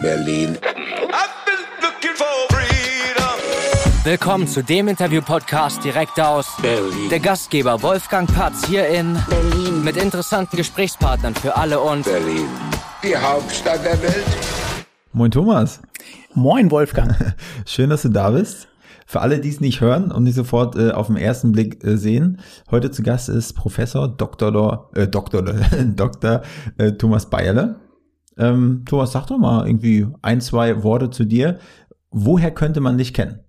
Berlin. Willkommen zu dem Interview-Podcast direkt aus Berlin. der Gastgeber Wolfgang Patz hier in Berlin. mit interessanten Gesprächspartnern für alle und Berlin. Die Hauptstadt der Welt. Moin Thomas, Moin Wolfgang. schön, dass du da bist. Für alle, die es nicht hören und nicht sofort äh, auf den ersten Blick äh, sehen, heute zu Gast ist Professor Dr. Äh, Dr. Dr. Äh, Thomas Bayerle. Ähm, Thomas, sag doch mal irgendwie ein, zwei Worte zu dir. Woher könnte man dich kennen?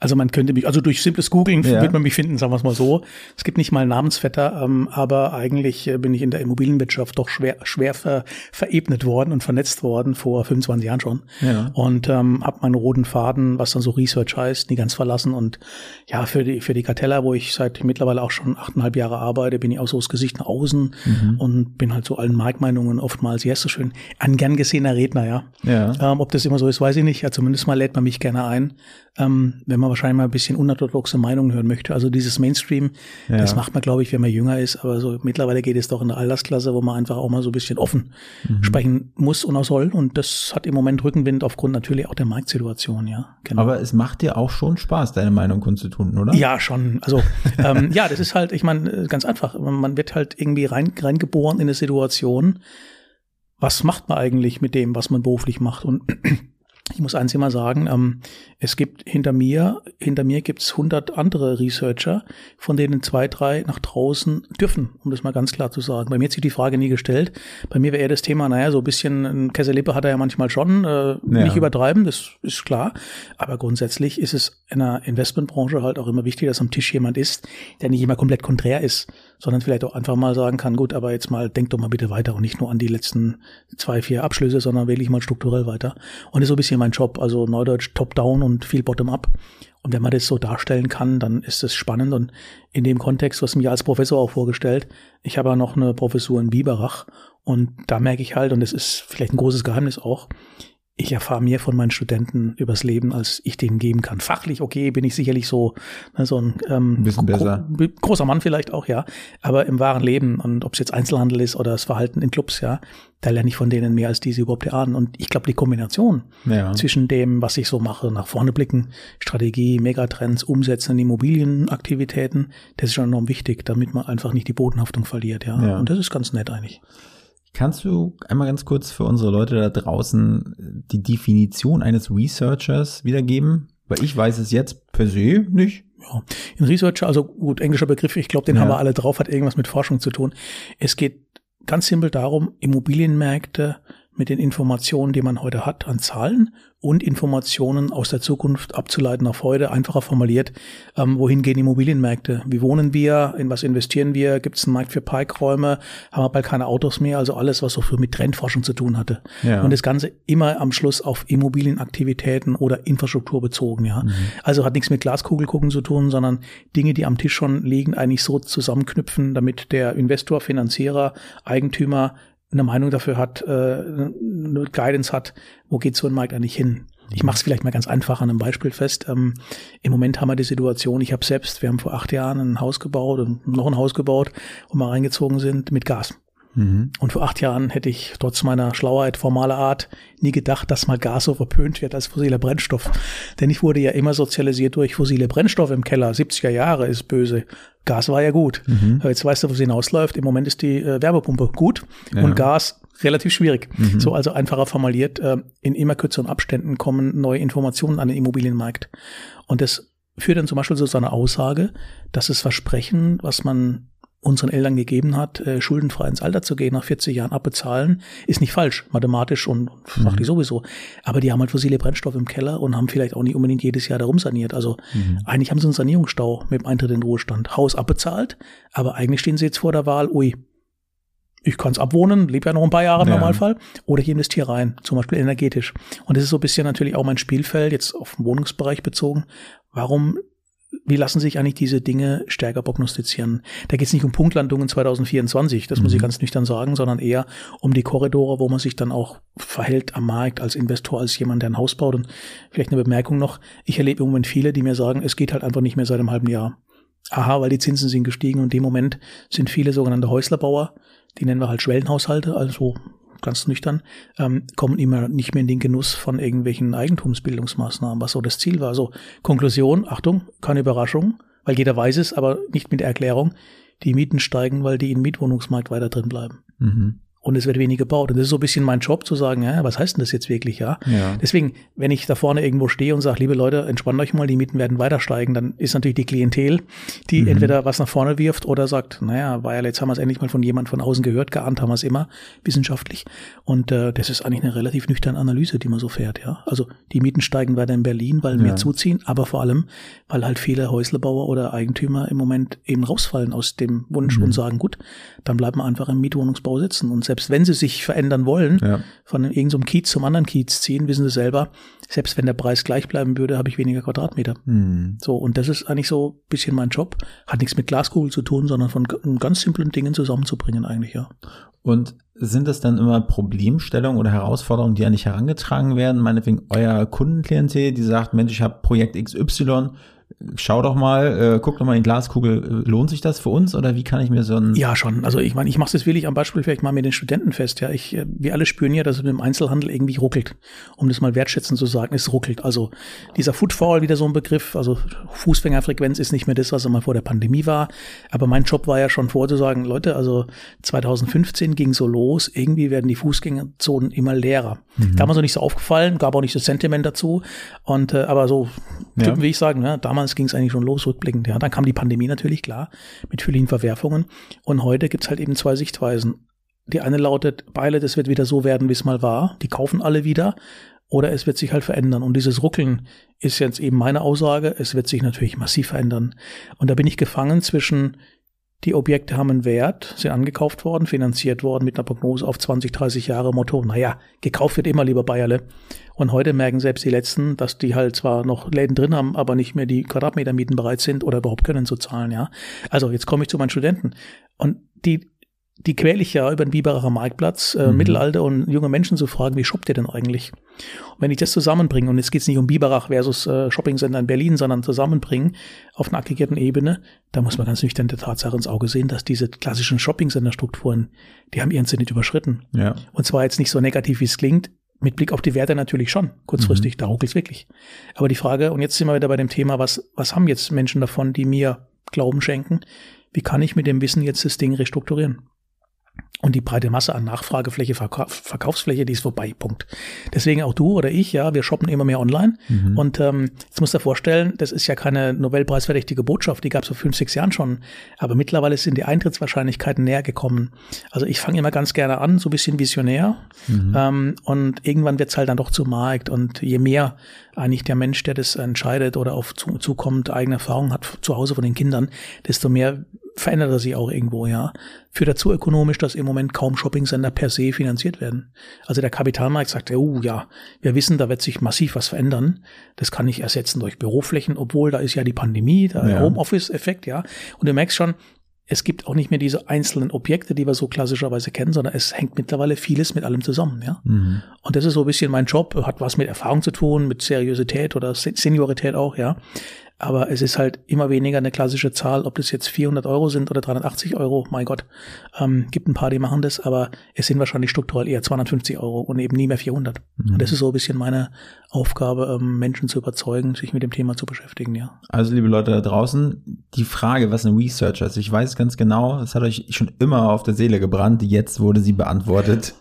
Also man könnte mich, also durch simples Googling Ja. wird man mich finden, sagen wir es mal so. Es gibt nicht mal einen Namensvetter, ähm, aber eigentlich äh, bin ich in der Immobilienwirtschaft doch schwer, schwer ver, verebnet worden und vernetzt worden vor 25 Jahren schon. Ja. Und ähm, habe meinen roten Faden, was dann so Research heißt, nie ganz verlassen. Und ja, für die, für die Cartella, wo ich seit mittlerweile auch schon achteinhalb Jahre arbeite, bin ich auch so das Gesicht nach außen Mhm. und bin halt so allen Marktmeinungen oftmals, wie heißt das schön, ein gern gesehener Redner, ja. Ja. Ähm, ob das immer so ist, weiß ich nicht. Ja, zumindest mal lädt man mich gerne ein, ähm, wenn man wahrscheinlich mal ein bisschen unorthodoxe Meinungen hören möchte. Also dieses Mainstream, Ja. das macht man, glaube ich, wenn man jünger ist. Aber so mittlerweile geht es doch in der Altersklasse, wo man einfach auch mal so ein bisschen offen Mhm. sprechen muss und auch soll. Und das hat im Moment Rückenwind aufgrund natürlich auch der Marktsituation, ja. Genau. Aber es macht dir auch schon Spaß, deine Meinung kundzutun, oder? Ja, schon. Also ähm, ja, das ist halt, ich meine, äh, ganz einfach. Man wird halt irgendwie rein, reingeboren in eine Situation. Was macht man eigentlich mit dem, was man beruflich macht? Und ich muss eins immer sagen, ähm, es gibt hinter mir, hinter mir gibt's 100 andere Researcher, von denen zwei, drei nach draußen dürfen, um das mal ganz klar zu sagen. Bei mir hat sich die Frage nie gestellt. Bei mir wäre eher das Thema, naja, so ein bisschen ein Kesselippe hat er ja manchmal schon, äh, nicht übertreiben, das ist klar. Aber grundsätzlich ist es in der Investmentbranche halt auch immer wichtig, dass am Tisch jemand ist, der nicht immer komplett konträr ist, sondern vielleicht auch einfach mal sagen kann, gut, aber jetzt mal denk doch mal bitte weiter und nicht nur an die letzten zwei, vier Abschlüsse, sondern wirklich mal strukturell weiter. Und ist so ein bisschen mein Job, also Neudeutsch Top-Down und viel Bottom-up. Und wenn man das so darstellen kann, dann ist es spannend. Und in dem Kontext, was mir als Professor auch vorgestellt, ich habe ja noch eine Professur in Biberach und da merke ich halt, und das ist vielleicht ein großes Geheimnis auch, ich erfahre mehr von meinen Studenten übers Leben, als ich denen geben kann. Fachlich, okay, bin ich sicherlich so, ne, so ein, ähm, bisschen besser. großer Mann vielleicht auch, ja. Aber im wahren Leben, und ob es jetzt Einzelhandel ist oder das Verhalten in Clubs, ja, da lerne ich von denen mehr als diese überhaupt ahnen. Und ich glaube, die Kombination Ja. zwischen dem, was ich so mache, nach vorne blicken, Strategie, Megatrends, Umsetzen Immobilienaktivitäten, das ist schon enorm wichtig, damit man einfach nicht die Bodenhaftung verliert, ja. Ja. Und das ist ganz nett eigentlich. Kannst du einmal ganz kurz für unsere Leute da draußen die Definition eines Researchers wiedergeben? Weil ich weiß es jetzt per se nicht. Ja, ein Researcher, also gut, englischer Begriff, ich glaube, den Ja. haben wir alle drauf, hat irgendwas mit Forschung zu tun. Es geht ganz simpel darum, Immobilienmärkte mit den Informationen, die man heute hat, an Zahlen und Informationen aus der Zukunft abzuleiten auf heute, einfacher formuliert, ähm, wohin gehen Immobilienmärkte, wie wohnen wir, in was investieren wir, gibt es einen Markt für Parkräume, haben wir bald keine Autos mehr, also alles, was so für mit Trendforschung zu tun hatte. Ja. Und das Ganze immer am Schluss auf Immobilienaktivitäten oder Infrastruktur bezogen, ja. Also hat nichts mit Glaskugel gucken zu tun, sondern Dinge, die am Tisch schon liegen, eigentlich so zusammenknüpfen, damit der Investor, Finanzierer, Eigentümer eine Meinung dafür hat, äh, eine Guidance hat, wo geht so ein Markt eigentlich hin. Ich mache es vielleicht mal ganz einfach an einem Beispiel fest. Ähm, Im Moment haben wir die Situation, ich habe selbst, wir haben vor acht Jahren ein Haus gebaut und noch ein Haus gebaut, wo wir reingezogen sind mit Gas. Mhm. Und vor acht Jahren hätte ich trotz meiner Schlauheit, formaler Art, nie gedacht, dass mal Gas so verpönt wird als fossiler Brennstoff. Denn ich wurde ja immer sozialisiert durch fossile Brennstoffe im Keller. 70er Jahre ist böse. Gas war ja gut. Aber Jetzt weißt du, wo es hinausläuft. Im Moment ist die äh, Wärmepumpe gut Ja. und Gas relativ schwierig. So also einfacher formuliert, äh, in immer kürzeren Abständen kommen neue Informationen an den Immobilienmarkt. Und das führt dann zum Beispiel zu so einer Aussage, dass das Versprechen, was man unseren Eltern gegeben hat, äh, schuldenfrei ins Alter zu gehen, nach 40 Jahren abbezahlen, ist nicht falsch, mathematisch und fachlich sowieso. Aber die haben halt fossile Brennstoffe im Keller und haben vielleicht auch nicht unbedingt jedes Jahr darum saniert. Also eigentlich haben sie einen Sanierungsstau mit dem Eintritt in den Ruhestand. Haus abbezahlt, aber eigentlich stehen sie jetzt vor der Wahl, ui, ich kann es abwohnen, lebe ja noch ein paar Jahre im Ja. Normalfall, oder ich investiere rein, zum Beispiel energetisch. Und das ist so ein bisschen natürlich auch mein Spielfeld, jetzt auf den Wohnungsbereich bezogen. Warum wie lassen sich eigentlich diese Dinge stärker prognostizieren? Da geht es nicht um Punktlandungen 2024, das muss ich ganz nüchtern sagen, sondern eher um die Korridore, wo man sich dann auch verhält am Markt als Investor, als jemand, der ein Haus baut. Und vielleicht eine Bemerkung noch, ich erlebe im Moment viele, die mir sagen, es geht halt einfach nicht mehr seit einem halben Jahr. Aha, weil die Zinsen sind gestiegen und in dem Moment sind viele sogenannte Häuslerbauer, die nennen wir halt Schwellenhaushalte, also ganz nüchtern, ähm, kommen immer nicht mehr in den Genuss von irgendwelchen Eigentumsbildungsmaßnahmen, was so das Ziel war. Also Konklusion, Achtung, keine Überraschung, weil jeder weiß es, aber nicht mit der Erklärung, die Mieten steigen, weil die im Mietwohnungsmarkt weiter drin bleiben. Mhm und es wird wenig gebaut. Und das ist so ein bisschen mein Job zu sagen, ja, was heißt denn das jetzt wirklich, ja? Ja. Deswegen, wenn ich da vorne irgendwo stehe und sage, liebe Leute, entspannt euch mal, die Mieten werden weiter steigen, dann ist natürlich die Klientel, die Mhm. entweder was nach vorne wirft oder sagt, naja, weil jetzt haben wir es endlich mal von jemand von außen gehört, geahnt haben wir es immer, wissenschaftlich. Und äh, das ist eigentlich eine relativ nüchterne Analyse, die man so fährt, ja. Also die Mieten steigen weiter in Berlin, weil Ja. mehr zuziehen, aber vor allem, weil halt viele Häuslebauer oder Eigentümer im Moment eben rausfallen aus dem Wunsch Mhm. und sagen, gut, dann bleiben wir einfach im Mietwohnungsbau sitzen. Und selbst wenn sie sich verändern wollen, Ja. von irgendeinem so Kiez zum anderen Kiez ziehen, wissen sie selber, selbst wenn der Preis gleich bleiben würde, habe ich weniger Quadratmeter. Mhm. So, und das ist eigentlich so ein bisschen mein Job. Hat nichts mit Glaskugel zu tun, sondern von ganz simplen Dingen zusammenzubringen eigentlich, ja. Und sind das dann immer Problemstellungen oder Herausforderungen, die an dich herangetragen werden? Meinetwegen euer Kundenklientel, die sagt, Mensch, ich habe Projekt XY, schau doch mal, äh, guck doch mal in die Glaskugel, lohnt sich das für uns oder wie kann ich mir so ein... Ja, schon. Also ich meine, ich mache das wirklich am Beispiel vielleicht mal mit den Studenten fest. Ja, ich, äh, wir alle spüren ja, dass es mit dem Einzelhandel irgendwie ruckelt. Um das mal wertschätzend zu sagen, es ruckelt. Also dieser Footfall, wieder so ein Begriff. Also Fußgängerfrequenz ist nicht mehr das, was mal vor der Pandemie war. Aber mein Job war ja schon vor zu sagen, Leute, also 2015 ging so los. Irgendwie werden die Fußgängerzonen immer leerer. Damals noch nicht so aufgefallen, gab auch nicht das Sentiment dazu. Und äh, aber so Ja. Typen, wie ich sagen, ne, damals ging es eigentlich schon los, rückblickend. Ja, dann kam die Pandemie natürlich, klar, mit vielen Verwerfungen. Und heute gibt's halt eben zwei Sichtweisen. Die eine lautet, Beile, das wird wieder so werden, wie es mal war. Die kaufen alle wieder. Oder es wird sich halt verändern. Und dieses Ruckeln ist jetzt eben meine Aussage. Es wird sich natürlich massiv verändern. Und da bin ich gefangen zwischen, die Objekte haben einen Wert, sind angekauft worden, finanziert worden mit einer Prognose auf 20, 30 Jahre Motto. Naja, gekauft wird immer, lieber Bayerle. Und heute merken selbst die Letzten, dass die halt zwar noch Läden drin haben, aber nicht mehr die Quadratmetermieten bereit sind oder überhaupt können zu zahlen, ja. Also jetzt komme ich zu meinen Studenten. Und die, die quäle ich ja über den Biberacher Marktplatz, äh, Mhm. Mittelalter und junge Menschen zu fragen, wie shoppt ihr denn eigentlich? Und wenn ich das zusammenbringe, und jetzt geht es nicht um Biberach versus äh, Shoppingcenter in Berlin, sondern zusammenbringen auf einer aggregierten Ebene, da muss man ganz nüchtern der Tatsache ins Auge sehen, dass diese klassischen Shoppingcenter-Strukturen, die haben ihren Zenit überschritten. Ja. Und zwar jetzt nicht so negativ, wie es klingt, mit Blick auf die Werte natürlich schon, kurzfristig, da ruckelt es wirklich. Aber die Frage, und jetzt sind wir wieder bei dem Thema, was, was haben jetzt Menschen davon, die mir Glauben schenken? Wie kann ich mit dem Wissen jetzt das Ding restrukturieren? Und die breite Masse an Nachfragefläche, Verkauf, Verkaufsfläche, die ist vorbei, Punkt. Deswegen auch du oder ich, ja, wir shoppen immer mehr online. Mhm. Und ähm, jetzt musst du dir vorstellen, das ist ja keine Nobelpreisverdächtige Botschaft, die gab es vor fünf, sechs Jahren schon. Aber mittlerweile sind die Eintrittswahrscheinlichkeiten näher gekommen. Also ich fange immer ganz gerne an, so ein bisschen visionär. Mhm. Ähm, und irgendwann wird's halt dann doch zu Markt. Und je mehr eigentlich der Mensch, der das entscheidet oder auf zu, zukommt, eigene Erfahrungen hat zu Hause von den Kindern, desto mehr verändert er sich auch irgendwo, ja. Führt dazu ökonomisch, dass im Moment kaum Shoppingcenter per se finanziert werden. Also der Kapitalmarkt sagt, oh ja, wir wissen, da wird sich massiv was verändern. Das kann ich ersetzen durch Büroflächen, obwohl da ist ja die Pandemie, der Ja. Homeoffice-Effekt, ja. Und du merkst schon, es gibt auch nicht mehr diese einzelnen Objekte, die wir so klassischerweise kennen, sondern es hängt mittlerweile vieles mit allem zusammen, ja. Mhm. Und das ist so ein bisschen mein Job, hat was mit Erfahrung zu tun, mit Seriosität oder Se- Seniorität auch, ja. Aber es ist halt immer weniger eine klassische Zahl, ob das jetzt 400 Euro sind oder 380 Euro, mein Gott. Ähm, gibt ein paar, die machen das, aber es sind wahrscheinlich strukturell eher 250 Euro und eben nie mehr 400. Und das ist so ein bisschen meine Aufgabe, ähm, Menschen zu überzeugen, sich mit dem Thema zu beschäftigen, ja. Also, liebe Leute da draußen, die Frage, was ein Researcher ist, ich weiß ganz genau, es hat euch schon immer auf der Seele gebrannt, jetzt wurde sie beantwortet.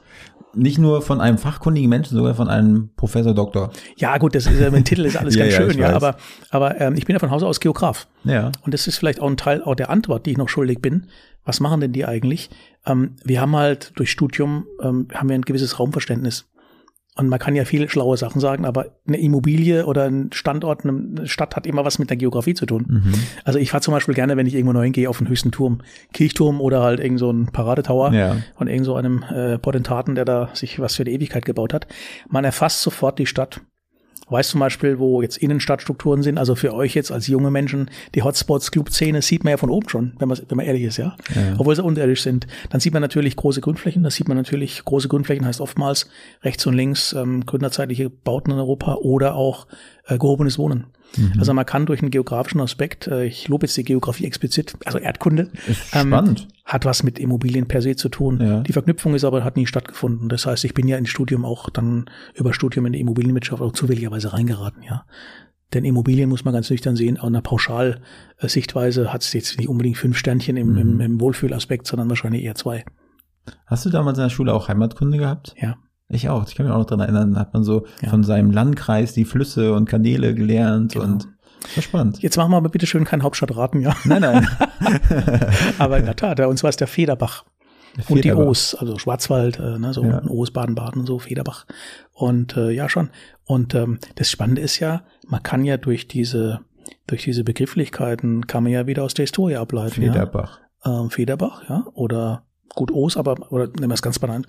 Nicht nur von einem fachkundigen Menschen, sogar von einem Professor Doktor. Ja, gut, das ist, mein Titel ist alles Ja, ganz ja, schön, ja, weiß. aber, aber ähm, ich bin ja von Hause aus Geograf. Ja. Und das ist vielleicht auch ein Teil auch der Antwort, die ich noch schuldig bin. Was machen denn die eigentlich? Ähm, wir haben halt durch Studium ähm, haben wir ein gewisses Raumverständnis. Und man kann ja viele schlaue Sachen sagen, aber eine Immobilie oder ein Standort, eine Stadt hat immer was mit der Geografie zu tun. Mhm. Also ich fahre zum Beispiel gerne, wenn ich irgendwo neu hingehe, auf den höchsten Turm, Kirchturm oder halt irgend so ein Paradetower Ja. von irgend so einem äh, Potentaten, der da sich was für die Ewigkeit gebaut hat. Man erfasst sofort die Stadt. Weiß zum Beispiel, wo jetzt Innenstadtstrukturen sind, also für euch jetzt als junge Menschen, die Hotspots, Clubszene sieht man ja von oben schon, wenn man, wenn man ehrlich ist, ja? Ja. Obwohl sie unterirdisch sind. Dann sieht man natürlich große Grünflächen, das sieht man natürlich, große Grünflächen heißt oftmals rechts und links ähm, gründerzeitliche Bauten in Europa oder auch äh, gehobenes Wohnen. Mhm. Also man kann durch einen geografischen Aspekt, äh, ich lobe jetzt die Geografie explizit, also Erdkunde, spannend. hat was mit Immobilien per se zu tun. Ja. Die Verknüpfung ist aber hat nie stattgefunden. Das heißt, ich bin ja ins Studium auch dann über Studium in die Immobilienwirtschaft auch zufälligerweise reingeraten, ja. Denn Immobilien muss man ganz nüchtern sehen, aus einer Pauschalsichtweise hat es jetzt nicht unbedingt fünf Sternchen im, im, im Wohlfühlaspekt, sondern wahrscheinlich eher zwei. Hast du damals in der Schule auch Heimatkunde gehabt? Ja. Ich auch. Ich kann mich auch noch dran erinnern, da hat man so Ja. von seinem Landkreis die Flüsse und Kanäle gelernt Genau. und das war spannend. Jetzt machen wir aber bitte schön kein Hauptstadtraten, ja. Nein, nein. Aber in der Tat, bei uns war es der Federbach. Und die. Oos, also Schwarzwald, äh, ne, so Ja. Oos, Baden-Baden und so, Federbach. Und äh, ja, schon. Und ähm, das Spannende ist ja, man kann ja durch diese, durch diese Begrifflichkeiten, kann man ja wieder aus der Historie ableiten. Federbach. Ja? Ähm, Federbach, ja, oder gut Oos, aber, oder nehmen wir es ganz banal.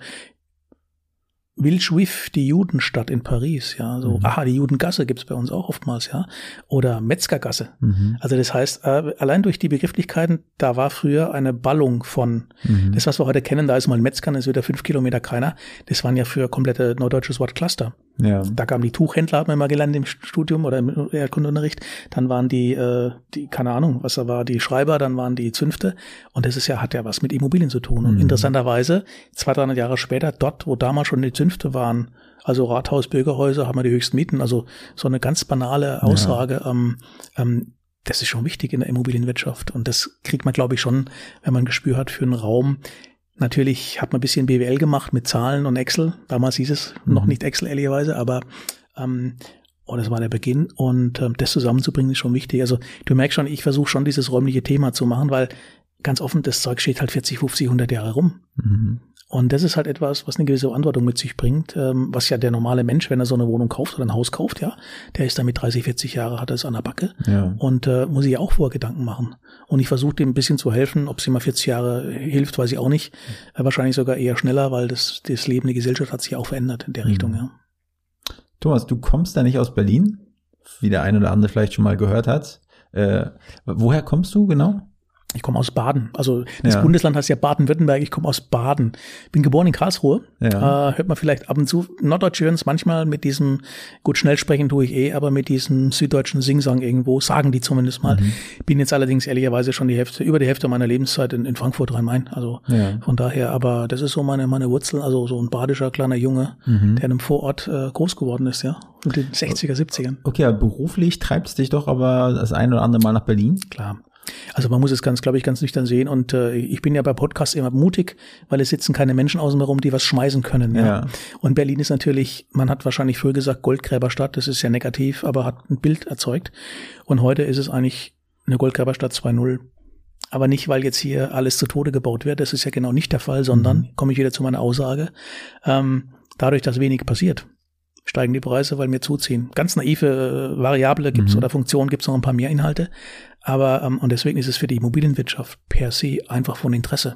Wildschwif, die Judenstadt in Paris, ja, so, Mhm. aha, die Judengasse gibt's bei uns auch oftmals, ja, oder Metzgergasse. Mhm. Also das heißt, äh, allein durch die Begrifflichkeiten, da war früher eine Ballung von, Mhm. das, was wir heute kennen, da ist mal ein Metzger, dann ist wieder fünf Kilometer keiner. Das waren ja früher komplette norddeutsches Wort Cluster. Ja. Da kamen die Tuchhändler, hat man mal gelernt im Studium oder im Erdkundeunterricht. Dann waren die, äh, die, keine Ahnung, was da war, die Schreiber, dann waren die Zünfte. Und das ist ja, hat ja was mit Immobilien zu tun. Und Mhm. interessanterweise, 200, 300 Jahre später, dort, wo damals schon die Zünfte waren, also Rathaus, Bürgerhäuser, haben wir die höchsten Mieten. Also so eine ganz banale Aussage. Ähm, ähm, das ist schon wichtig in der Immobilienwirtschaft. Und das kriegt man, glaube ich, schon, wenn man ein Gespür hat für einen Raum. Natürlich hat man ein bisschen BWL gemacht mit Zahlen und Excel. Damals hieß es noch Mhm. nicht Excel, ehrlicherweise, aber ähm, oh, das war der Beginn. Und ähm, das zusammenzubringen ist schon wichtig. Also du merkst schon, ich versuche schon dieses räumliche Thema zu machen, weil ganz offen, das Zeug steht halt 40, 50, 100 Jahre rum. Mhm. Und das ist halt etwas, was eine gewisse Verantwortung mit sich bringt, ähm, was ja der normale Mensch, wenn er so eine Wohnung kauft oder ein Haus kauft, ja, der ist damit 30, 40 Jahre, hat er es an der Backe Ja. und äh, muss sich ja auch vorher Gedanken machen. Und ich versuche dem ein bisschen zu helfen, ob sie mal 40 Jahre hilft, weiß ich auch nicht. Äh, wahrscheinlich sogar eher schneller, weil das, das Leben, die Gesellschaft hat sich auch verändert in der Richtung, ja. Thomas, du kommst ja nicht aus Berlin, wie der eine oder andere vielleicht schon mal gehört hat. Äh, woher kommst du genau? Ich komme aus Baden. Also das Ja. Bundesland heißt ja Baden-Württemberg, ich komme aus Baden. Bin geboren in Karlsruhe. Ja. Äh, hört man vielleicht ab und zu. Norddeutsche hören es manchmal mit diesem, gut, schnell sprechen tue ich eh, aber mit diesem süddeutschen Singsang irgendwo, sagen die zumindest mal. Mhm. Bin jetzt allerdings ehrlicherweise schon die Hälfte, über die Hälfte meiner Lebenszeit in, in Frankfurt Rhein-Main. Also Ja. von daher, aber das ist so meine, meine Wurzel, also so ein badischer kleiner Junge, Mhm. der in einem Vorort äh, groß geworden ist, ja. In den 60er, 70ern. Okay, beruflich treibt es dich doch aber das ein oder andere Mal nach Berlin. Klar. Also man muss es ganz, glaube ich, ganz nüchtern sehen. Und äh, ich bin ja bei Podcasts immer mutig, weil es sitzen keine Menschen außen herum, die was schmeißen können. Ja. Ja. Und Berlin ist natürlich, man hat wahrscheinlich früher gesagt Goldgräberstadt, das ist ja negativ, aber hat ein Bild erzeugt. Und heute ist es eigentlich eine Goldgräberstadt 2.0. Aber nicht, weil jetzt hier alles zu Tode gebaut wird. Das ist ja genau nicht der Fall, sondern, komme ich wieder zu meiner Aussage, ähm, dadurch, dass wenig passiert, steigen die Preise, weil wir zuziehen. Ganz naive äh, Variable gibt's Mhm. oder Funktionen gibt's noch ein paar mehr Inhalte. Aber, ähm, und deswegen ist es für die Immobilienwirtschaft per se einfach von Interesse.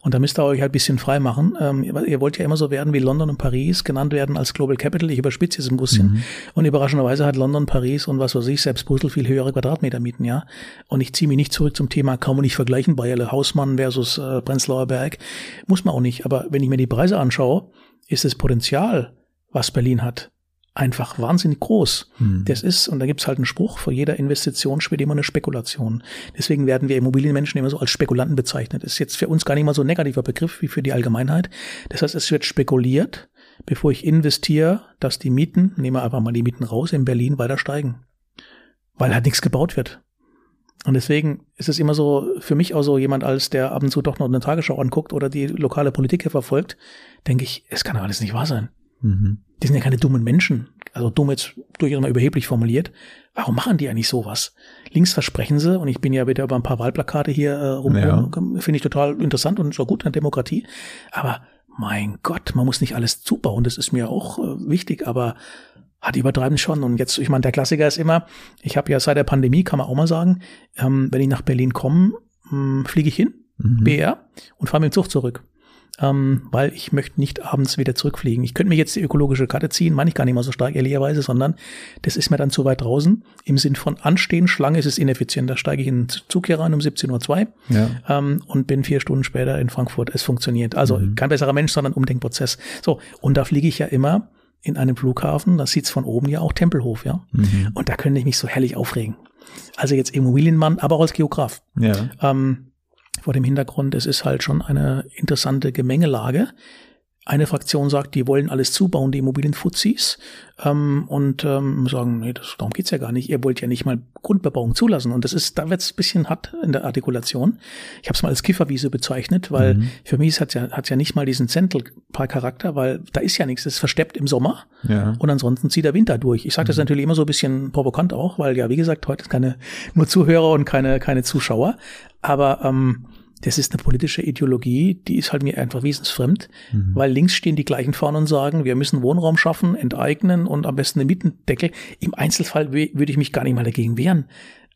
Und da müsst ihr euch halt ein bisschen frei machen. Ähm, ihr- wollt ja immer so werden wie London und Paris, genannt werden als Global Capital. Ich überspitze jetzt ein bisschen. Und überraschenderweise hat London, Paris und was weiß ich, selbst Brüssel viel höhere Quadratmeter mieten, ja. Und ich ziehe mich nicht zurück zum Thema, kann man nicht vergleichen, Bayerle Hausmann versus äh, Prenzlauer Berg. Muss man auch nicht. Aber wenn ich mir die Preise anschaue, ist das Potenzial, was Berlin hat, einfach wahnsinnig groß. Mhm. Das ist, und da gibt's halt einen Spruch, vor jeder Investition schwirrt immer eine Spekulation. Deswegen werden wir Immobilienmenschen immer so als Spekulanten bezeichnet. Das ist jetzt für uns gar nicht mal so ein negativer Begriff wie für die Allgemeinheit. Das heißt, es wird spekuliert, bevor ich investiere, dass die Mieten, nehmen wir einfach mal die Mieten raus, in Berlin weiter steigen. Weil halt nichts gebaut wird. Und deswegen ist es immer so, für mich auch so jemand als, der ab und zu doch noch eine Tagesschau anguckt oder die lokale Politik hier verfolgt, denke ich, es kann alles nicht wahr sein. Mhm. Die sind ja keine dummen Menschen. Also dumm jetzt durchaus mal überheblich formuliert. Warum machen die eigentlich sowas? Links versprechen sie, und ich bin ja wieder über ein paar Wahlplakate hier äh, rum, Ja. finde ich total interessant und so gut der Demokratie. Aber mein Gott, man muss nicht alles zubauen, das ist mir auch äh, wichtig, aber hat die übertreiben schon. Und jetzt, ich meine, der Klassiker ist immer, ich habe ja seit der Pandemie, kann man auch mal sagen, ähm, wenn ich nach Berlin komme, ähm, fliege ich hin, Mhm. BR, und fahre mit dem Zug zurück ähm, weil ich möchte nicht abends wieder zurückfliegen. Ich könnte mir jetzt die ökologische Karte ziehen, meine ich gar nicht mal so stark, ehrlicherweise, sondern das ist mir dann zu weit draußen. Im Sinn von Anstehen, Schlange ist es ineffizient. Da steige ich in den Zug hier rein um 17.02 Uhr Ja. ähm, und bin vier Stunden später in Frankfurt. Es funktioniert. Also Mhm. kein besserer Mensch, sondern Umdenkprozess. So, und da fliege ich ja immer in einem Flughafen, da sieht's von oben ja auch Tempelhof, ja. Mhm. Und da könnte ich mich so herrlich aufregen. Also jetzt Immobilienmann, aber auch als Geograf. Ja. Ähm, vor dem Hintergrund, es ist halt schon eine interessante Gemengelage. Eine Fraktion sagt, die wollen alles zubauen, die Immobilienfuzis, ähm, und ähm, sagen, nee, das, darum geht's ja gar nicht. Ihr wollt ja nicht mal Grundbebauung zulassen. Und das ist, da wird's ein bisschen hart in der Artikulation. Ich habe es mal als Kifferwiese bezeichnet, weil Mhm. für mich hat ja, hat's ja nicht mal diesen Central Park Charakter, weil da ist ja nichts, ist versteppt im Sommer. Ja. Und ansonsten zieht der Winter durch. Ich sage das natürlich immer so ein bisschen provokant auch, weil ja, wie gesagt, heute ist keine nur Zuhörer und keine, keine Zuschauer. Aber ähm, das ist eine politische Ideologie, die ist halt mir einfach wesensfremd, weil links stehen die gleichen vorne und sagen, wir müssen Wohnraum schaffen, enteignen und am besten einen Mietendeckel. Im Einzelfall wü- würde ich mich gar nicht mal dagegen wehren.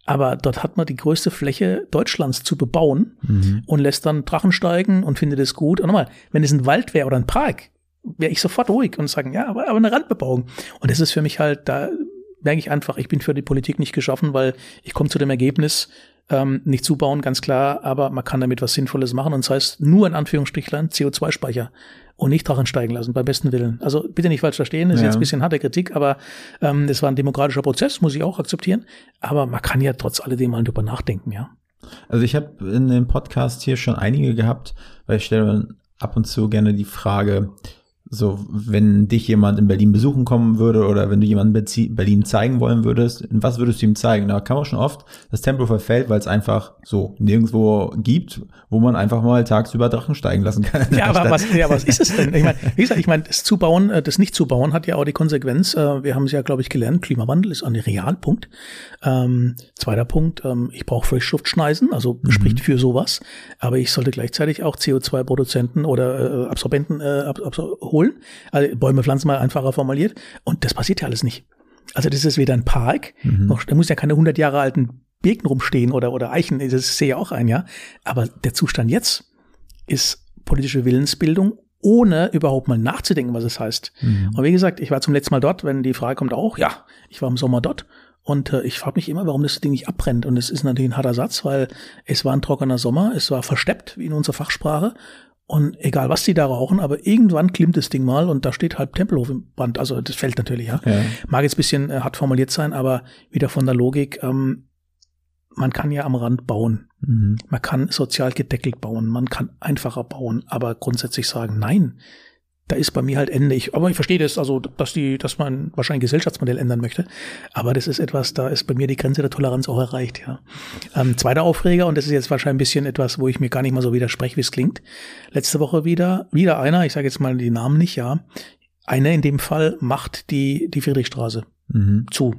Aber dort hat man die größte Fläche Deutschlands zu bebauen und lässt dann Drachen steigen und findet es gut. Und nochmal, wenn es ein Wald wäre oder ein Park, wäre ich sofort ruhig und sagen, ja, aber, aber eine Randbebauung. Und das ist für mich halt, da merke ich einfach, ich bin für die Politik nicht geschaffen, weil ich komme zu dem Ergebnis, ähm, nicht zubauen, ganz klar, aber man kann damit was Sinnvolles machen. Und das heißt, nur in Anführungsstrichlein CO2-Speicher und nicht Drachen steigen lassen, beim besten Willen. Also bitte nicht falsch verstehen, das ist Ja. jetzt ein bisschen harte Kritik, aber ähm, das war ein demokratischer Prozess, muss ich auch akzeptieren. Aber man kann ja trotz alledem mal drüber nachdenken, ja. Also ich habe in dem Podcast hier schon einige gehabt, weil ich stelle ab und zu gerne die Frage, so wenn dich jemand in Berlin besuchen kommen würde oder wenn du jemanden Berlin zeigen wollen würdest, was würdest du ihm zeigen? Da kann man schon oft das Tempo verfällt, weil es einfach so nirgendwo gibt, wo man einfach mal tagsüber Drachen steigen lassen kann. Ja, aber was, ja, was ist es denn? Ich meine, wie gesagt, ich meine, das Zubauen, äh, das Nicht-Zubauen hat ja auch die Konsequenz, äh, wir haben es ja, glaube ich, gelernt, Klimawandel ist ein Realpunkt. Ähm, zweiter Punkt, ähm, ich brauche Frischluftschneisen, also spricht für sowas, aber ich sollte gleichzeitig auch CO2-Produzenten oder äh, Absorbenten äh, ab, absor holen. Also Bäume pflanzen mal einfacher formuliert. Und das passiert ja alles nicht. Also das ist weder ein Park, noch, da muss ja keine 100 Jahre alten Birken rumstehen oder, oder Eichen, das sehe ich auch ein, ja. Aber der Zustand jetzt ist politische Willensbildung, ohne überhaupt mal nachzudenken, was es heißt. Und wie gesagt, ich war zum letzten Mal dort, wenn die Frage kommt auch, ja, ich war im Sommer dort. Und äh, ich frage mich immer, warum das Ding nicht abbrennt. Und es ist natürlich ein harter Satz, weil es war ein trockener Sommer, es war versteppt, wie in unserer Fachsprache. Und egal, was die da rauchen, aber irgendwann klimmt das Ding mal und da steht halb Tempelhof im Band. Also das fällt natürlich, ja. Ja. Mag jetzt ein bisschen äh, hart formuliert sein, aber wieder von der Logik, ähm, man kann ja am Rand bauen. Mhm. Man kann sozial gedeckelt bauen, man kann einfacher bauen, aber grundsätzlich sagen, nein, da ist bei mir halt Ende. Ich, aber ich verstehe das, also dass die, dass man wahrscheinlich ein Gesellschaftsmodell ändern möchte. Aber das ist etwas, da ist bei mir die Grenze der Toleranz auch erreicht, ja. Ähm, zweiter Aufreger, und das ist jetzt wahrscheinlich ein bisschen etwas, wo ich mir gar nicht mal so widerspreche, wie es klingt. Letzte Woche wieder, wieder einer, ich sage jetzt mal die Namen nicht, ja. Einer in dem Fall macht die, die Friedrichstraße Mhm. zu.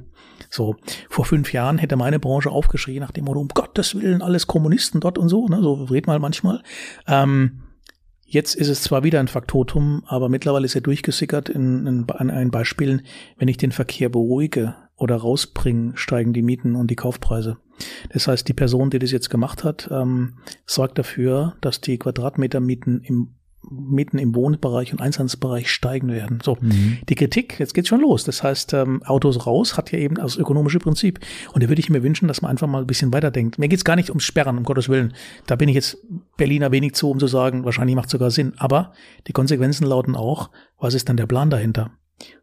So, vor fünf Jahren hätte meine Branche aufgeschrien nach dem Motto, um Gottes Willen, alles Kommunisten dort und so, ne, so redet man manchmal. Ähm, jetzt ist es zwar wieder ein Faktotum, aber mittlerweile ist er durchgesickert in, in, in, in Beispielen, wenn ich den Verkehr beruhige oder rausbringe, steigen die Mieten und die Kaufpreise. Das heißt, die Person, die das jetzt gemacht hat, ähm, sorgt dafür, dass die Quadratmetermieten im Mieten im Wohnbereich und Einsatzbereich steigen werden. So, die Kritik, jetzt geht's schon los. Das heißt, ähm, Autos raus hat ja eben das ökonomische Prinzip. Und da würde ich mir wünschen, dass man einfach mal ein bisschen weiterdenkt. Mir geht's gar nicht ums Sperren, um Gottes Willen. Da bin ich jetzt Berliner wenig zu, um zu sagen, wahrscheinlich macht sogar Sinn. Aber die Konsequenzen lauten auch, was ist dann der Plan dahinter?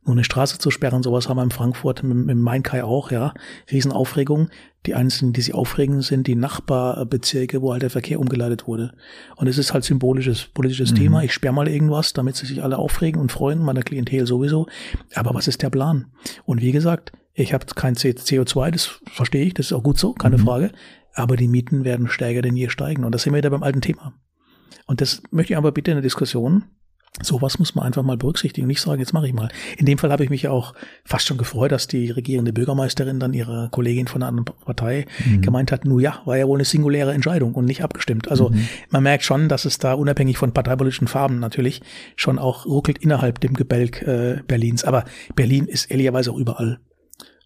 Nur eine Straße zu sperren, sowas haben wir in Frankfurt, im, im Main-Kai auch, ja. Riesenaufregung. Die einzigen, die sich aufregen, sind die Nachbarbezirke, wo halt der Verkehr umgeleitet wurde. Und es ist halt symbolisches, politisches Thema. Ich sperre mal irgendwas, damit sie sich alle aufregen und freuen, meiner Klientel sowieso. Aber was ist der Plan? Und wie gesagt, ich habe kein C- CO2, das verstehe ich, das ist auch gut so, keine Frage. Aber die Mieten werden stärker denn je steigen. Und das sind wir wieder beim alten Thema. Und das möchte ich aber bitte in der Diskussion Sowas muss man einfach mal berücksichtigen. Nicht sagen, jetzt mache ich mal. In dem Fall habe ich mich ja auch fast schon gefreut, dass die regierende Bürgermeisterin dann ihre Kollegin von einer anderen Partei gemeint hat, nur ja, war ja wohl eine singuläre Entscheidung und nicht abgestimmt. Also man merkt schon, dass es da unabhängig von parteipolitischen Farben natürlich schon auch ruckelt innerhalb dem Gebälk äh, Berlins. Aber Berlin ist ehrlicherweise auch überall.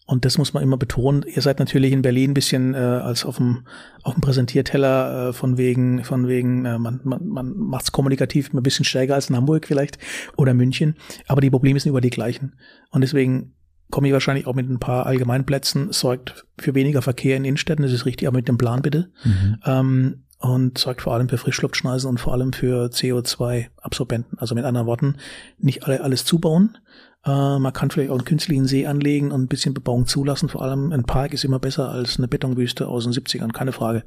Und das muss man immer betonen. Ihr seid natürlich in Berlin ein bisschen äh, als auf dem auf dem Präsentierteller äh, von wegen von wegen äh, man man man macht's kommunikativ ein bisschen stärker als in Hamburg vielleicht oder München. Aber die Probleme sind über die gleichen. Und deswegen komme ich wahrscheinlich auch mit ein paar Allgemeinplätzen. Sorgt für weniger Verkehr in Innenstädten. Das ist richtig, aber mit dem Plan bitte. Ähm, und sorgt vor allem für Frischluftschneisen und vor allem für CO2-Absorbenten. Also mit anderen Worten, nicht alle alles zubauen. Äh, man kann vielleicht auch einen künstlichen See anlegen und ein bisschen Bebauung zulassen. Vor allem ein Park ist immer besser als eine Betonwüste aus den 70ern, keine Frage.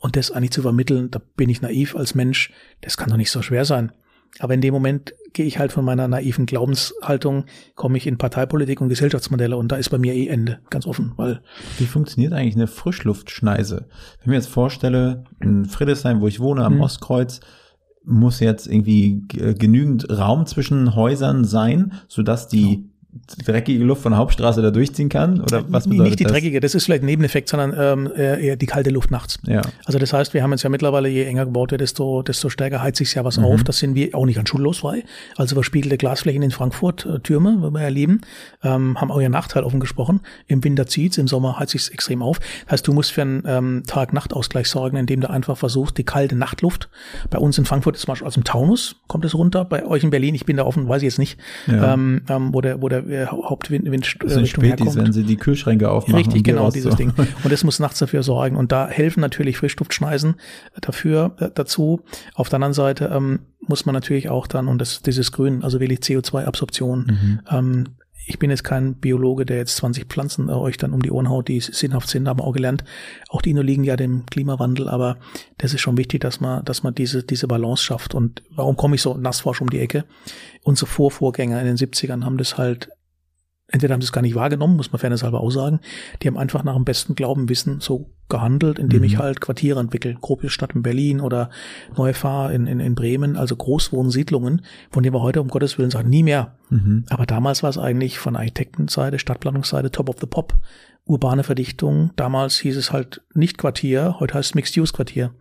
Und das eigentlich zu vermitteln, da bin ich naiv als Mensch, das kann doch nicht so schwer sein. Aber in dem Moment gehe ich halt von meiner naiven Glaubenshaltung, komme ich in Parteipolitik und Gesellschaftsmodelle und da ist bei mir eh Ende, ganz offen, weil. Wie funktioniert eigentlich eine Frischluftschneise? Wenn ich mir jetzt vorstelle, in Friedrichshain, wo ich wohne, am hm. Ostkreuz, muss jetzt irgendwie genügend Raum zwischen Häusern sein, sodass die dreckige Luft von der Hauptstraße da durchziehen kann? Oder was bedeutet Nicht die das? dreckige, das ist vielleicht ein Nebeneffekt, sondern ähm, eher die kalte Luft nachts. Ja. Also das heißt, wir haben jetzt ja mittlerweile, je enger gebaut wird, desto, desto stärker heizt sich ja was mhm. auf. Das sind wir auch nicht an schullos frei. Also verspiegelte Glasflächen in Frankfurt, äh, Türme, wo wir ja lieben, ähm, haben auch ihren Nachteil offen gesprochen. Im Winter zieht's, im Sommer heizt sich's extrem auf. Das heißt, du musst für einen ähm, Tag-Nacht-Ausgleich sorgen, indem du einfach versuchst, die kalte Nachtluft, bei uns in Frankfurt ist zum Beispiel aus dem Taunus, kommt es runter, bei euch in Berlin, ich bin da offen, weiß ich jetzt nicht, ja. ähm, ähm, wo der, wo der äh, Hauptwind Wind, Wind das sind Spätis, wenn sie die Kühlschränke aufmachen. Richtig, genau, dieses Ding. Und das muss nachts dafür sorgen. Und da helfen natürlich Frischduftschneisen dafür, äh, dazu. Auf der anderen Seite ähm, muss man natürlich auch dann, und das, dieses Grün, also wirklich CO2-Absorption, mhm. ähm, ich bin jetzt kein Biologe, der jetzt 20 Pflanzen äh, euch dann um die Ohren haut, die sinnhaft sind, aber auch gelernt. Auch die liegen ja dem Klimawandel, aber das ist schon wichtig, dass man, dass man diese, diese Balance schafft. Und warum komme ich so nassforsch um die Ecke? Unsere Vorvorgänger in den 70ern haben das halt entweder haben sie es gar nicht wahrgenommen, muss man fairnesshalber auch sagen. Die haben einfach nach dem besten Glauben, Wissen so gehandelt, indem mhm. ich halt Quartiere entwickle. Große Stadt in Berlin oder Neue Fahr in, in, in Bremen, also Großwohnsiedlungen, von denen wir heute um Gottes Willen sagen, nie mehr. Mhm. Aber damals war es eigentlich von Architektenseite, Stadtplanungsseite, Top of the Pop, urbane Verdichtung. Damals hieß es halt nicht Quartier, heute heißt es Mixed-Use-Quartier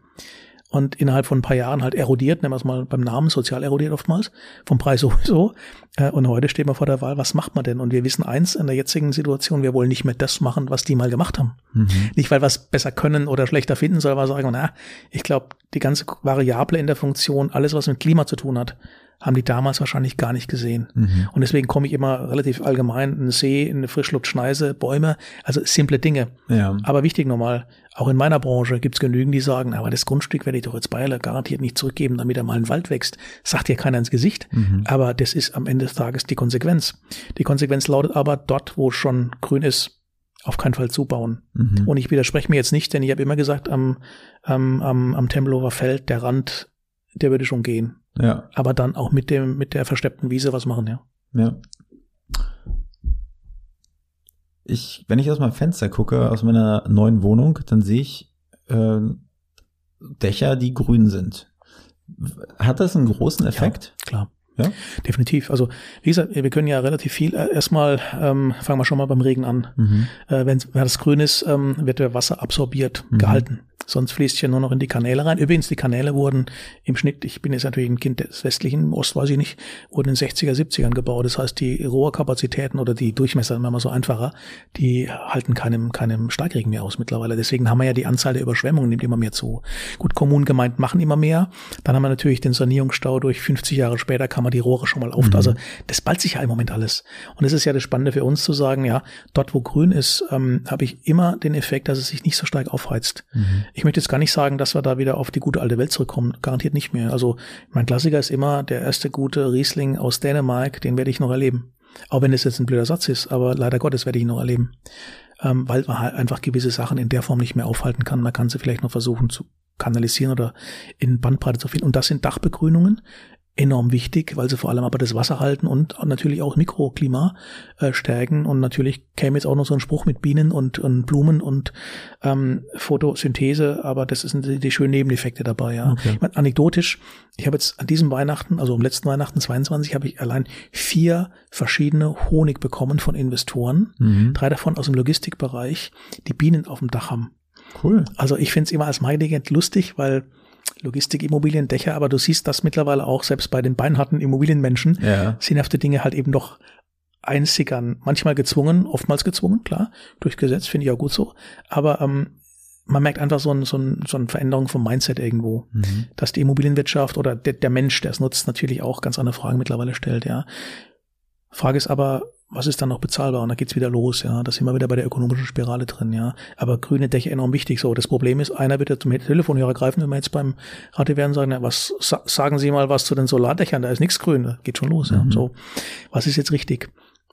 und innerhalb von ein paar Jahren halt erodiert, nennen wir es mal beim Namen, sozial erodiert oftmals, vom Preis sowieso. Äh, und heute stehen wir vor der Wahl, was macht man denn? Und wir wissen eins in der jetzigen Situation, wir wollen nicht mehr das machen, was die mal gemacht haben. Mhm. Nicht, weil wir es besser können oder schlechter finden, sondern weil wir sagen, na, ich glaube, die ganze Variable in der Funktion, alles, was mit Klima zu tun hat, haben die damals wahrscheinlich gar nicht gesehen. Mhm. Und deswegen komme ich immer relativ allgemein, ein See, eine Frischluftschneise, Bäume, also simple Dinge. Ja. Aber wichtig nochmal, auch in meiner Branche gibt es genügend, die sagen, aber das Grundstück werde ich doch jetzt Bayerle garantiert nicht zurückgeben, damit er mal ein Wald wächst. Sagt dir keiner ins Gesicht. Mhm. Aber das ist am Ende des Tages die Konsequenz. Die Konsequenz lautet aber, dort, wo schon grün ist, auf keinen Fall zubauen. Mhm. Und ich widerspreche mir jetzt nicht, denn ich habe immer gesagt, am, am, am, am Tempelhofer Feld, der Rand, der würde schon gehen. Ja. Aber dann auch mit dem, mit der versteppten Wiese was machen, ja. Ja. Ich, wenn ich aus meinem Fenster gucke, aus meiner neuen Wohnung, dann sehe ich äh, Dächer, die grün sind. Hat das einen großen Effekt? Ja, klar. Ja? Definitiv. Also wie gesagt, wir können ja relativ viel. Äh, erstmal ähm, fangen wir schon mal beim Regen an. Mhm. Äh, wenn, wenn das grün ist, ähm, wird der Wasser absorbiert, mhm. gehalten. Sonst fließt ja nur noch in die Kanäle rein. Übrigens, die Kanäle wurden im Schnitt, ich bin jetzt natürlich ein Kind des westlichen Ost, weiß ich nicht, wurden in 60er, 70ern gebaut. Das heißt, die Rohrkapazitäten oder die Durchmesser, wenn man so einfacher, die halten keinem, keinem Starkregen mehr aus mittlerweile. Deswegen haben wir ja die Anzahl der Überschwemmungen nimmt immer mehr zu. Gut, Kommunen gemeint machen immer mehr. Dann haben wir natürlich den Sanierungsstau durch 50 Jahre später kann man die Rohre schon mal auf. Mhm. Also das ballt sich ja im Moment alles. Und es ist ja das Spannende für uns zu sagen, ja, dort wo grün ist, ähm, habe ich immer den Effekt, dass es sich nicht so stark aufheizt. Mhm. Ich möchte jetzt gar nicht sagen, dass wir da wieder auf die gute alte Welt zurückkommen. Garantiert nicht mehr. Also mein Klassiker ist immer der erste gute Riesling aus Dänemark, den werde ich noch erleben. Auch wenn es jetzt ein blöder Satz ist, aber leider Gottes werde ich ihn noch erleben. Ähm, weil man halt einfach gewisse Sachen in der Form nicht mehr aufhalten kann. Man kann sie vielleicht noch versuchen zu kanalisieren oder in Bandbreite zu finden. Und das sind Dachbegrünungen enorm wichtig, weil sie vor allem aber das Wasser halten und natürlich auch Mikroklima äh, stärken. Und natürlich käme jetzt auch noch so ein Spruch mit Bienen und, und Blumen und ähm, Photosynthese, aber das sind die, die schönen Nebeneffekte dabei. Ja. Okay. Ich mein, anekdotisch, ich habe jetzt an diesem Weihnachten, also am letzten Weihnachten 22, habe ich allein vier verschiedene Honig bekommen von Investoren, mhm. drei davon aus dem Logistikbereich, die Bienen auf dem Dach haben. Cool. Also ich finde es immer als Marketing lustig, weil Logistikimmobilien, Dächer, aber du siehst das mittlerweile auch, selbst bei den beinharten Immobilienmenschen, ja. sinnhafte Dinge halt eben doch einsickern. Manchmal gezwungen, oftmals gezwungen, klar, durch Gesetz, finde ich auch gut so. Aber ähm, man merkt einfach so, ein, so, ein, so eine Veränderung vom Mindset irgendwo, mhm. dass die Immobilienwirtschaft oder der, der Mensch, der es nutzt, natürlich auch ganz andere Fragen mittlerweile stellt, ja. Frage ist aber, was ist dann noch bezahlbar? Und da geht's wieder los, ja. Da sind wir wieder bei der ökonomischen Spirale drin, ja. Aber grüne Dächer enorm wichtig. So, das Problem ist, einer wird ja zum Telefonhörer greifen, wenn wir jetzt beim Radio werden sagen, ja, was sagen Sie mal was zu den Solardächern? Da ist nichts grün, da geht schon los, ja. Mhm. So, was ist jetzt richtig?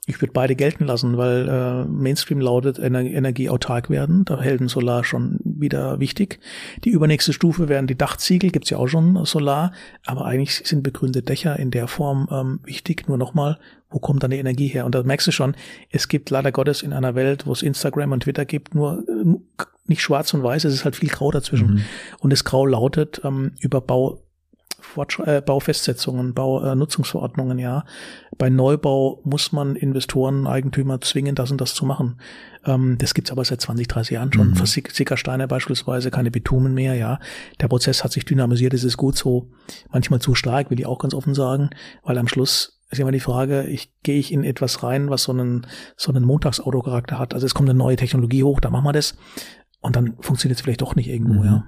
Ich würde beide gelten lassen, weil äh, Mainstream lautet Ener energieautark werden. Da hält ein Solar schon wieder wichtig. Die übernächste Stufe wären die Dachziegel, gibt's ja auch schon Solar, aber eigentlich sind begrünte Dächer in der Form ähm, wichtig. Nur nochmal, wo kommt dann die Energie her? Und da merkst du schon, es gibt leider Gottes in einer Welt, wo es Instagram und Twitter gibt, nur äh, nicht schwarz und weiß, es ist halt viel Grau dazwischen. Mhm. Und das Grau lautet ähm, über Bau Fortsch äh, Baufestsetzungen, Baunutzungsverordnungen, ja. Bei Neubau muss man Investoren, Eigentümer zwingen, das und das zu machen. Ähm, das gibt's aber seit 20, 30 Jahren schon. Mhm. Für Sickersteine beispielsweise, keine Bitumen mehr, ja. Der Prozess hat sich dynamisiert, es ist gut so. Manchmal zu stark, will ich auch ganz offen sagen, weil am Schluss ist immer die Frage, ich gehe ich in etwas rein, was so einen, so einen Montagsautocharakter hat. Also es kommt eine neue Technologie hoch, da machen wir das. Und dann funktioniert es vielleicht doch nicht irgendwo, Mhm. ja.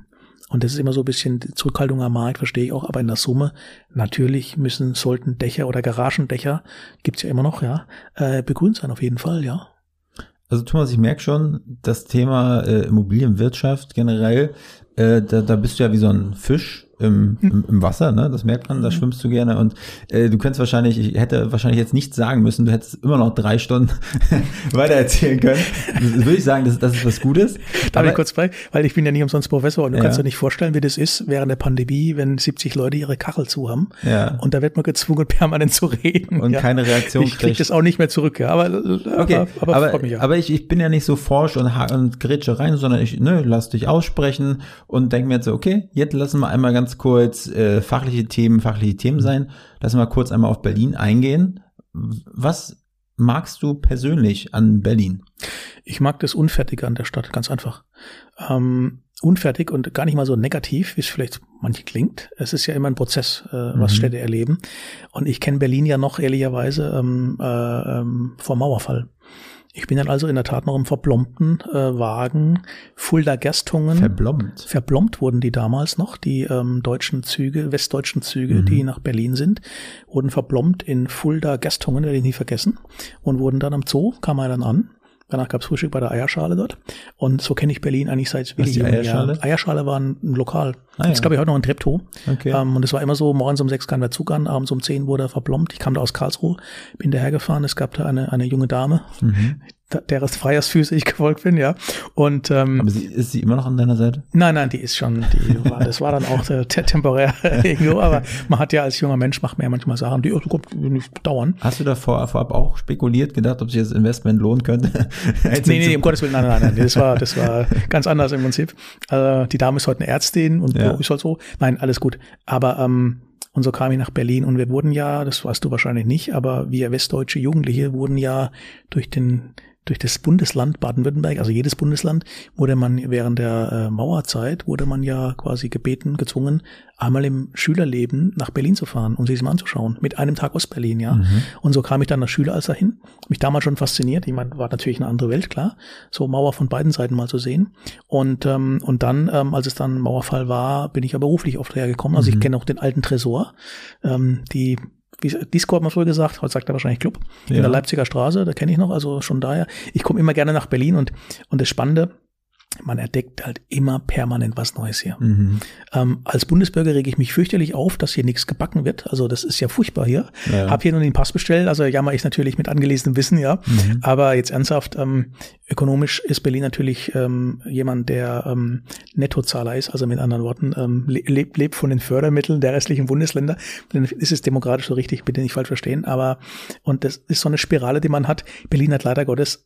Und das ist immer so ein bisschen Zurückhaltung am Markt, verstehe ich auch, aber in der Summe, natürlich müssen, sollten Dächer oder Garagendächer, gibt's ja immer noch, ja, äh, begrünt sein auf jeden Fall, ja. Also Thomas, ich merke schon, das Thema äh, Immobilienwirtschaft generell, äh, da, da bist du ja wie so ein Fisch im, im, im Wasser, ne? Das merkt man, da schwimmst du gerne und äh, du könntest wahrscheinlich, ich hätte wahrscheinlich jetzt nichts sagen müssen, du hättest immer noch drei Stunden weiter erzählen können. Das würde ich sagen, das, das ist was Gutes. Darf Aber- ich kurz frei, weil ich bin ja nicht umsonst Professor und du Ja. kannst dir nicht vorstellen, wie das ist während der Pandemie, wenn 70 Leute ihre Kachel zu haben. Ja. Und da wird man gezwungen, permanent zu reden. Und ja. keine Reaktion Ich krieg kriegt. das auch nicht mehr zurück, ja. Aber, Okay, aber, aber, aber, freut mich ja. aber ich, ich bin ja nicht so forsch und, und grätsche rein, sondern ich ne, lass dich aussprechen und denke mir jetzt so, okay, jetzt lassen wir einmal ganz kurz äh, fachliche Themen, fachliche Themen sein. Lassen wir kurz einmal auf Berlin eingehen. Was magst du persönlich an Berlin? Ich mag das Unfertige an der Stadt, ganz einfach. Ähm, unfertig und gar nicht mal so negativ, wie es vielleicht manche klingt. Es ist ja immer ein Prozess, äh, was Mhm. Städte erleben. Und ich kenne Berlin ja noch ehrlicherweise ähm, äh, ähm, vor Mauerfall. Ich bin dann also in der Tat noch im verblombten äh, Wagen Fulda Gerstungen. Verblombt. Verblombt wurden die damals noch, die ähm, deutschen Züge, westdeutschen Züge, Mhm. die nach Berlin sind, wurden verblombt in Fulda Gastungen, werde ich nie vergessen, und wurden dann am Zoo, kam er dann an. Danach gab's Frühstück bei der Eierschale dort. Und so kenne ich Berlin eigentlich seit Was die Eierschale? Jahren. Eierschale war ein, ein Lokal. Ah, das ja. glaube ich, heute noch ein Treptow. Okay. Ähm, und es war immer so, morgens um sechs kam der Zug an, abends um zehn wurde er verblombt. Ich kam da aus Karlsruhe, bin dahergefahren. Es gab da eine, eine junge Dame, Mhm. Der- deres Freiersfüße ich gefolgt bin, ja. Und ähm, Aber sie, ist sie immer noch an deiner Seite? Nein, nein, die ist schon, die war, das war dann auch äh, te- temporär irgendwo, aber man hat ja als junger Mensch macht man ja manchmal Sachen, die oh, kommt nicht dauern. Hast du da vor, vorab auch spekuliert, gedacht, ob sich das Investment lohnen könnte? Nee, nee, nee, um Gottes Willen, nein, nein, nein, das war, das war ganz anders im Prinzip. Äh, die Dame ist heute eine Ärztin und Ja. ist halt so. Nein, alles gut. Aber ähm, und so kam ich nach Berlin und wir wurden ja, das weißt du wahrscheinlich nicht, aber wir westdeutsche Jugendliche wurden ja durch den durch das Bundesland Baden-Württemberg, also jedes Bundesland, wurde man während der äh, Mauerzeit, wurde man ja quasi gebeten, gezwungen, einmal im Schülerleben nach Berlin zu fahren, um sich das mal anzuschauen. Mit einem Tag Ostberlin, ja. Und so kam ich dann als Schüler als dahin. Mich damals schon fasziniert. Ich meine, war natürlich eine andere Welt, klar. So Mauer von beiden Seiten mal zu sehen. Und, ähm, und dann, ähm, als es dann Mauerfall war, bin ich ja beruflich oft hergekommen. Also ich kenne auch den alten Tresor, ähm, die wie Disco hat man früher gesagt, heute sagt er wahrscheinlich Club, in Ja. der Leipziger Straße, da kenne ich noch, also schon daher. Ich komme immer gerne nach Berlin und, und das Spannende, man entdeckt halt immer permanent was Neues hier. Mhm. Ähm, als Bundesbürger rege ich mich fürchterlich auf, dass hier nichts gebacken wird. Also das ist ja furchtbar hier. Ja. Hab hier nur den Pass bestellt, also jammer ich natürlich mit angelesenem Wissen, ja. Mhm. Aber jetzt ernsthaft, ähm, ökonomisch ist Berlin natürlich ähm, jemand, der ähm, Nettozahler ist, also mit anderen Worten, ähm, le lebt, lebt von den Fördermitteln der restlichen Bundesländer. Dann ist es demokratisch so richtig, bitte nicht falsch verstehen. Aber und das ist so eine Spirale, die man hat. Berlin hat leider Gottes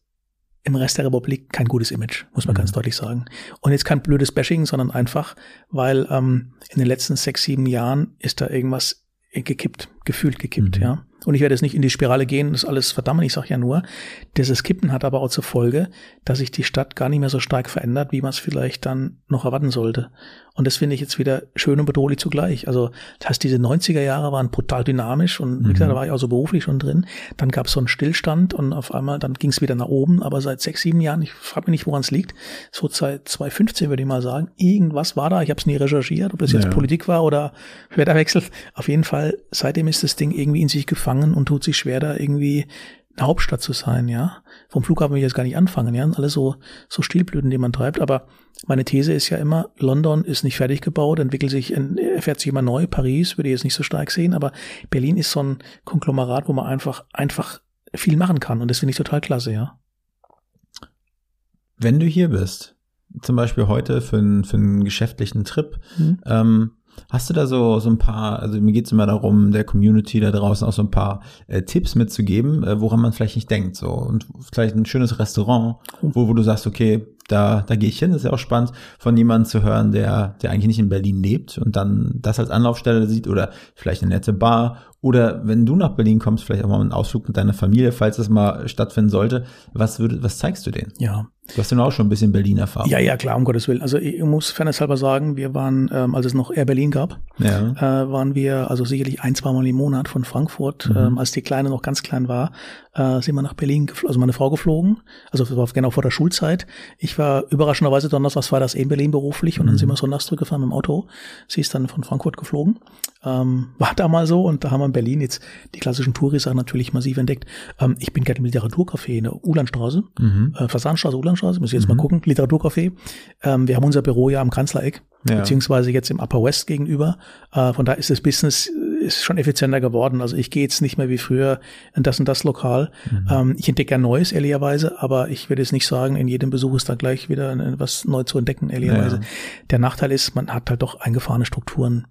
im Rest der Republik kein gutes Image, muss man Mhm. ganz deutlich sagen. Und jetzt kein blödes Bashing, sondern einfach, weil ähm, in den letzten sechs, sieben Jahren ist da irgendwas gekippt, gefühlt gekippt, Mhm. ja. Und ich werde jetzt nicht in die Spirale gehen, das ist alles verdammt, ich sage ja nur, dieses Kippen hat aber auch zur Folge, dass sich die Stadt gar nicht mehr so stark verändert, wie man es vielleicht dann noch erwarten sollte. Und das finde ich jetzt wieder schön und bedrohlich zugleich. Also das heißt, diese 90er Jahre waren brutal dynamisch und wie gesagt, da war ich auch so beruflich schon drin. Dann gab es so einen Stillstand und auf einmal, dann ging es wieder nach oben, aber seit sechs, sieben Jahren, ich frage mich nicht, woran es liegt, so seit 2015 würde ich mal sagen, irgendwas war da, ich habe es nie recherchiert, ob das jetzt Ja. Politik war oder Wetterwechsel. Auf jeden Fall, seitdem ist das Ding irgendwie in sich gefangen und tut sich schwer, da irgendwie eine Hauptstadt zu sein, ja. Vom Flughafen will ich jetzt gar nicht anfangen, ja. Alle so, so Stilblüten, die man treibt. Aber meine These ist ja immer, London ist nicht fertig gebaut, entwickelt sich, erfährt sich immer neu. Paris würde ich jetzt nicht so stark sehen, aber Berlin ist so ein Konglomerat, wo man einfach, einfach viel machen kann. Und das finde ich total klasse, ja. Wenn du hier bist, zum Beispiel heute für, einen für einen geschäftlichen Trip, mhm. ähm, Hast du da so, so ein paar, also mir geht es immer darum, der Community da draußen auch so ein paar äh, Tipps mitzugeben, äh, woran man vielleicht nicht denkt. So und vielleicht ein schönes Restaurant, wo, wo du sagst, okay, da, da gehe ich hin. Das ist ja auch spannend, von jemandem zu hören, der, der eigentlich nicht in Berlin lebt und dann das als Anlaufstelle sieht oder vielleicht eine nette Bar oder wenn du nach Berlin kommst, vielleicht auch mal einen Ausflug mit deiner Familie, falls das mal stattfinden sollte. Was würde, was zeigst du denen? Ja, Du hast ja auch schon ein bisschen Berlin-Erfahrung. Ja, ja, klar, um Gottes Willen. Also ich muss fairnesshalber sagen, wir waren, ähm, als es noch Air Berlin gab, ja. äh, waren wir also sicherlich ein, zwei Mal im Monat von Frankfurt, mhm. ähm, als die Kleine noch ganz klein war, äh, sind wir nach Berlin, also meine Frau geflogen, also das war genau vor der Schulzeit. Ich war überraschenderweise donnerstags, war das in Berlin beruflich und mhm. dann sind wir sonntags zurückgefahren mit dem Auto. Sie ist dann von Frankfurt geflogen. Ähm, war da mal so und da haben wir in Berlin jetzt die klassischen Tourisachen natürlich massiv entdeckt. Ähm, ich bin gerade im Literaturcafé in der Ulandstraße, mhm. äh, Fasanstraße, Ulandstraße, muss ich jetzt mhm. mal gucken, Literaturcafé. Ähm, wir haben unser Büro ja am Kanzlereck, ja. beziehungsweise jetzt im Upper West gegenüber. Äh, von da ist das Business ist schon effizienter geworden. Also ich gehe jetzt nicht mehr wie früher in das und das Lokal. Mhm. Ähm, ich entdecke ja Neues, ehrlicherweise, aber ich würde jetzt nicht sagen, in jedem Besuch ist da gleich wieder was neu zu entdecken, ehrlicherweise. Ja. Der Nachteil ist, man hat halt doch eingefahrene Strukturen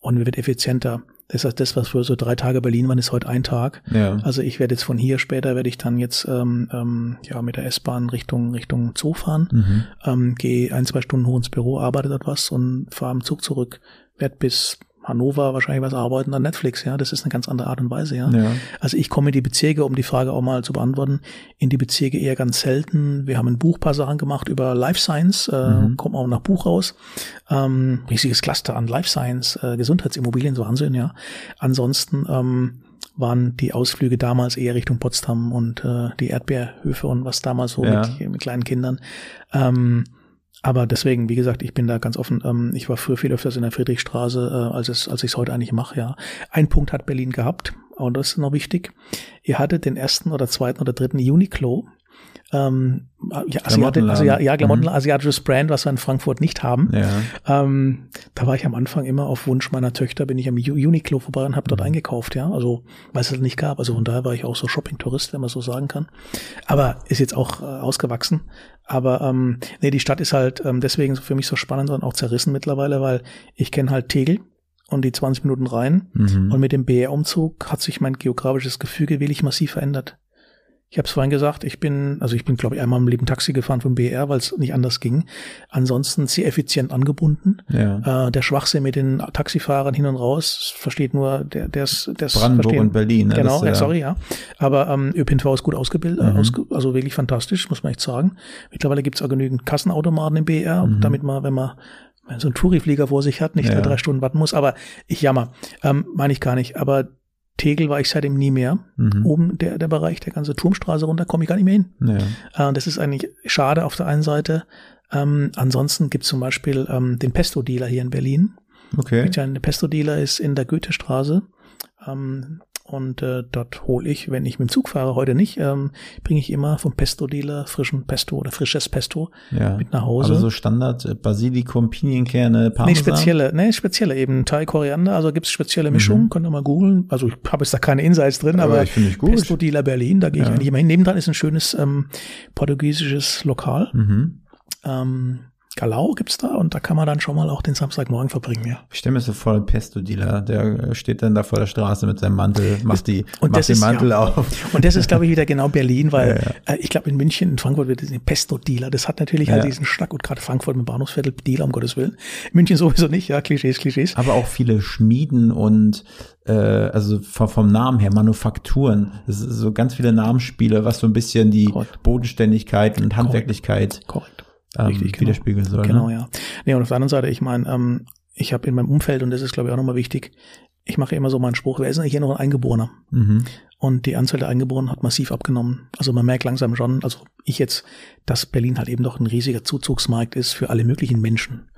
und wird effizienter. Das heißt, das, was für so drei Tage Berlin waren, ist heute ein Tag. Ja. Also ich werde jetzt von hier später, werde ich dann jetzt ähm, ähm, ja mit der S-Bahn Richtung Richtung Zoo fahren, mhm. ähm, gehe ein, zwei Stunden hoch ins Büro, arbeite dort was und fahre am Zug zurück, werde bis Hannover wahrscheinlich was arbeiten an Netflix, ja. Das ist eine ganz andere Art und Weise, ja. ja. Also ich komme in die Bezirke, um die Frage auch mal zu beantworten, in die Bezirke eher ganz selten. Wir haben ein Buch paar Sachen gemacht über Life Science, äh, mhm. kommt auch nach Buch raus. Ähm, riesiges Cluster an Life Science, äh, Gesundheitsimmobilien, so Wahnsinn, ja. Ansonsten ähm, waren die Ausflüge damals eher Richtung Potsdam und äh, die Erdbeerhöfe und was damals so ja. mit, mit kleinen Kindern. Ähm, aber deswegen, wie gesagt, ich bin da ganz offen. Ähm, ich war früher viel öfters in der Friedrichstraße, äh, als es, als ich es heute eigentlich mache, ja. Ein Punkt hat Berlin gehabt, und das ist noch wichtig. Ihr hattet den ersten oder zweiten oder dritten Uniqlo ähm, ja, Asiati also ja, ja Klamotten, mhm. asiatisches Brand, was wir in Frankfurt nicht haben. Ja. Ähm, da war ich am Anfang immer auf Wunsch meiner Töchter, bin ich am Uniqlo vorbei und habe dort mhm. eingekauft, ja. Also, weil es das nicht gab. Also von daher war ich auch so Shopping-Tourist, wenn man so sagen kann. Aber ist jetzt auch äh, ausgewachsen. Aber ähm, nee, die Stadt ist halt ähm, deswegen für mich so spannend und auch zerrissen mittlerweile, weil ich kenne halt Tegel und die 20 Minuten rein. Mhm. Und mit dem BR-Umzug hat sich mein geografisches Gefüge wirklich massiv verändert. Ich habe es vorhin gesagt, ich bin, also ich bin, glaube ich, einmal im Leben Taxi gefahren von BR, weil es nicht anders ging. Ansonsten sehr effizient angebunden. Ja. Äh, der Schwachsinn mit den Taxifahrern hin und raus versteht nur der, der ist, der Brandenburg verstehen. und Berlin. Ne? Genau, das, ja. sorry, ja. Aber ähm, ÖPNV ist gut ausgebildet, mhm. aus, also wirklich fantastisch, muss man echt sagen. Mittlerweile gibt es auch genügend Kassenautomaten im BR, mhm. damit man, wenn man so ein Touriflieger vor sich hat, nicht ja. drei Stunden warten muss. Aber ich jammer, ähm, meine ich gar nicht. Aber Tegel war ich seitdem nie mehr. Mhm. Oben der, der Bereich, der ganze Turmstraße runter, komme ich gar nicht mehr hin. Ja. Äh, das ist eigentlich schade auf der einen Seite. Ähm, ansonsten gibt es zum Beispiel ähm, den Pesto-Dealer hier in Berlin. Okay. Der Pesto-Dealer ist in der Goethestraße. Ähm, und äh, dort hole ich, wenn ich mit dem Zug fahre, heute nicht, ähm, bringe ich immer vom Pesto-Dealer frischen Pesto oder frisches Pesto ja. mit nach Hause. Also so Standard äh, Basilikum, Pinienkerne, Parmesan? Nee, spezielle, nee, spezielle eben Thai, Koriander, also gibt's spezielle Mischungen, mhm. könnt ihr mal googeln. Also ich habe jetzt da keine Insights drin, aber, aber Pesto-Dealer Berlin, da gehe ich ja. eigentlich immer hin. Nebendran ist ein schönes ähm, portugiesisches Lokal. Mhm. Ähm, Galau gibt's da und da kann man dann schon mal auch den Samstagmorgen verbringen, ja. Ich stelle mir so vor, Pesto-Dealer, der steht dann da vor der Straße mit seinem Mantel, macht die, und macht den Mantel ja. auf. Und das ist, glaube ich, wieder genau Berlin, weil ja, ja. Äh, ich glaube, in München, in Frankfurt wird es ein Pesto-Dealer. Das hat natürlich halt diesen Schnack und gerade Frankfurt mit Bahnhofsviertel Dealer, um Gottes Willen. München sowieso nicht, ja, Klischees, Klischees. Aber auch viele Schmieden und äh, also vom, vom Namen her, Manufakturen. Das ist so ganz viele Namensspiele, was so ein bisschen die Korrekt. Bodenständigkeit und Handwerklichkeit Korrekt. Ähm, Richtig, genau. widerspiegeln soll. Genau, ne? ja. Nee, und auf der anderen Seite, ich meine, ähm, ich habe in meinem Umfeld, und das ist, glaube ich, auch nochmal wichtig, ich mache immer so meinen Spruch, wer ist denn hier noch ein Eingeborener? Mhm. Und die Anzahl der Eingeborenen hat massiv abgenommen. Also man merkt langsam schon, also ich jetzt, dass Berlin halt eben doch ein riesiger Zuzugsmarkt ist für alle möglichen Menschen.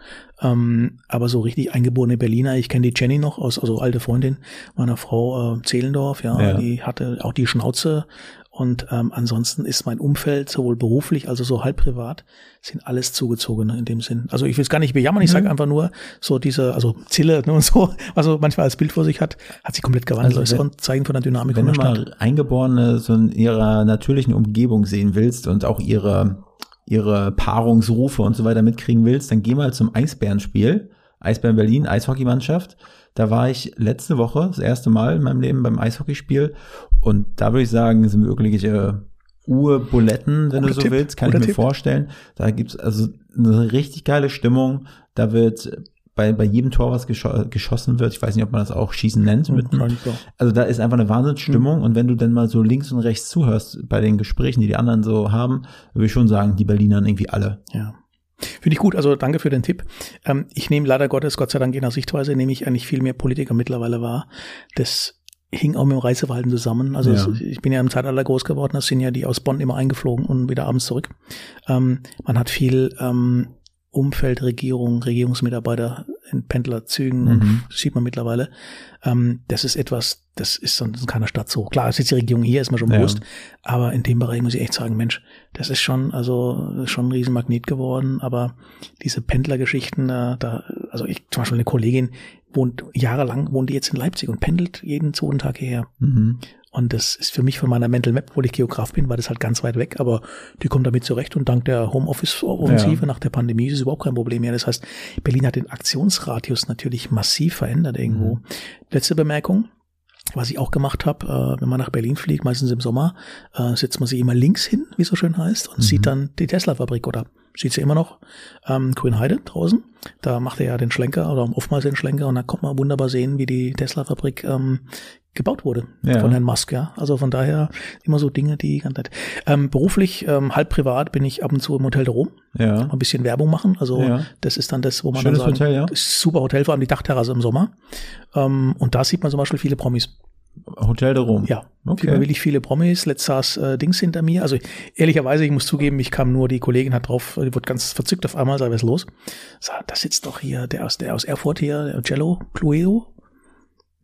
Ähm, aber so richtig eingeborene Berliner, ich kenne die Jenny noch aus, also alte Freundin meiner Frau äh, Zehlendorf, ja, ja, die hatte auch die Schnauze Und ähm, ansonsten ist mein Umfeld sowohl beruflich als auch so halb privat sind alles Zugezogene in dem Sinn. Also ich will es gar nicht bejammern, ich sage einfach nur so diese, also Zille ne, und so, was man manchmal als Bild vor sich hat, hat sich komplett gewandelt. Also das ist ein Zeichen von der Dynamik Wenn von du der Stadt. mal Eingeborene so in ihrer natürlichen Umgebung sehen willst und auch ihre, ihre Paarungsrufe und so weiter mitkriegen willst, dann geh mal zum Eisbärenspiel. Eisbären Berlin, Eishockeymannschaft. Da war ich letzte Woche das erste Mal in meinem Leben beim Eishockeyspiel und da würde ich sagen, sind wirklich äh, Urbuletten, wenn Guter du so Tipp, willst, kann ich guter mir Tipp. vorstellen. Da gibt's also eine richtig geile Stimmung. Da wird bei, bei jedem Tor, was gescho geschossen wird, ich weiß nicht, ob man das auch Schießen nennt, mit, Wahrscheinlich so. also da ist einfach eine Wahnsinnsstimmung und wenn du dann mal so links und rechts zuhörst bei den Gesprächen, die die anderen so haben, würde ich schon sagen, die Berlinern irgendwie alle. Ja. Finde ich gut, also danke für den Tipp. Ähm, ich nehme leider Gottes, Gott sei Dank in der Sichtweise, nehme ich eigentlich viel mehr Politiker mittlerweile wahr. Das hing auch mit dem Reiseverhalten zusammen. Also Ja. es, ich bin ja im Zeitalter groß geworden, das sind ja die aus Bonn immer eingeflogen und wieder abends zurück. Ähm, man hat viel ähm, Umfeld, Regierung, Regierungsmitarbeiter in Pendlerzügen Mhm. und das sieht man mittlerweile. Ähm, das ist etwas, das ist sonst in keiner Stadt so. Klar, es ist die Regierung hier, ist mir schon Ja. bewusst. Aber in dem Bereich muss ich echt sagen, Mensch, das ist schon, also schon ein Riesenmagnet geworden. Aber diese Pendlergeschichten, äh, da, also ich zum Beispiel eine Kollegin wohnt jahrelang, wohnt die jetzt in Leipzig und pendelt jeden zweiten Tag hierher. Mhm. Und das ist für mich von meiner Mental Map, obwohl ich Geograf bin, war das halt ganz weit weg, aber die kommt damit zurecht und dank der Homeoffice-Offensive Ja. nach der Pandemie ist es überhaupt kein Problem mehr. Das heißt, Berlin hat den Aktionsradius natürlich massiv verändert irgendwo. Letzte Bemerkung. Was ich auch gemacht habe, äh, wenn man nach Berlin fliegt, meistens im Sommer, äh, setzt man sich immer links hin, wie es so schön heißt, und sieht dann die Tesla-Fabrik oder sieht sie immer noch, ähm, Grünheide draußen. Da macht er ja den Schlenker oder oftmals den Schlenker und da kommt man wunderbar sehen, wie die Tesla-Fabrik ähm, gebaut wurde Ja. von Herrn Musk, ja. Also von daher immer so Dinge, die ganz nett. Ähm, beruflich, ähm, halb privat bin ich ab und zu im Hotel der Rom, Ja. ein bisschen Werbung machen. Also Ja. das ist dann das, wo man Schönes dann sagen, Hotel, ja. super Hotel, vor allem die Dachterrasse im Sommer. Ähm, und da sieht man zum Beispiel viele Promis. Hotel de Rom. Ja, Okay. okay. wirklich viele Promis. Letzt saß äh, Dings hinter mir. Also ehrlicherweise, ich muss zugeben, ich kam nur, die Kollegin hat drauf, die wurde ganz verzückt auf einmal, sei was los. Sag, da sitzt doch hier der aus, der aus Erfurt hier, der Cello, Cluedo.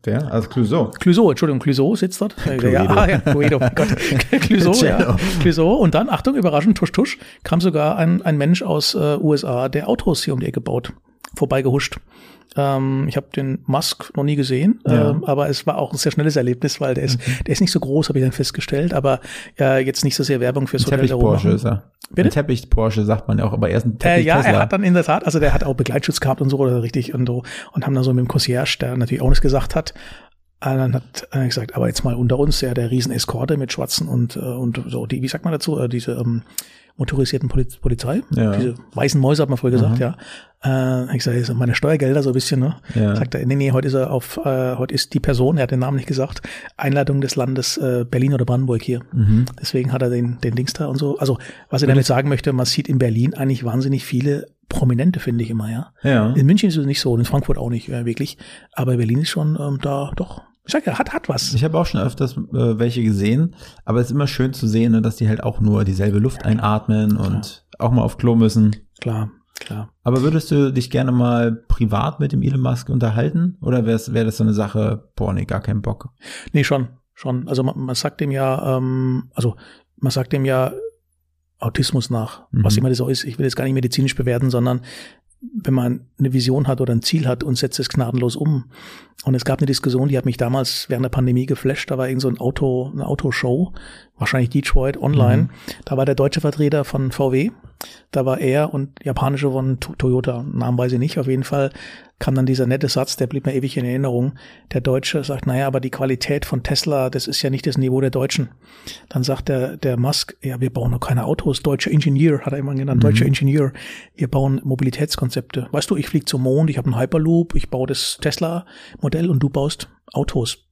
Wer? Also Clouseau. Clouseau, Entschuldigung, Clouseau sitzt dort. Cluedo. Ja, ah, ja, Cluedo, Gott. Clouseau, ja. Clouseau. Und dann, Achtung, überraschend, tusch, tusch, kam sogar ein, ein Mensch aus äh, USA, der Autos hier um die Ecke baut, vorbeigehuscht. Ähm, ich habe den Musk noch nie gesehen, Ja. ähm, aber es war auch ein sehr schnelles Erlebnis, weil der ist, der ist nicht so groß, habe ich dann festgestellt, aber äh, jetzt nicht so sehr Werbung fürs Hotel Teppich. Porsche ist er. Bitte? Ein Teppich Porsche sagt man ja auch, aber er ist ein Äh, Teppich ja, Tesla. er hat dann in der Tat, also der hat auch Begleitschutz gehabt und so, oder richtig und so, und haben dann so mit dem Concierge, der natürlich auch nichts gesagt hat, äh, dann hat er gesagt, aber jetzt mal unter uns, ja, der riesen Eskorte mit Schwarzen und, äh, und so, die, wie sagt man dazu, äh, diese ähm, motorisierten Poliz Polizei, Ja. diese weißen Mäuse hat man früher gesagt, ja. Äh, ich sage, meine Steuergelder so ein bisschen, ne? Ja. Sagt er, nee, nee, heute ist er auf, äh, heute ist die Person, er hat den Namen nicht gesagt, Einladung des Landes äh, Berlin oder Brandenburg hier. Mhm. Deswegen hat er den, den Dings da und so. Also, was ich damit sagen möchte, man sieht in Berlin eigentlich wahnsinnig viele Prominente, finde ich immer, ja. Ja. In München ist es nicht so und in Frankfurt auch nicht, äh, wirklich. Aber Berlin ist schon ähm, da, doch. Ja, hat, hat was. Ich habe auch schon öfters äh, welche gesehen, aber es ist immer schön zu sehen, ne, dass die halt auch nur dieselbe Luft einatmen und auch mal auf Klo müssen. Klar, klar. Aber würdest du dich gerne mal privat mit dem Elon Musk unterhalten? Oder wäre wär das so eine Sache, boah, nee, gar keinen Bock? Nee, schon, schon. Also man, man sagt dem ja, ähm, also man sagt dem ja Autismus nach, Mhm. was immer das auch ist. Ich will jetzt gar nicht medizinisch bewerten, sondern wenn man eine Vision hat oder ein Ziel hat und setzt es gnadenlos um. Und es gab eine Diskussion, die hat mich damals während der Pandemie geflasht. Da war irgend so ein Auto, eine Autoshow, wahrscheinlich Detroit online. Da war der deutsche Vertreter von VW. Da war er und japanische von To- Toyota. Namen weiß ich nicht. Auf jeden Fall kam dann dieser nette Satz, der blieb mir ewig in Erinnerung. Der Deutsche sagt, naja, aber die Qualität von Tesla, das ist ja nicht das Niveau der Deutschen. Dann sagt der, der Musk, ja, wir bauen noch keine Autos. Deutscher Ingenieur, hat er immer genannt, deutscher Ingenieur. Wir bauen Mobilitätskonzepte. Weißt du, ich fliege zum Mond, ich habe einen Hyperloop, ich baue das Tesla-Modell und du baust Autos.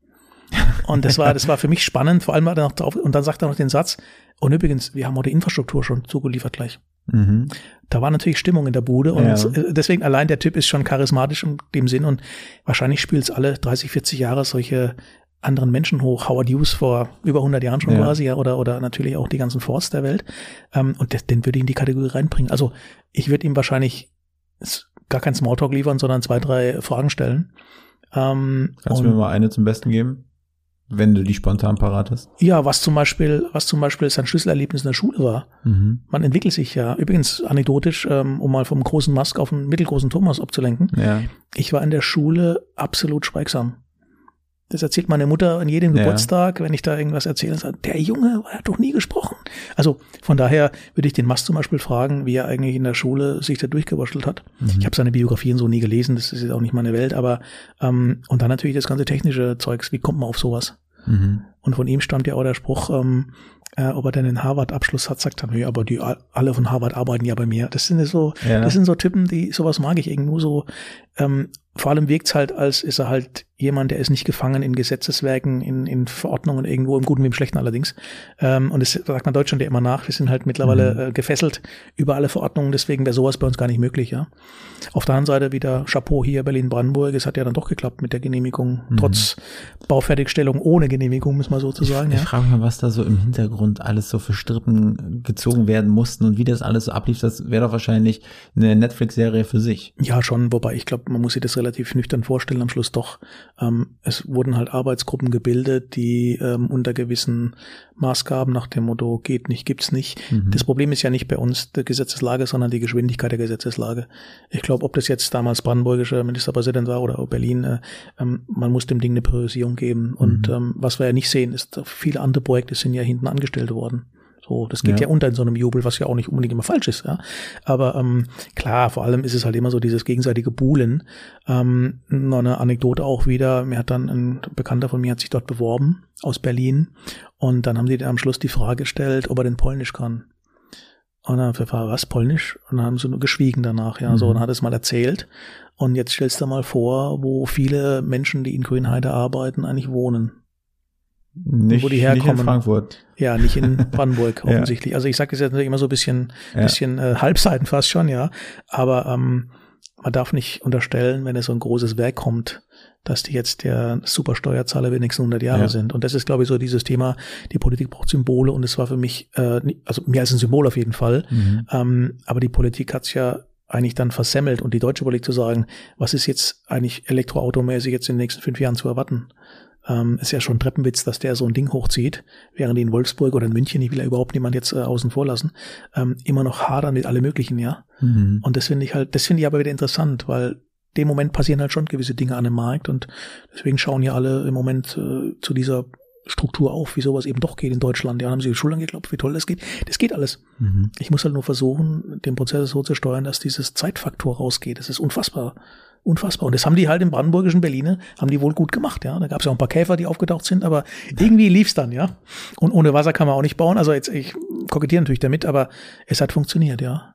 Und das war, das war für mich spannend, vor allem war er noch drauf, und dann sagt er noch den Satz, und übrigens, wir haben auch die Infrastruktur schon zugeliefert gleich. Mhm. Da war natürlich Stimmung in der Bude und Ja. äh, deswegen allein der Typ ist schon charismatisch in dem Sinn und wahrscheinlich spielt es alle 30, 40 Jahre solche anderen Menschen hoch. Howard Hughes vor über 100 Jahren schon Ja. quasi, ja, oder, oder natürlich auch die ganzen Forts der Welt. Ähm, und das, den würde ich in die Kategorie reinbringen. Also ich würde ihm wahrscheinlich gar kein Smalltalk liefern, sondern zwei, drei Fragen stellen. Ähm, Kannst du mir mal eine zum Besten geben? Wenn du die spontan parat hast? Ja, was zum Beispiel, was zum Beispiel sein Schlüsselerlebnis in der Schule war. Mhm. Man entwickelt sich ja. Übrigens anekdotisch, ähm, um mal vom großen Musk auf den mittelgroßen Thomas abzulenken. Ja. Ich war in der Schule absolut schweigsam. Das erzählt meine Mutter an jedem Ja. Geburtstag, wenn ich da irgendwas erzähle, sagt, der Junge hat doch nie gesprochen. Also von daher würde ich den Mast zum Beispiel fragen, wie er eigentlich in der Schule sich da durchgewurschtelt hat. Ich habe seine Biografien so nie gelesen, das ist jetzt auch nicht meine Welt, aber ähm, und dann natürlich das ganze technische Zeugs, wie kommt man auf sowas? Mhm. Und von ihm stammt ja auch der Spruch, ähm, äh, ob er denn einen Harvard-Abschluss hat, sagt er, nee, aber die alle von Harvard arbeiten ja bei mir. Das sind so, Ja. das sind so Typen, die sowas mag ich irgendwo so. Ähm, vor allem wirkt's halt, als ist er halt jemand, der ist nicht gefangen in Gesetzeswerken, in, in Verordnungen irgendwo, im Guten wie im Schlechten allerdings. Ähm, und das sagt man Deutschland ja immer nach. Wir sind halt mittlerweile äh, gefesselt über alle Verordnungen, deswegen wäre sowas bei uns gar nicht möglich, ja. Auf der anderen Seite wieder Chapeau hier Berlin-Brandenburg. Es hat ja dann doch geklappt mit der Genehmigung, trotz Baufertigstellung ohne Genehmigung, muss man sozusagen, Ich ja. frage mich mal, was da so im Hintergrund alles so für Strippen gezogen werden mussten und wie das alles so ablief. Das wäre doch wahrscheinlich eine Netflix-Serie für sich. Ja, schon, wobei ich glaube, man muss sich das relativ nüchtern vorstellen am Schluss doch. Ähm, es wurden halt Arbeitsgruppen gebildet, die ähm, unter gewissen Maßgaben nach dem Motto geht nicht, gibt's nicht. Das Problem ist ja nicht bei uns die Gesetzeslage, sondern die Geschwindigkeit der Gesetzeslage. Ich glaube, ob das jetzt damals brandenburgischer Ministerpräsident war oder Berlin, äh, ähm, man muss dem Ding eine Priorisierung geben. Und ähm, was wir ja nicht sehen, ist, viele andere Projekte sind ja hinten angestellt worden. So, das geht Ja. ja. unter in so einem Jubel, was ja auch nicht unbedingt immer falsch ist, ja. Aber ähm, klar, vor allem ist es halt immer so dieses gegenseitige Buhlen. Ähm, noch eine Anekdote auch wieder. Mir hat dann ein Bekannter von mir hat sich dort beworben aus Berlin und dann haben die am Schluss die Frage gestellt, ob er denn Polnisch kann. Und dann gefragt, was, Polnisch? Und dann haben sie nur geschwiegen danach, ja, so, und dann hat es mal erzählt. Und jetzt stellst du dir mal vor, wo viele Menschen, die in Grünheide arbeiten, eigentlich wohnen. Nicht, Wo die Nicht herkommen. in Frankfurt. Ja, nicht in Brandenburg Ja. offensichtlich. Also ich sage das jetzt natürlich immer so ein bisschen, Ja. bisschen äh, Halbseiten fast schon, ja. Aber ähm, man darf nicht unterstellen, wenn es so ein großes Werk kommt, dass die jetzt der Supersteuerzahler die nächsten 100 Jahre Ja. sind. Und das ist, glaube ich, so dieses Thema, die Politik braucht Symbole und es war für mich, äh, also mehr als ein Symbol auf jeden Fall. Mhm. Ähm, aber die Politik hat's ja eigentlich dann versemmelt und die deutsche Politik zu sagen, was ist jetzt eigentlich elektroautomäßig jetzt in den nächsten fünf Jahren zu erwarten? Ähm, ist ja schon Treppenwitz, dass der so ein Ding hochzieht, während die in Wolfsburg oder in München, ich will ja überhaupt niemand jetzt äh, außen vor lassen, ähm, immer noch hadern mit alle möglichen, ja. Mhm. Und das finde ich halt, das finde ich aber wieder interessant, weil dem Moment passieren halt schon gewisse Dinge an dem Markt und deswegen schauen ja alle im Moment äh, zu dieser Struktur auf, wie sowas eben doch geht in Deutschland. Ja, haben sie die Schultern geklopft, wie toll das geht. Das geht alles. Mhm. Ich muss halt nur versuchen, den Prozess so zu steuern, dass dieses Zeitfaktor rausgeht. Das ist unfassbar. Unfassbar. Und das haben die halt im brandenburgischen Berliner, haben die wohl gut gemacht, ja. Da gab es ja auch ein paar Käfer, die aufgetaucht sind, aber irgendwie lief's dann, ja. Und ohne Wasser kann man auch nicht bauen. Also jetzt, ich kokettiere natürlich damit, aber es hat funktioniert, ja.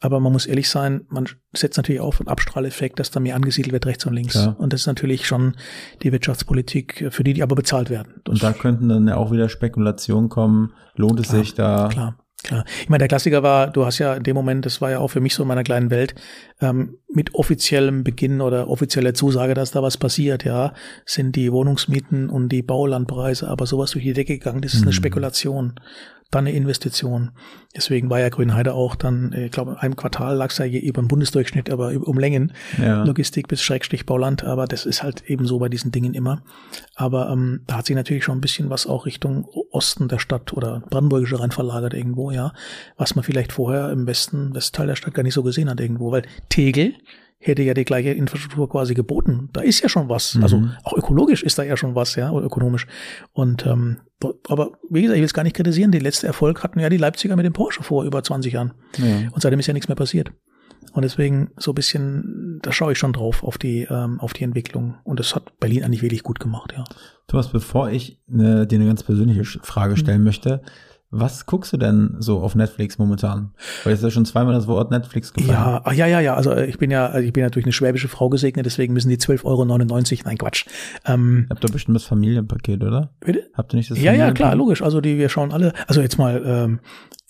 Aber man muss ehrlich sein, man setzt natürlich auf einen Abstrahleffekt, dass da mehr angesiedelt wird rechts und links. Klar. Und das ist natürlich schon die Wirtschaftspolitik, für die die aber bezahlt werden. Das Und da könnten dann ja auch wieder Spekulationen kommen. Lohnt es sich da? Klar, klar. Ich meine, der Klassiker war, du hast ja in dem Moment, das war ja auch für mich so in meiner kleinen Welt, ähm, mit offiziellem Beginn oder offizieller Zusage, dass da was passiert, ja, sind die Wohnungsmieten und die Baulandpreise aber sowas durch die Decke gegangen. Das ist eine Spekulation, dann eine Investition. Deswegen war ja Grünheide auch dann, ich glaube, in einem Quartal lag es ja über den Bundesdurchschnitt, aber um Längen. Ja. Logistik bis Schrägstrich Bauland, aber das ist halt eben so bei diesen Dingen immer. Aber ähm, da hat sich natürlich schon ein bisschen was auch Richtung Osten der Stadt oder Brandenburgische rein verlagert irgendwo, ja. Was man vielleicht vorher im Westen, Westteil der Stadt gar nicht so gesehen hat irgendwo, weil Tegel hätte ja die gleiche Infrastruktur quasi geboten. Da ist ja schon was. Also auch ökologisch ist da ja schon was, ja, oder ökonomisch. Und ähm, aber wie gesagt, ich will es gar nicht kritisieren. Die letzte Erfolg hatten ja die Leipziger mit dem Porsche vor über 20 Jahren. Ja. Und seitdem ist ja nichts mehr passiert. Und deswegen so ein bisschen, da schaue ich schon drauf auf die, ähm, auf die Entwicklung. Und das hat Berlin eigentlich wirklich gut gemacht, ja. Thomas, bevor ich ne, dir eine ganz persönliche Frage stellen möchte, was guckst du denn so auf Netflix momentan? Weil jetzt ist ja schon zweimal das Wort Netflix gefallen. Ja, ah, ja, ja, ja. Also äh, ich bin ja, also ich bin ja durch eine schwäbische Frau gesegnet, deswegen müssen die 12,99 Euro. Nein, Quatsch. Ähm, Ihr habt doch bestimmt das Familienpaket, oder? bitte? Habt ihr nicht das Ja, ja, klar, logisch. Also die, wir schauen alle. Also jetzt mal, ähm,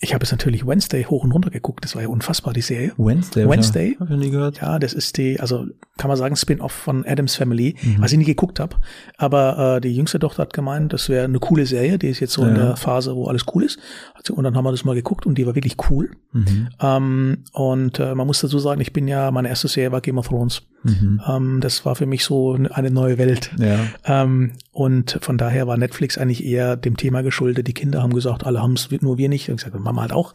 ich habe jetzt natürlich Wednesday hoch und runter geguckt. Das war ja unfassbar, die Serie. Wednesday. Wednesday? Hab ich noch nie gehört. Ja, das ist die, also kann man sagen, Spin-off von Adams Family, was ich nie geguckt habe. Aber äh, die jüngste Tochter hat gemeint, das wäre eine coole Serie, die ist jetzt so in Ja. der Phase, wo alles cool ist. Und dann haben wir das mal geguckt und die war wirklich cool. Mhm. Ähm, und äh, man muss dazu sagen, ich bin ja, meine erste Serie war Game of Thrones. Mhm. Ähm, das war für mich so eine neue Welt. Ja. Ähm, und von daher war Netflix eigentlich eher dem Thema geschuldet. Die Kinder haben gesagt, alle haben es, nur wir nicht. Und ich gesagt, Mama hat auch.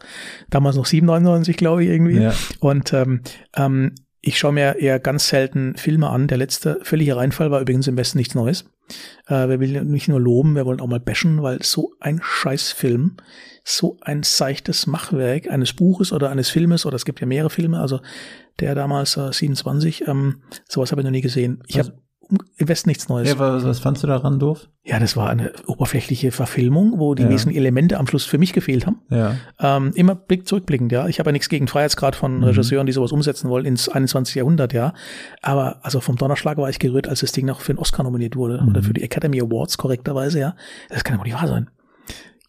Damals noch 7,99, glaube ich, irgendwie. Ja. Und ähm, ähm, ich schaue mir eher ganz selten Filme an. Der letzte völlige Reinfall war übrigens im Westen nichts Neues. Äh, wir will nicht nur loben, wir wollen auch mal bashen, weil so ein Scheißfilm, so ein seichtes Machwerk eines Buches oder eines Filmes, oder es gibt ja mehrere Filme, also der damals äh, 27, ähm, sowas habe ich noch nie gesehen. Ich Was? habe im Westen nichts Neues. ja was, was fandst du daran doof? Ja, das war eine oberflächliche Verfilmung, wo die Ja. wesentlichen Elemente am Schluss für mich gefehlt haben. Ja. Ähm, immer Blick zurückblickend, ja. Ich habe ja nichts gegen Freiheitsgrad von Mhm. Regisseuren, die sowas umsetzen wollen ins 21. Jahrhundert, ja. Aber also vom Donnerschlag war ich gerührt, als das Ding noch für einen Oscar nominiert wurde Mhm. oder für die Academy Awards korrekterweise, ja. Das kann ja wohl nicht wahr sein.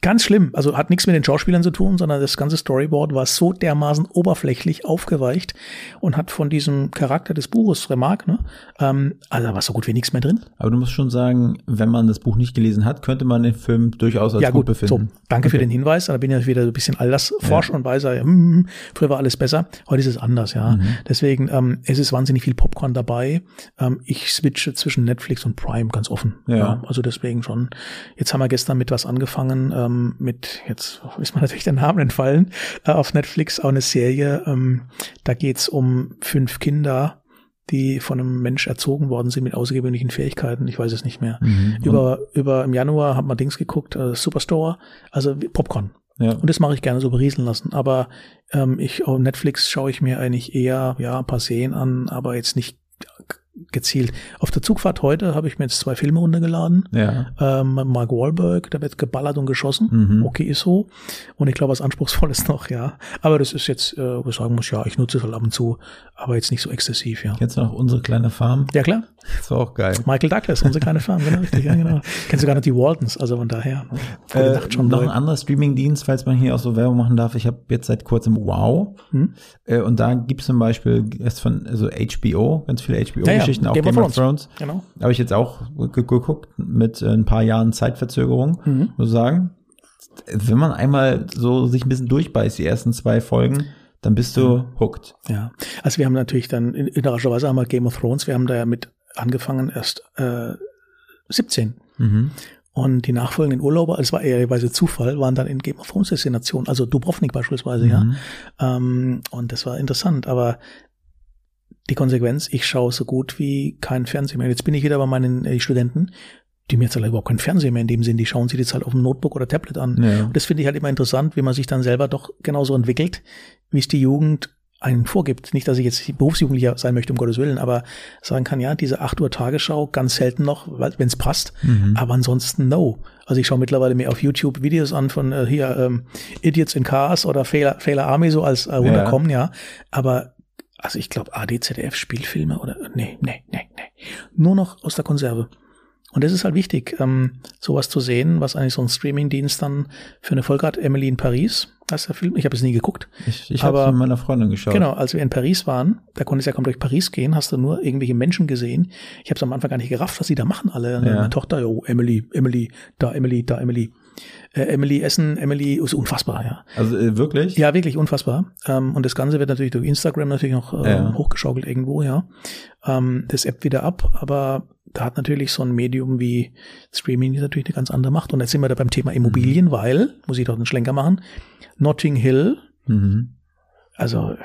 Ganz schlimm. Also hat nichts mit den Schauspielern zu tun, sondern das ganze Storyboard war so dermaßen oberflächlich aufgeweicht und hat von diesem Charakter des Buches, Remarque, ne, ähm, also da war so gut wie nichts mehr drin. Aber du musst schon sagen, wenn man das Buch nicht gelesen hat, könnte man den Film durchaus als ja, gut gut, so, befinden. danke für Okay. den Hinweis. Da bin ich ja wieder so ein bisschen Altersforscher und weiser. Ja, hm, früher war alles besser, heute ist es anders, ja. Mhm. Deswegen, ähm, es ist wahnsinnig viel Popcorn dabei. Ähm, ich switche zwischen Netflix und Prime ganz offen. Ja. also deswegen schon. Jetzt haben wir gestern mit was angefangen, ähm, mit, jetzt ist mir natürlich der Name entfallen, äh, auf Netflix auch eine Serie. Ähm, da geht's um fünf Kinder, die von einem Mensch erzogen worden sind mit außergewöhnlichen Fähigkeiten. Ich weiß es nicht mehr. Mhm. Über, über im Januar hat man Dings geguckt, äh, Superstore, also Popcorn. Ja. Und das mache ich gerne so berieseln lassen. Aber ähm, ich auf Netflix schaue ich mir eigentlich eher ja ein paar Serien an, aber jetzt nicht gezielt. Auf der Zugfahrt heute habe ich mir jetzt zwei Filme runtergeladen. Ja. Ähm, Mark Wahlberg, da wird geballert und geschossen. Mhm. Okay, ist so. Und ich glaube, was Anspruchsvolles noch, ja. Aber das ist jetzt, äh, wo ich sagen muss, ja, ich nutze es halt ab und zu, aber jetzt nicht so exzessiv, ja. Kennst du noch unsere kleine Farm? Ja, klar. Das war auch geil. Michael Douglas, unsere kleine Farm, genau, richtig, ja, genau. Kennst sogar noch die Waltons, also von daher. ne? Äh, schon noch ein anderer Streaming-Dienst, falls man hier auch so Werbung machen darf. Ich habe jetzt seit kurzem Wow. Hm? Äh, und da gibt es zum Beispiel erst von also HBO, ganz viele HBO-Geschichten, Ja, ja, auch Game Game, of of Thrones. Genau. Habe ich jetzt auch ge- geguckt mit äh, ein paar Jahren Zeitverzögerung, Mhm. muss ich sagen. Wenn man einmal so sich ein bisschen durchbeißt, die ersten zwei Folgen, dann bist du hooked. Ja, also wir haben natürlich dann, in- überraschenderweise haben wir Game of Thrones, wir haben da ja mit angefangen erst äh, 17. Mhm. Und die nachfolgenden Urlauber, es war ehrlicherweise Zufall, waren dann in Game of Thrones Destinationen, also Dubrovnik beispielsweise, ja. Mhm. Ähm, und das war interessant, aber die Konsequenz, ich schaue so gut wie kein Fernsehen mehr. Jetzt bin ich wieder bei meinen äh, Studenten, die mir jetzt halt überhaupt kein Fernsehen mehr in dem Sinn, die schauen sich jetzt halt auf dem Notebook oder Tablet an. Ja. Und das finde ich halt immer interessant, wie man sich dann selber doch genauso entwickelt, wie es die Jugend einen vorgibt. Nicht, dass ich jetzt Berufsjugendlicher sein möchte, um Gottes Willen, aber sagen kann, ja, diese 8 Uhr Tagesschau ganz selten noch, wenn es passt, Mhm. aber ansonsten no. Also ich schaue mittlerweile mehr auf YouTube Videos an von äh, hier ähm, Idiots in Cars oder Fehler, Fehler Army so als äh, runterkommen, ja. Aber also ich glaube AD, ZDF Spielfilme oder nee, nee, nee, nee. Nur noch aus der Konserve. Und das ist halt wichtig, ähm, sowas zu sehen, was eigentlich so ein Streamingdienst dann für eine Folge hat. Emily in Paris, heißt der Film. Ich habe es nie geguckt. Ich, ich habe es mit meiner Freundin geschaut. Genau, als wir in Paris waren, da konntest du ja kaum durch Paris gehen, hast du nur irgendwelche Menschen gesehen. Ich habe es am Anfang gar nicht gerafft, was die da machen alle. Ja. Meine Tochter, oh, Emily, Emily, da Emily, da Emily. Äh, Emily Essen, Emily, ist unfassbar, ja. Also äh, wirklich? Ja, wirklich unfassbar. Ähm, und das Ganze wird natürlich durch Instagram natürlich noch äh, Ja. hochgeschaukelt irgendwo, ja. Ähm, das ebbt wieder ab, aber da hat natürlich so ein Medium wie Streaming natürlich eine ganz andere Macht. Und jetzt sind wir da beim Thema Immobilien, weil, muss ich doch einen Schlenker machen, Notting Hill, Mhm. also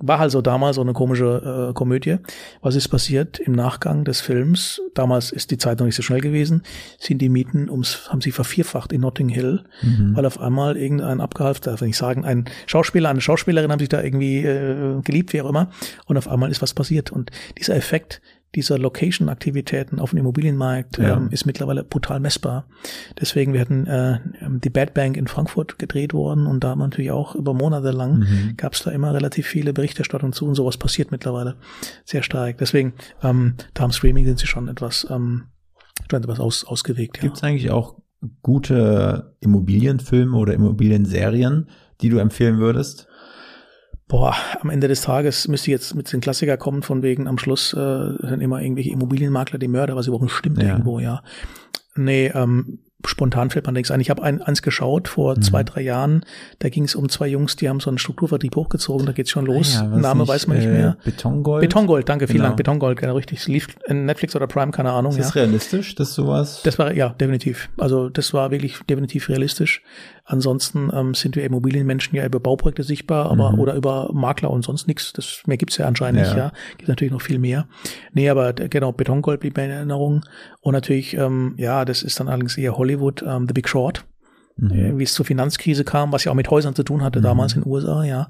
war halt so damals so eine komische äh, Komödie. Was ist passiert im Nachgang des Films? Damals ist die Zeit noch nicht so schnell gewesen. Sind die Mieten ums, haben sie vervierfacht in Notting Hill, Mhm. weil auf einmal irgendein abgehalfter, darf ich nicht sagen, ein Schauspieler, eine Schauspielerin haben sich da irgendwie äh, geliebt, wie auch immer. Und auf einmal ist was passiert. Und dieser Effekt dieser Location-Aktivitäten auf dem Immobilienmarkt Ja. ähm, ist mittlerweile brutal messbar. Deswegen, wir hatten äh, die Bad Bank in Frankfurt gedreht worden und da haben wir natürlich auch über Monate lang Mhm. gab es da immer relativ viele Berichterstattungen zu und sowas passiert mittlerweile sehr stark. Deswegen, ähm, da am Streaming sind sie schon etwas, ähm, schon etwas aus, ausgewegt. Ja. Gibt es eigentlich auch gute Immobilienfilme oder Immobilienserien, die du empfehlen würdest? Boah, am Ende des Tages müsste jetzt mit den Klassiker kommen, von wegen am Schluss äh, sind immer irgendwelche Immobilienmakler die Mörder, was überhaupt nicht stimmt Ja. irgendwo, ja. Nee, ähm, spontan fällt man nichts ein. Ich habe ein, eins geschaut vor mhm. zwei, drei Jahren. Da ging es um zwei Jungs, die haben so einen Strukturvertrieb hochgezogen. Da geht's schon los. Ah ja, Name nicht, weiß man nicht mehr. Äh, Betongold. Betongold, danke, vielen genau. Dank. Betongold, genau richtig. Es lief in Netflix oder Prime, keine Ahnung. Ist das ja. realistisch, dass sowas? Das war ja definitiv. Also das war wirklich definitiv realistisch. Ansonsten ähm, sind wir Immobilienmenschen ja über Bauprojekte sichtbar, aber mhm. oder über Makler und sonst nichts. Das mehr gibt's ja anscheinend ja. nicht. Ja, gibt natürlich noch viel mehr. Nee, aber genau Betongold blieb mir in Erinnerung und natürlich ähm, ja, das ist dann allerdings eher Hollywood, ähm, The Big Short. Mhm. Wie es zur Finanzkrise kam, was ja auch mit Häusern zu tun hatte, mhm. damals in den USA, ja.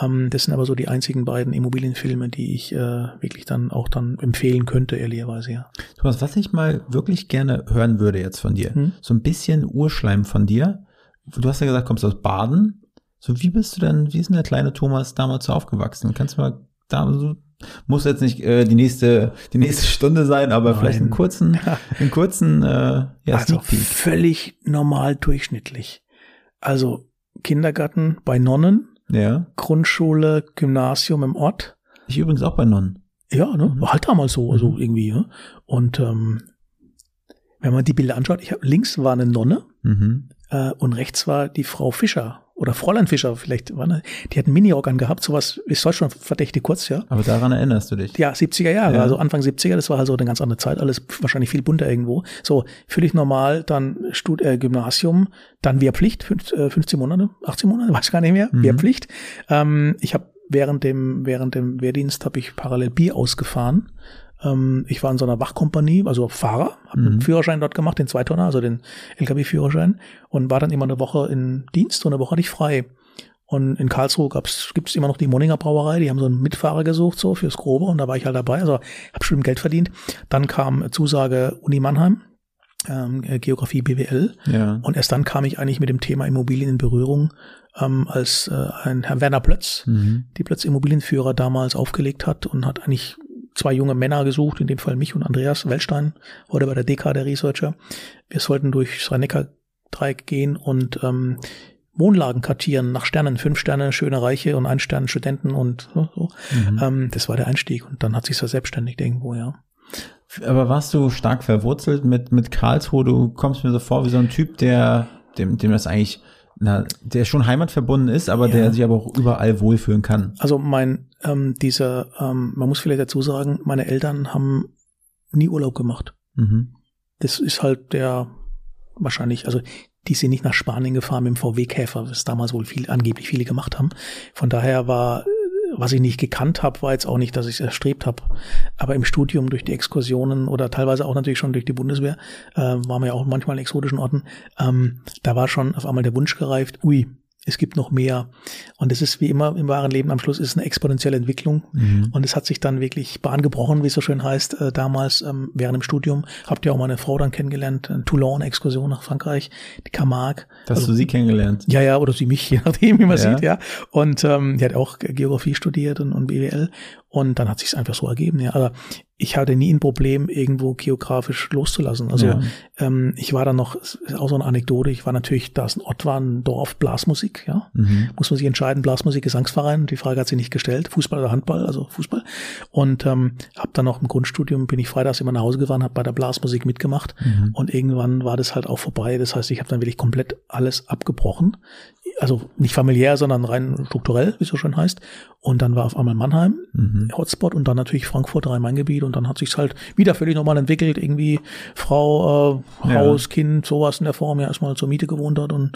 Ähm, das sind aber so die einzigen beiden Immobilienfilme, die ich äh, wirklich dann auch dann empfehlen könnte, ehrlicherweise, ja. Thomas, was ich mal wirklich gerne hören würde jetzt von dir, hm? so ein bisschen Urschleim von dir. Du hast ja gesagt, kommst aus Baden. So, wie bist du denn, wie ist denn der kleine Thomas damals so aufgewachsen? Kannst du mal da so muss jetzt nicht äh, die nächste die nächste Stunde sein, aber Nein. vielleicht einen kurzen einen kurzen äh, ja, also völlig normal durchschnittlich. Also Kindergarten bei Nonnen, ja. Grundschule, Gymnasium im Ort. Ich übrigens auch bei Nonnen. Ja, ne? Mhm. War halt damals so, also mhm. irgendwie. Ne? Und ähm, wenn man die Bilder anschaut, ich hab, links war eine Nonne mhm. äh, und rechts war die Frau Fischer oder Fräulein Fischer vielleicht, eine, die hat einen Mini-Organ gehabt, sowas ist heute schon verdächtig kurz, ja. Aber daran erinnerst du dich? Ja, 70er Jahre, ja. also Anfang 70er, das war halt so eine ganz andere Zeit, alles wahrscheinlich viel bunter irgendwo. So, völlig normal, dann Stud äh, Gymnasium, dann Wehrpflicht, fünf, äh, 15 Monate, 18 Monate, weiß gar nicht mehr, mhm. Wehrpflicht. Ähm, ich habe während dem, während dem Wehrdienst habe ich parallel Bier ausgefahren ähm, ich war in so einer Wachkompanie, also Fahrer, habe mhm. einen Führerschein dort gemacht, den Zweitonner, also den LKW-Führerschein und war dann immer eine Woche in Dienst und eine Woche hatte ich frei. Und in Karlsruhe gab's, gibt's immer noch die Moninger Brauerei, die haben so einen Mitfahrer gesucht, so fürs Grobe, und da war ich halt dabei, also habe schon Geld verdient. Dann kam Zusage Uni Mannheim, ähm, Geografie BWL. Ja. Und erst dann kam ich eigentlich mit dem Thema Immobilien in Berührung, ähm, als äh, ein Herr Werner Plötz, mhm. die Plötz Immobilienführer damals aufgelegt hat und hat eigentlich zwei junge Männer gesucht, in dem Fall mich und Andreas Wellstein, heute bei der DK der Researcher. Wir sollten durch das Rhein-Neckar-Dreieck gehen und ähm, Wohnlagen kartieren nach Sternen, fünf Sterne, schöne Reiche und ein Stern Studenten und so. so. Mhm. Ähm, das war der Einstieg und dann hat sich verselbstständigt irgendwo, ja. Aber warst du stark verwurzelt mit, mit Karlsruhe? Du kommst mir so vor wie so ein Typ, der, dem, dem das eigentlich na, der schon heimatverbunden ist, aber ja. der sich aber auch überall wohlfühlen kann. Also mein, ähm, dieser, ähm, man muss vielleicht dazu sagen, meine Eltern haben nie Urlaub gemacht. Mhm. Das ist halt der, wahrscheinlich, also die sind nicht nach Spanien gefahren mit dem VW-Käfer, was damals wohl viel, angeblich viele gemacht haben. Von daher war was ich nicht gekannt habe, war jetzt auch nicht, dass ich es erstrebt habe. Aber im Studium durch die Exkursionen oder teilweise auch natürlich schon durch die Bundeswehr, äh, waren wir ja auch manchmal in exotischen Orten, ähm, da war schon auf einmal der Wunsch gereift, ui, es gibt noch mehr. Und es ist wie immer im wahren Leben am Schluss ist eine exponentielle Entwicklung. Mhm. Und es hat sich dann wirklich Bahn gebrochen, wie es so schön heißt, äh, damals ähm, während dem Studium. Habt ihr auch meine Frau dann kennengelernt, in Toulon, Exkursion nach Frankreich, die Camargue. Hast also, du sie kennengelernt? Ja, ja, oder sie mich, je nachdem, wie man ja. sieht, ja. Und ähm, die hat auch Geografie studiert und, und BWL. Und dann hat sich es einfach so ergeben, ja. Aber ich hatte nie ein Problem, irgendwo geografisch loszulassen. Also ja. ähm, ich war dann noch, ist auch so eine Anekdote, ich war natürlich, da ist ein Ort war, ein Dorf, Blasmusik, ja. Mhm. Muss man sich entscheiden, Blasmusik, Gesangsverein. Die Frage hat sich nicht gestellt, Fußball oder Handball, also Fußball. Und ähm, habe dann noch im Grundstudium, bin ich freitags immer nach Hause gefahren, habe bei der Blasmusik mitgemacht. Mhm. Und irgendwann war das halt auch vorbei. Das heißt, ich habe dann wirklich komplett alles abgebrochen also nicht familiär, sondern rein strukturell, wie es so schön heißt. Und dann war auf einmal Mannheim, mhm. Hotspot und dann natürlich Frankfurt, Rhein-Main-Gebiet und dann hat sich's halt wieder völlig normal entwickelt, irgendwie Frau, äh, Haus, ja. Kind, sowas in der Form, ja erstmal zur Miete gewohnt hat und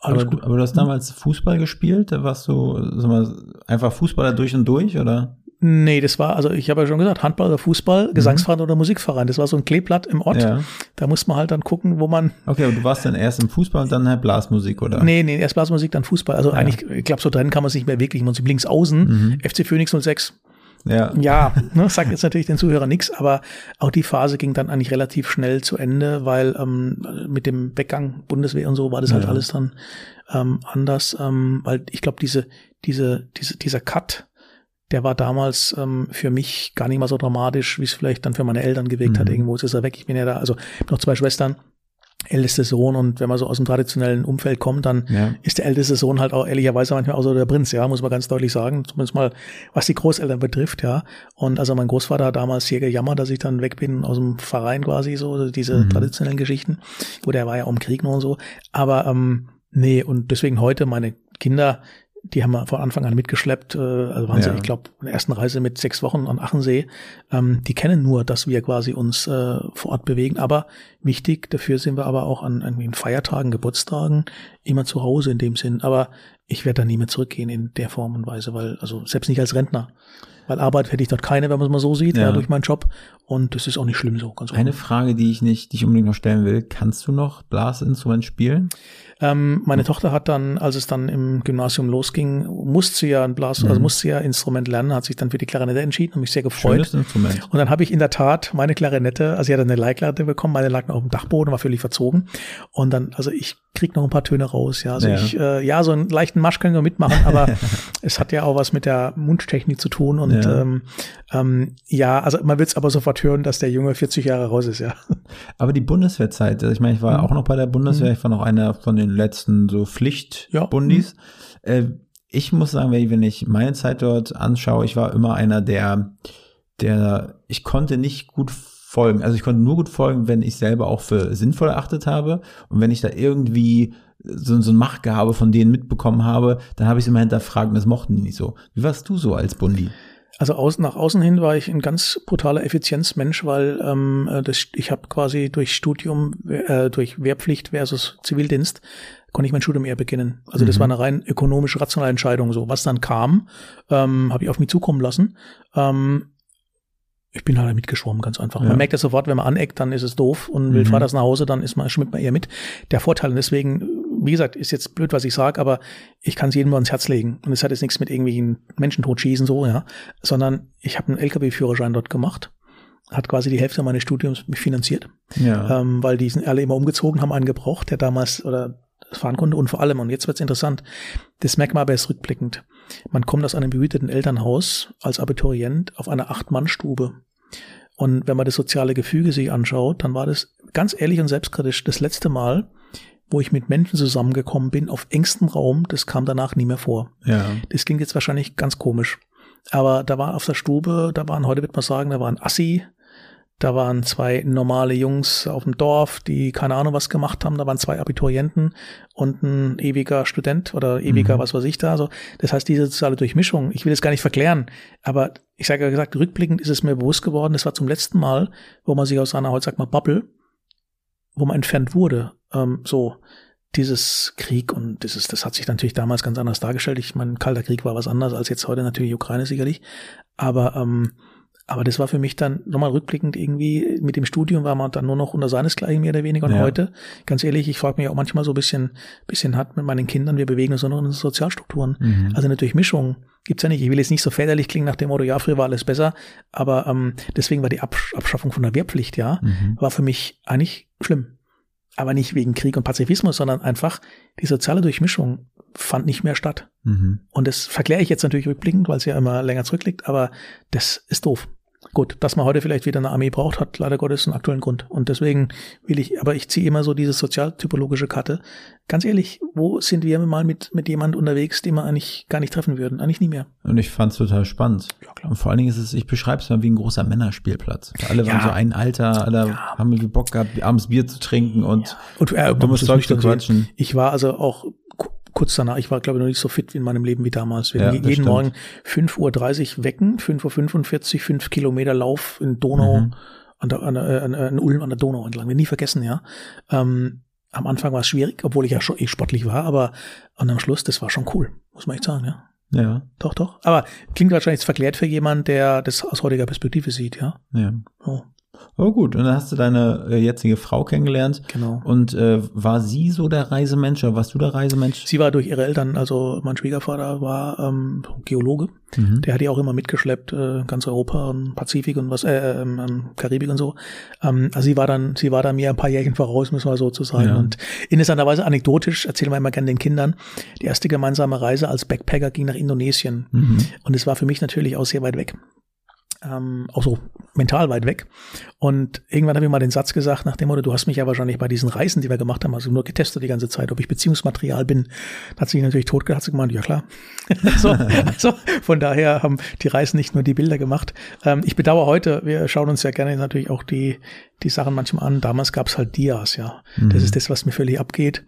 alles aber, gut. aber du hast damals Fußball gespielt? Warst du sag mal, einfach Fußballer durch und durch, oder? Nee, das war, also ich habe ja schon gesagt, Handball oder Fußball, mhm. Gesangsverein oder Musikverein. Das war so ein Kleeblatt im Ort. Ja. Da muss man halt dann gucken, wo man. Okay, aber du warst dann erst im Fußball und dann halt Blasmusik, oder? Nee, nee, erst Blasmusik, dann Fußball. Also ja. eigentlich, ich glaube, so trennen kann man es nicht mehr wirklich. Man sieht links außen, mhm. FC Phoenix 06. Ja, ja ne, sagt jetzt natürlich den Zuhörern nichts, aber auch die Phase ging dann eigentlich relativ schnell zu Ende, weil ähm, mit dem Weggang Bundeswehr und so war das halt ja. alles dann ähm, anders, ähm, weil ich glaube, diese, diese, diese, dieser Cut, der war damals ähm, für mich gar nicht mal so dramatisch, wie es vielleicht dann für meine Eltern gewirkt mhm. hat. Irgendwo ist er weg. Ich bin ja da, also ich habe noch zwei Schwestern. älteste Sohn und wenn man so aus dem traditionellen Umfeld kommt, dann Ja. ist der älteste Sohn halt auch ehrlicherweise manchmal auch so der Prinz, ja, muss man ganz deutlich sagen, zumindest mal was die Großeltern betrifft, ja. Und also mein Großvater hat damals hier gejammert, dass ich dann weg bin aus dem Verein quasi so, diese traditionellen Geschichten. Gut, er war ja auch im Krieg nur und so, aber ähm, nee, und deswegen heute meine Kinder, die haben wir von Anfang an mitgeschleppt, äh, also waren sie, Ja. ich glaube, in der ersten Reise mit sechs Wochen an Achensee. Ähm, die kennen nur, dass wir quasi uns äh, vor Ort bewegen. Aber wichtig, dafür sind wir aber auch an irgendwie Feiertagen, Geburtstagen immer zu Hause in dem Sinn. Aber ich werde da nie mehr zurückgehen in der Form und Weise, weil, also selbst nicht als Rentner. Weil Arbeit hätte ich dort keine, wenn man es mal so sieht, ja. Ja. durch meinen Job. Und das ist auch nicht schlimm so. Ganz Eine Frage, die ich nicht, die ich unbedingt noch stellen will. Kannst du noch Blasinstrument spielen? Ähm, meine Tochter hat dann, als es dann im Gymnasium losging, musste sie ja ein Blas, also musste sie ja Instrument lernen, hat sich dann für die Klarinette entschieden und mich sehr gefreut. Schönes Instrument. Und dann habe ich in der Tat meine Klarinette, also sie hat eine Leihklarinette bekommen, meine lag noch auf dem Dachboden, war völlig verzogen. Und dann, also ich krieg noch ein paar Töne raus, ja. Also Ja. ich, äh, ja, so einen leichten Marsch kann ich noch mitmachen, aber es hat ja auch was mit der Mundtechnik zu tun. Und Ja. ähm, ähm, ja, also man wird es aber sofort hören, dass der Junge 40 Jahre raus ist, ja. Aber die Bundeswehrzeit, also ich meine, ich war Mhm. auch noch bei der Bundeswehr, ich war noch einer von den letzten so Pflichtbundis. Mhm. Äh, ich muss sagen, wenn ich, wenn ich meine Zeit dort anschaue, ich war immer einer, der, der, ich konnte nicht gut folgen. Also ich konnte nur gut folgen, wenn ich selber auch für sinnvoll erachtet habe. Und wenn ich da irgendwie so, so ein Machtgehabe von denen mitbekommen habe, dann habe ich es immer hinterfragt und das mochten die nicht so. Wie warst du so als Bundi? Also aus, nach außen hin war ich ein ganz brutaler Effizienzmensch, weil ähm, äh, das, ich habe quasi durch Studium, äh, durch Wehrpflicht versus Zivildienst, konnte ich mein Studium eher beginnen. Also das war eine rein ökonomische, rationale Entscheidung. So, was dann kam, ähm, habe ich auf mich zukommen lassen. Ähm, ich bin halt mitgeschwommen, ganz einfach. Ja. Man merkt ja sofort, wenn man aneckt, dann ist es doof und will Mhm. Vaters nach Hause, dann ist man, schwimmt man eher mit. Der Vorteil, und deswegen, wie gesagt, ist jetzt blöd, was ich sage, aber ich kann es jedem nur ans Herz legen. Und es hat jetzt nichts mit irgendwelchen Menschen totschießen, so, ja, sondern ich habe einen LKW-Führerschein dort gemacht, hat quasi die Hälfte meines Studiums mich finanziert, Ja. ähm, weil die sind alle immer umgezogen, haben einen gebraucht, der damals oder fahren konnte und vor allem, und jetzt wird's interessant, das merkt man aber erst rückblickend. Man kommt aus einem behüteten Elternhaus als Abiturient auf eine Acht-Mann-Stube. Und wenn man das soziale Gefüge sich anschaut, dann war das ganz ehrlich und selbstkritisch das letzte Mal, wo ich mit Menschen zusammengekommen bin auf engstem Raum, das kam danach nie mehr vor. ja. Das klingt jetzt wahrscheinlich ganz komisch. Aber da war auf der Stube, da waren, heute wird man sagen, da waren Assi, da waren zwei normale Jungs auf dem Dorf, die keine Ahnung was gemacht haben, da waren zwei Abiturienten und ein ewiger Student oder ewiger, Mhm. was weiß ich da. Also, das heißt, diese soziale Durchmischung, ich will das gar nicht verklären, aber ich sage ja gesagt, rückblickend ist es mir bewusst geworden, das war zum letzten Mal, wo man sich aus einer, heute sagt man Bubble, wo man entfernt wurde. Ähm, so, dieses Krieg und dieses, das hat sich natürlich damals ganz anders dargestellt. Ich meine, Kalter Krieg war was anderes als jetzt heute natürlich Ukraine sicherlich. Aber, ähm, aber das war für mich dann nochmal rückblickend irgendwie, mit dem Studium war man dann nur noch unter seinesgleichen mehr oder weniger. Und Ja. heute, ganz ehrlich, ich frage mich auch manchmal so ein bisschen, bisschen hat mit meinen Kindern, wir bewegen uns nur noch in Sozialstrukturen. Mhm. Also eine Durchmischung gibt's ja nicht. Ich will jetzt nicht so väterlich klingen nach dem Motto, ja, früher war alles besser. Aber ähm, deswegen war die Absch Abschaffung von der Wehrpflicht, ja, Mhm. war für mich eigentlich schlimm. Aber nicht wegen Krieg und Pazifismus, sondern einfach die soziale Durchmischung fand nicht mehr statt. Mhm. Und das verkläre ich jetzt natürlich rückblickend, weil es ja immer länger zurückliegt, aber das ist doof. Gut, dass man heute vielleicht wieder eine Armee braucht, hat leider Gottes einen aktuellen Grund. Und deswegen will ich, aber ich ziehe immer so diese sozialtypologische Karte. Ganz ehrlich, wo sind wir mal mit, mit jemand unterwegs, den wir eigentlich gar nicht treffen würden? Eigentlich nie mehr. Und ich fand's total spannend. Ja, klar. Und vor allen Dingen ist es, ich beschreibe es mal wie ein großer Männerspielplatz. Alle waren Ja. so ein Alter, alle haben irgendwie Bock gehabt, abends Bier zu trinken und Und äh, dummes Zeug zu quatschen. Ich war also auch kurz danach, ich war glaube ich noch nicht so fit in meinem Leben wie damals. Wir Ja, jeden stimmt. Morgen 5.30 Uhr wecken, 5.45 Uhr, 5 Kilometer Lauf in Donau, Mhm. an, der, an, der, an, an Ulm an der Donau entlang. Wir nie vergessen, ja. Ähm, am Anfang war es schwierig, obwohl ich ja schon eh sportlich war, aber und am Schluss, das war schon cool, muss man echt sagen, ja. Ja, Doch, doch. Aber klingt wahrscheinlich verklärt für jemanden, der das aus heutiger Perspektive sieht, ja. ja. Oh, Oh gut, und dann hast du deine äh, jetzige Frau kennengelernt. genau. Und äh, war sie so der Reisemensch oder warst du der Reisemensch? Sie war durch ihre Eltern, also mein Schwiegervater war ähm, Geologe. Mhm. Der hat die auch immer mitgeschleppt, äh, ganz Europa und Pazifik und was, äh, ähm, ähm, Karibik und so. Ähm, also sie war dann, sie war da mir ein paar Jährchen voraus, müssen wir so zu sagen. Ja. Und interessanterweise anekdotisch erzählen wir immer gerne den Kindern. Die erste gemeinsame Reise als Backpacker ging nach Indonesien. Mhm. Und es war für mich natürlich auch sehr weit weg. Ähm, auch so mental weit weg. Und irgendwann habe ich mal den Satz gesagt, nach dem Motto, du hast mich ja wahrscheinlich bei diesen Reisen, die wir gemacht haben, also nur getestet die ganze Zeit, ob ich Beziehungsmaterial bin. Da hat sich natürlich totgelacht, hat sie gemeint, ja klar. so, also von daher haben die Reisen nicht nur die Bilder gemacht. Ähm, ich bedauere heute, wir schauen uns ja gerne natürlich auch die, die Sachen manchmal an. Damals gab es halt Dias, ja. Mhm. Das ist das, was mir völlig abgeht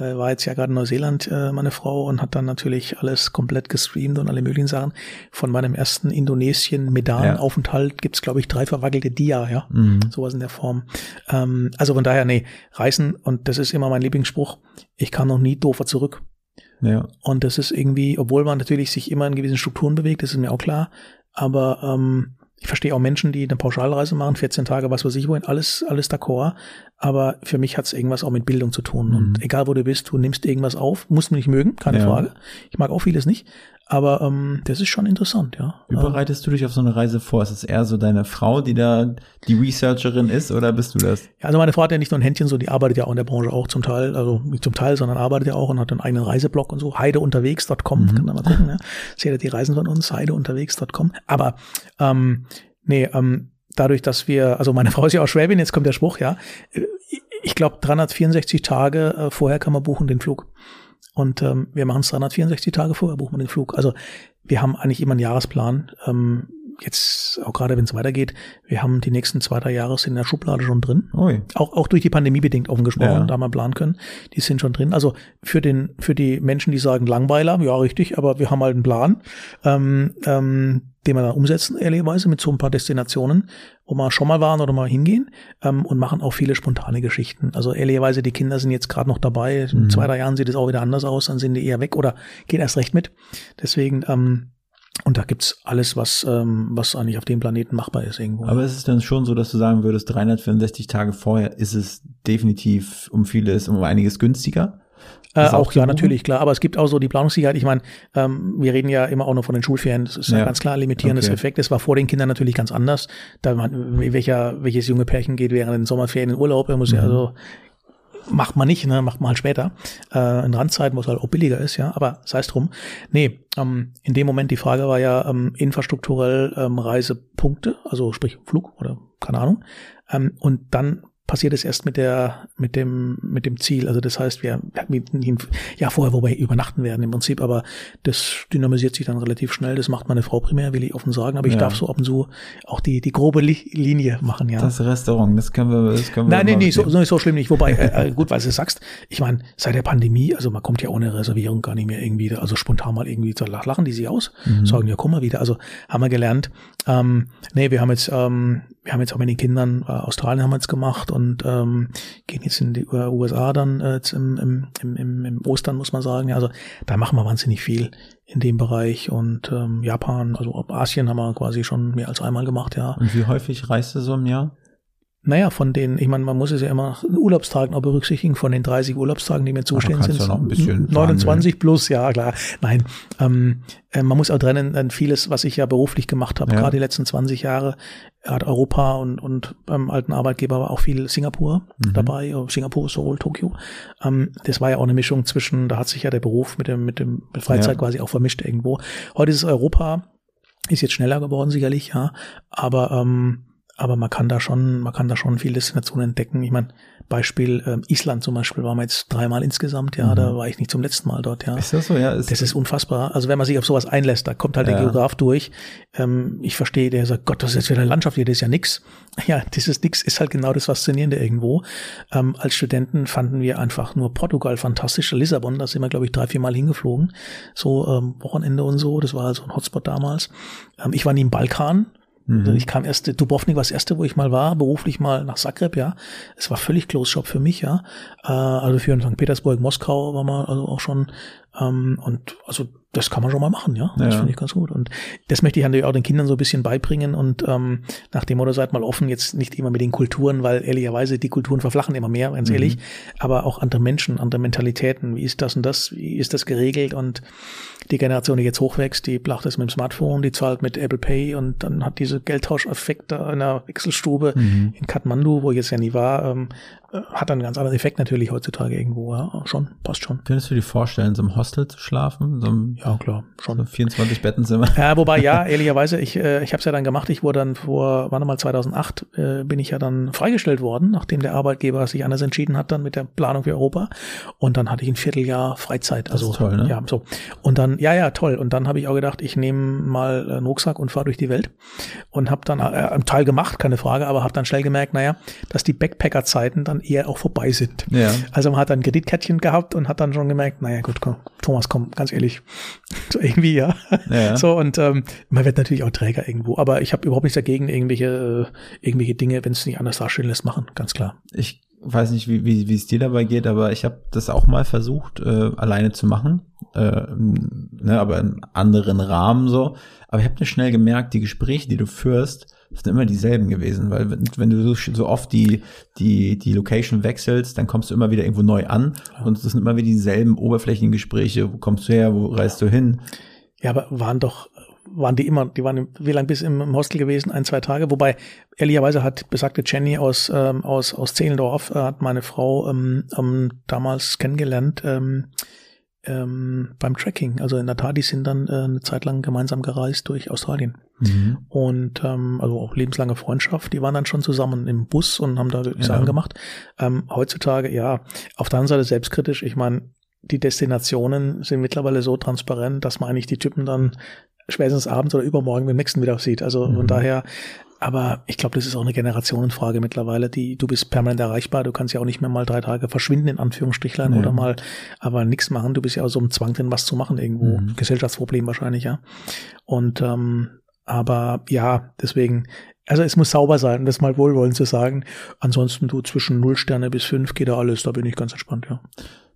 äh, war jetzt ja gerade in Neuseeland äh, meine Frau und hat dann natürlich alles komplett gestreamt und alle möglichen Sachen. Von meinem ersten Indonesien-Medan-Aufenthalt ja. gibt's glaube ich, drei verwackelte Dia, ja. Mhm. Sowas in der Form. Ähm, also von daher, nee, Reisen, und das ist immer mein Lieblingsspruch, ich kann noch nie doofer zurück. Ja. Und das ist irgendwie, obwohl man natürlich sich immer in gewissen Strukturen bewegt, das ist mir auch klar, aber ähm, ich verstehe auch Menschen, die eine Pauschalreise machen, 14 Tage, was weiß ich wohin, alles, alles d'accord. Aber für mich hat es irgendwas auch mit Bildung zu tun. Mhm. Und egal wo du bist, du nimmst irgendwas auf, musst du nicht mögen, keine ja. Frage. Ich mag auch vieles nicht. Aber ähm, das ist schon interessant, ja. Wie bereitest du dich auf so eine Reise vor? Ist es eher so deine Frau, die da die Researcherin ist, oder bist du das? Ja, also meine Frau hat ja nicht nur ein Händchen, so die arbeitet ja auch in der Branche auch zum Teil, also nicht zum Teil, sondern arbeitet ja auch und hat einen eigenen Reiseblog und so. Heideunterwegs.com, mhm. kann man mal gucken, ja. Seht ihr die Reisen von uns, heideunterwegs.com. Aber ähm, nee, ähm, dadurch, dass wir, also meine Frau ist ja auch Schwäbin, jetzt kommt der Spruch, ja. Ich glaube, 364 Tage äh, vorher kann man buchen den Flug. Und ähm, wir machen es 364 Tage vorher, buchen wir den Flug. Also wir haben eigentlich immer einen Jahresplan. Ähm, jetzt auch gerade wenn es weitergeht, wir haben die nächsten zwei, drei Jahre in der Schublade schon drin. Ui. Auch, auch durch die Pandemie bedingt offen gesprochen, ja. da mal planen können. Die sind schon drin. Also für den, für die Menschen, die sagen Langweiler, ja richtig, aber wir haben halt einen Plan. Ähm, ähm, den wir dann umsetzen, ehrlicherweise, mit so ein paar Destinationen, wo wir schon mal waren oder mal hingehen ähm, und machen auch viele spontane Geschichten. Also ehrlicherweise, die Kinder sind jetzt gerade noch dabei. In mhm. zwei, drei Jahren sieht es auch wieder anders aus, dann sind die eher weg oder gehen erst recht mit. Deswegen, ähm, und da gibt's alles, was, ähm, was eigentlich auf dem Planeten machbar ist irgendwo. Aber ist es dann schon so, dass du sagen würdest, 364 Tage vorher ist es definitiv um vieles, um einiges günstiger? Äh, auch, ja, natürlich, klar. Aber es gibt auch so die Planungssicherheit. Ich meine, ähm, wir reden ja immer auch nur von den Schulferien. Das ist ja, ja ganz klar ein limitierendes okay. Effekt. Das war vor den Kindern natürlich ganz anders. Da man, welcher, welches junge Pärchen geht während den Sommerferien in Urlaub, er muss mhm. ja also macht man nicht, ne, macht man halt später. Äh, in Randzeiten, wo es halt auch billiger ist, ja, aber sei es drum. Nee, ähm, in dem Moment die Frage war ja ähm, infrastrukturell ähm, Reisepunkte, also sprich Flug oder keine Ahnung. Ähm, und dann passiert es erst mit der, mit dem, mit dem Ziel. Also das heißt, wir, wir ja vorher, wobei übernachten werden im Prinzip, aber das dynamisiert sich dann relativ schnell. Das macht meine Frau primär, will ich offen sagen, aber ich ja. darf so ab und zu auch die, die grobe Linie machen, ja. Das Restaurant, das können wir, das können wir. Nein, nee, nee, so, so, so schlimm nicht. Wobei, äh, äh, gut, weil du sagst, ich meine, seit der Pandemie, also man kommt ja ohne Reservierung gar nicht mehr irgendwie, also spontan mal irgendwie so lachen die sich aus, mhm. sagen, ja, komm mal wieder. Also haben wir gelernt. Ähm, nee, wir haben jetzt, ähm, wir haben jetzt auch mit den Kindern, äh, Australien haben wir jetzt gemacht und ähm, gehen jetzt in die USA dann äh, im, im, im, im Ostern, muss man sagen. Ja, also da machen wir wahnsinnig viel in dem Bereich und ähm, Japan, also Asien haben wir quasi schon mehr als einmal gemacht, ja. Und wie häufig reist du so im Jahr? Naja, von den, ich meine, man muss es ja immer nach Urlaubstagen auch berücksichtigen, von den 30 Urlaubstagen, die mir zustehen, sind ja 29 verhandeln. plus, ja klar. Nein, ähm, äh, man muss auch trennen, äh, vieles, was ich ja beruflich gemacht habe, ja. gerade die letzten 20 Jahre, hat Europa und, und beim alten Arbeitgeber war auch viel Singapur mhm. dabei, Singapur, Seoul, Tokio. Ähm, das war ja auch eine Mischung zwischen, da hat sich ja der Beruf mit dem, mit dem Freizeit ja. quasi auch vermischt irgendwo. Heute ist es Europa, ist jetzt schneller geworden sicherlich, ja, aber ähm, aber man kann da schon, man kann da schon viel Destinationen entdecken. Ich meine, Beispiel ähm, Island zum Beispiel waren wir jetzt dreimal insgesamt, ja, mhm. da war ich nicht zum letzten Mal dort, ja. Ist das so, ja? Ist das ist unfassbar. Also wenn man sich auf sowas einlässt, da kommt halt ja. der Geograf durch. Ähm, ich verstehe, der sagt, Gott, das ist jetzt wieder eine Landschaft hier, das ist ja nix. Ja, dieses Nix ist halt genau das Faszinierende irgendwo. Ähm, als Studenten fanden wir einfach nur Portugal fantastisch. Lissabon, da sind wir, glaube ich, drei, vier Mal hingeflogen. So ähm, Wochenende und so. Das war also ein Hotspot damals. Ähm, ich war nie im Balkan, Mhm. Ich kam erst, Dubrovnik war das erste, wo ich mal war, beruflich mal nach Zagreb, ja. Es war völlig Close Shop für mich, ja. Äh, also für St. Petersburg, Moskau war mal also auch schon. Ähm, und also das kann man schon mal machen, ja. Das ja. finde ich ganz gut. Und das möchte ich natürlich auch den Kindern so ein bisschen beibringen und ähm, nach dem Motto seid mal offen, jetzt nicht immer mit den Kulturen, weil ehrlicherweise die Kulturen verflachen immer mehr, ganz mhm. ehrlich, aber auch andere Menschen, andere Mentalitäten. Wie ist das und das? Wie ist das geregelt? Und die Generation, die jetzt hochwächst, die macht das mit dem Smartphone, die zahlt mit Apple Pay und dann hat diese Geldtauscheffekte in einer Wechselstube mhm. in Kathmandu, wo ich jetzt ja nie war, ähm, hat einen ganz anderen Effekt natürlich heutzutage irgendwo, ja, schon, passt schon. Könntest du dir vorstellen, so einem Hostel zu schlafen? So einem, ja, klar, schon. So 24 Bettenzimmer? Ja, wobei, ja, ehrlicherweise, ich, äh, ich habe es ja dann gemacht, ich wurde dann vor, wann mal 2008, äh, bin ich ja dann freigestellt worden, nachdem der Arbeitgeber sich anders entschieden hat, dann mit der Planung für Europa und dann hatte ich ein Vierteljahr Freizeit. Also, toll, ne? Ja, so. Und dann, ja, ja, toll. Und dann habe ich auch gedacht, ich nehme mal einen Rucksack und fahre durch die Welt und habe dann äh, einen Teil gemacht, keine Frage, aber habe dann schnell gemerkt, naja, dass die Backpacker-Zeiten dann eher auch vorbei sind. Ja. Also man hat ein Kreditkärtchen gehabt und hat dann schon gemerkt, naja gut, komm, Thomas, komm, ganz ehrlich, so irgendwie, ja. Ja. So und ähm, man wird natürlich auch Träger irgendwo, aber ich habe überhaupt nichts dagegen, irgendwelche, äh, irgendwelche Dinge, wenn es nicht anders darstellen lässt, machen, ganz klar. Ich weiß nicht, wie, wie, wie es dir dabei geht, aber ich habe das auch mal versucht, äh, alleine zu machen, äh, ne, aber in anderen Rahmen so. Aber ich habe schnell gemerkt, die Gespräche, die du führst, sind immer dieselben gewesen, weil wenn, du so, so oft die, die, die Location wechselst, dann kommst du immer wieder irgendwo neu an und es sind immer wieder dieselben oberflächlichen Gespräche. Wo kommst du her? Wo reist du hin? Ja, aber waren doch, waren die immer, die waren wie lang bis im, im Hostel gewesen? Ein, zwei Tage. Wobei, ehrlicherweise hat besagte Jenny aus, ähm, aus, aus Zehlendorf, äh, hat meine Frau ähm, ähm, damals kennengelernt, ähm, ähm, beim Tracking. Also in der Tat, die sind dann äh, eine Zeit lang gemeinsam gereist durch Australien. Mhm. Und ähm, also auch lebenslange Freundschaft. Die waren dann schon zusammen im Bus und haben da ja. Sachen gemacht. Ähm, heutzutage, ja, auf der anderen Seite selbstkritisch. Ich meine, die Destinationen sind mittlerweile so transparent, dass man eigentlich die Typen dann spätestens abends oder übermorgen beim nächsten wieder sieht. Also mhm. von daher, aber ich glaube, das ist auch eine Generationenfrage mittlerweile. Die, du bist permanent erreichbar. Du kannst ja auch nicht mehr mal drei Tage verschwinden, in Anführungsstrichlein, ja. oder mal, aber nichts machen. Du bist ja auch so im Zwang drin, was zu machen irgendwo. Mhm. Gesellschaftsproblem wahrscheinlich, ja. Und, ähm, aber ja, deswegen, also es muss sauber sein, das mal wohlwollend zu sagen. Ansonsten du zwischen null Sterne bis fünf geht da alles, da bin ich ganz entspannt, ja.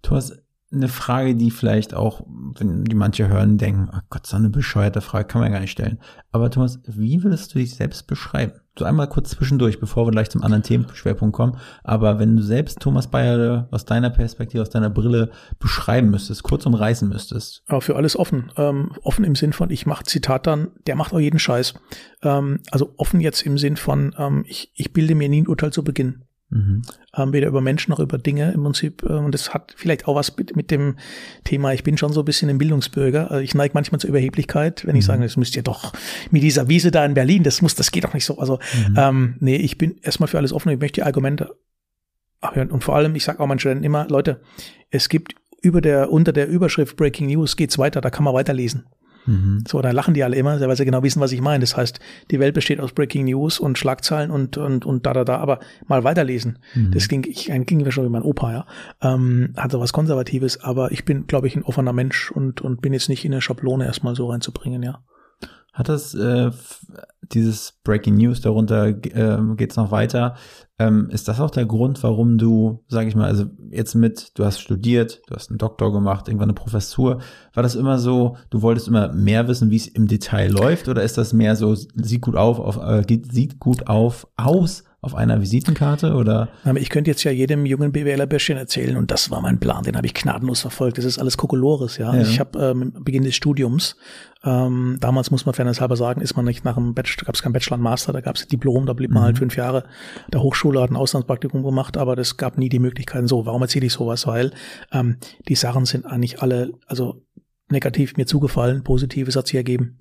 Du hast eine Frage, die vielleicht auch, wenn die manche hören, denken, oh Gott, so eine bescheuerte Frage kann man ja gar nicht stellen. Aber Thomas, wie würdest du dich selbst beschreiben? So einmal kurz zwischendurch, bevor wir gleich zum anderen Themenschwerpunkt kommen. Aber wenn du selbst Thomas Bayer aus deiner Perspektive, aus deiner Brille beschreiben müsstest, kurz umreißen müsstest. Aber für alles offen. Ähm, offen im Sinn von, ich mache Zitat dann, der macht auch jeden Scheiß. Ähm, also offen jetzt im Sinn von, ähm, ich, ich bilde mir nie ein Urteil zu Beginn. Mhm. Ähm, weder über Menschen noch über Dinge im Prinzip. Äh, und das hat vielleicht auch was mit, mit, dem Thema, ich bin schon so ein bisschen ein Bildungsbürger. Also ich neige manchmal zur Überheblichkeit, wenn ich mhm. sage, das müsst ihr doch mit dieser Wiese da in Berlin, das muss, das geht doch nicht so. Also, mhm. ähm, nee, ich bin erstmal für alles offen. Ich möchte die Argumente abhören. Und vor allem, ich sage auch meinen Studenten immer, Leute, es gibt über der, unter der Überschrift Breaking News geht's weiter, da kann man weiterlesen. Mhm. So, da lachen die alle immer, weil sie genau wissen, was ich meine. Das heißt, die Welt besteht aus Breaking News und Schlagzeilen und, und, und da, da, da, aber mal weiterlesen. Mhm. Das ging, ich, ging mir schon wie mein Opa, ja. Ähm, hat so was Konservatives, aber ich bin, glaube ich, ein offener Mensch und, und bin jetzt nicht in eine Schablone erstmal so reinzubringen, ja. Hat das äh, dieses Breaking News darunter äh, geht's noch weiter? Ähm, ist das auch der Grund, warum du, sage ich mal, also jetzt mit, du hast studiert, du hast einen Doktor gemacht, irgendwann eine Professur, war das immer so, du wolltest immer mehr wissen, wie es im Detail läuft, oder ist das mehr so, sieht gut auf, auf äh, sieht gut auf aus auf einer Visitenkarte oder? Ich könnte jetzt ja jedem jungen BWLer Bärchen erzählen und das war mein Plan, den habe ich gnadenlos verfolgt. Das ist alles Kokolores, ja. ja. Ich habe ähm, Beginn des Studiums, ähm, damals muss man fairness halber sagen, ist man nicht nach dem Bachelor, gab es kein Bachelor und Master, da gab es Diplom, da blieb man halt mhm. halt fünf Jahre der Hochschule, hat ein Auslandspraktikum gemacht, aber das gab nie die Möglichkeiten so. Warum erzähle ich sowas? Weil ähm, die Sachen sind eigentlich alle, also negativ mir zugefallen, positives hat sich ergeben.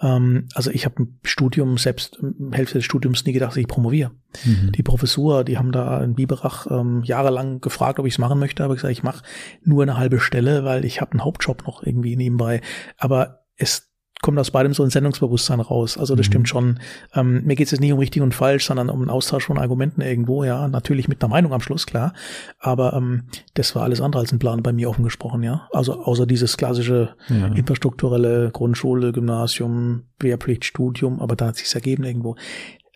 Ähm, also ich habe im Studium, selbst Hälfte des Studiums nie gedacht, dass ich promoviere. Mhm. Die Professur, die haben da in Biberach ähm, jahrelang gefragt, ob ich es machen möchte, aber ich gesagt, ich mache nur eine halbe Stelle, weil ich habe einen Hauptjob noch irgendwie nebenbei. Aber es kommt aus beidem so ein Sendungsbewusstsein raus. Also das mhm. stimmt schon. Ähm, mir geht es jetzt nicht um richtig und falsch, sondern um einen Austausch von Argumenten irgendwo, ja. Natürlich mit einer Meinung am Schluss, klar. Aber ähm, das war alles andere als ein Plan bei mir offen gesprochen, ja. Also außer dieses klassische ja. infrastrukturelle Grundschule, Gymnasium, Wehrpflicht, Studium, aber da hat sich's ergeben irgendwo.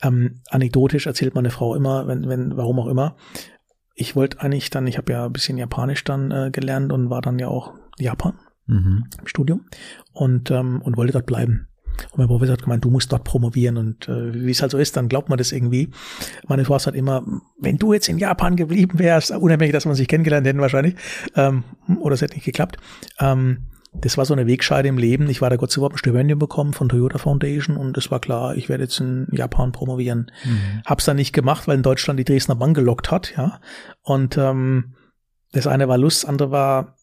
Ähm, anekdotisch erzählt meine Frau immer, wenn, wenn, warum auch immer. Ich wollte eigentlich dann, ich habe ja ein bisschen Japanisch dann äh, gelernt und war dann ja auch Japan mhm. im Studium und, ähm, und wollte dort bleiben. Und mein Professor hat gemeint, du musst dort promovieren. Und äh, wie es halt so ist, dann glaubt man das irgendwie. Meine Frau sagt immer, wenn du jetzt in Japan geblieben wärst, unabhängig, dass man sich kennengelernt hätten wahrscheinlich, ähm, oder es hätte nicht geklappt, ähm, das war so eine Wegscheide im Leben. Ich war da Gott sei Dank ein Stipendium bekommen von Toyota Foundation und es war klar, ich werde jetzt in Japan promovieren. Mhm. Hab's dann nicht gemacht, weil in Deutschland die Dresdner Bank gelockt hat, ja. Und ähm, das eine war Lust, das andere war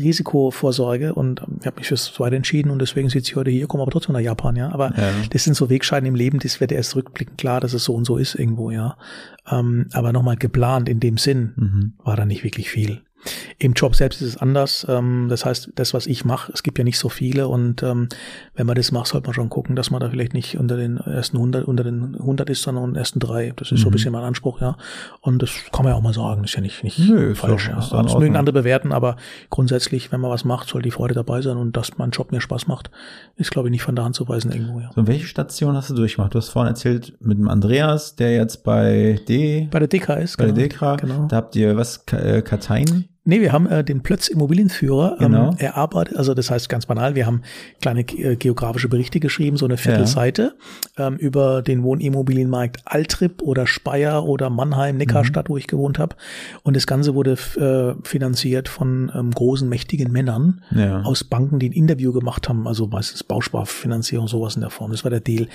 Risikovorsorge und ähm, ich habe mich fürs zweite entschieden und deswegen sitze ich heute hier, komme aber trotzdem nach Japan, ja. Aber ja. das sind so Wegscheiden im Leben, das wird erst rückblickend klar, dass es so und so ist irgendwo, ja. Ähm, aber nochmal geplant in dem Sinn mhm. war da nicht wirklich viel. Im Job selbst ist es anders. Ähm, das heißt, das, was ich mache, es gibt ja nicht so viele und ähm, wenn man das macht, sollte man schon gucken, dass man da vielleicht nicht unter den ersten 100, unter den 100 ist, sondern unter den ersten drei. Das ist mhm. so ein mhm. bisschen mein Anspruch, ja. Und das kann man ja auch mal sagen, das ist ja nicht, nicht Nö, falsch. Doch, ja. Das mögen andere bewerten, aber grundsätzlich, wenn man was macht, soll die Freude dabei sein und dass mein Job mir Spaß macht, ist, glaube ich, nicht von der Hand zu weisen irgendwo, ja. So, welche Station hast du durchgemacht? Du hast vorhin erzählt mit dem Andreas, der jetzt bei D... Bei der DK ist, Bei genau. der DK, genau. Da habt ihr was, äh, Karteien? Nee, wir haben äh, den Plötz Immobilienführer ähm, genau. erarbeitet. Also das heißt ganz banal, wir haben kleine äh, geografische Berichte geschrieben, so eine Viertelseite ja. ähm, über den Wohnimmobilienmarkt Altrip oder Speyer oder Mannheim, Neckarstadt, mhm. wo ich gewohnt habe. Und das Ganze wurde äh, finanziert von ähm, großen, mächtigen Männern ja. aus Banken, die ein Interview gemacht haben, also meistens Bausparfinanzierung, sowas in der Form. Das war der Deal.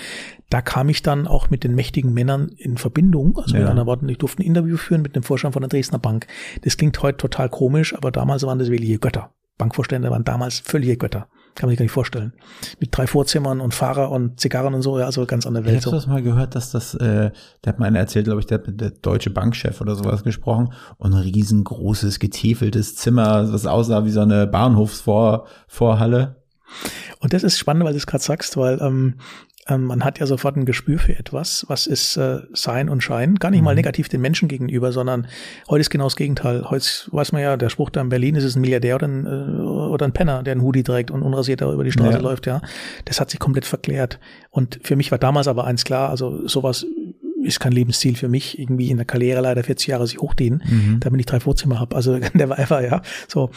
Da kam ich dann auch mit den mächtigen Männern in Verbindung. Also ja. mit anderen Worten, ich durfte ein Interview führen mit dem Vorstand von der Dresdner Bank. Das klingt heute total komisch komisch, aber damals waren das wirkliche Götter. Bankvorstände waren damals völlige Götter. Kann man sich gar nicht vorstellen. Mit drei Vorzimmern und Fahrer und Zigarren und so, ja, also ganz andere Welt. Ich habe das mal gehört, dass das, äh, der hat mir einer erzählt, glaube ich, der hat mit der deutsche Bankchef oder sowas gesprochen und ein riesengroßes, getäfeltes Zimmer, was aussah wie so eine Bahnhofsvorhalle. Und das ist spannend, weil du es gerade sagst, weil ähm, ähm, man hat ja sofort ein Gespür für etwas, was ist äh, Sein und Schein. Gar nicht mhm. mal negativ den Menschen gegenüber, sondern heute ist genau das Gegenteil. Heute weiß man ja, der Spruch da in Berlin ist es ein Milliardär oder ein, äh, oder ein Penner, der einen Hoodie trägt und unrasiert über die Straße ja. läuft, ja. Das hat sich komplett verklärt. Und für mich war damals aber eins klar, also sowas ist kein Lebensziel für mich, irgendwie in der Karriere leider 40 Jahre sich hochdehnen, mhm. damit ich drei Vorzimmer habe. Also der war einfach, ja, so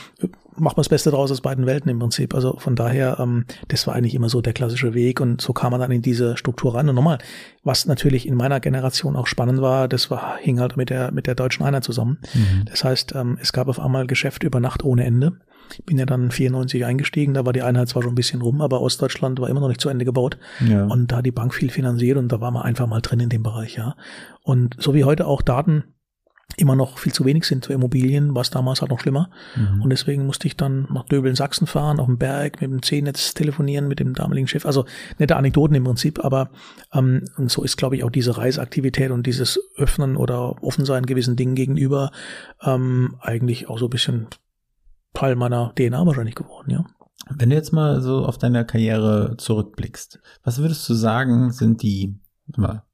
macht man das Beste draus aus beiden Welten im Prinzip. Also von daher, ähm, das war eigentlich immer so der klassische Weg und so kam man dann in diese Struktur rein. Und nochmal, was natürlich in meiner Generation auch spannend war, das war, hing halt mit der, mit der deutschen Einheit zusammen. Mhm. Das heißt, ähm, es gab auf einmal Geschäft über Nacht ohne Ende. Ich bin ja dann 94 eingestiegen, da war die Einheit zwar schon ein bisschen rum, aber Ostdeutschland war immer noch nicht zu Ende gebaut. Ja. Und da die Bank viel finanziert und da war man einfach mal drin in dem Bereich, ja. Und so wie heute auch Daten immer noch viel zu wenig sind für Immobilien, war es damals halt noch schlimmer. Mhm. Und deswegen musste ich dann nach Döbel in Sachsen fahren, auf dem Berg, mit dem C-Netz telefonieren, mit dem damaligen Chef. Also nette Anekdoten im Prinzip, aber ähm, und so ist, glaube ich, auch diese Reiseaktivität und dieses Öffnen oder Offensein gewissen Dingen gegenüber ähm, eigentlich auch so ein bisschen Teil meiner DNA wahrscheinlich geworden, ja. Wenn du jetzt mal so auf deine Karriere zurückblickst, was würdest du sagen, sind die mal,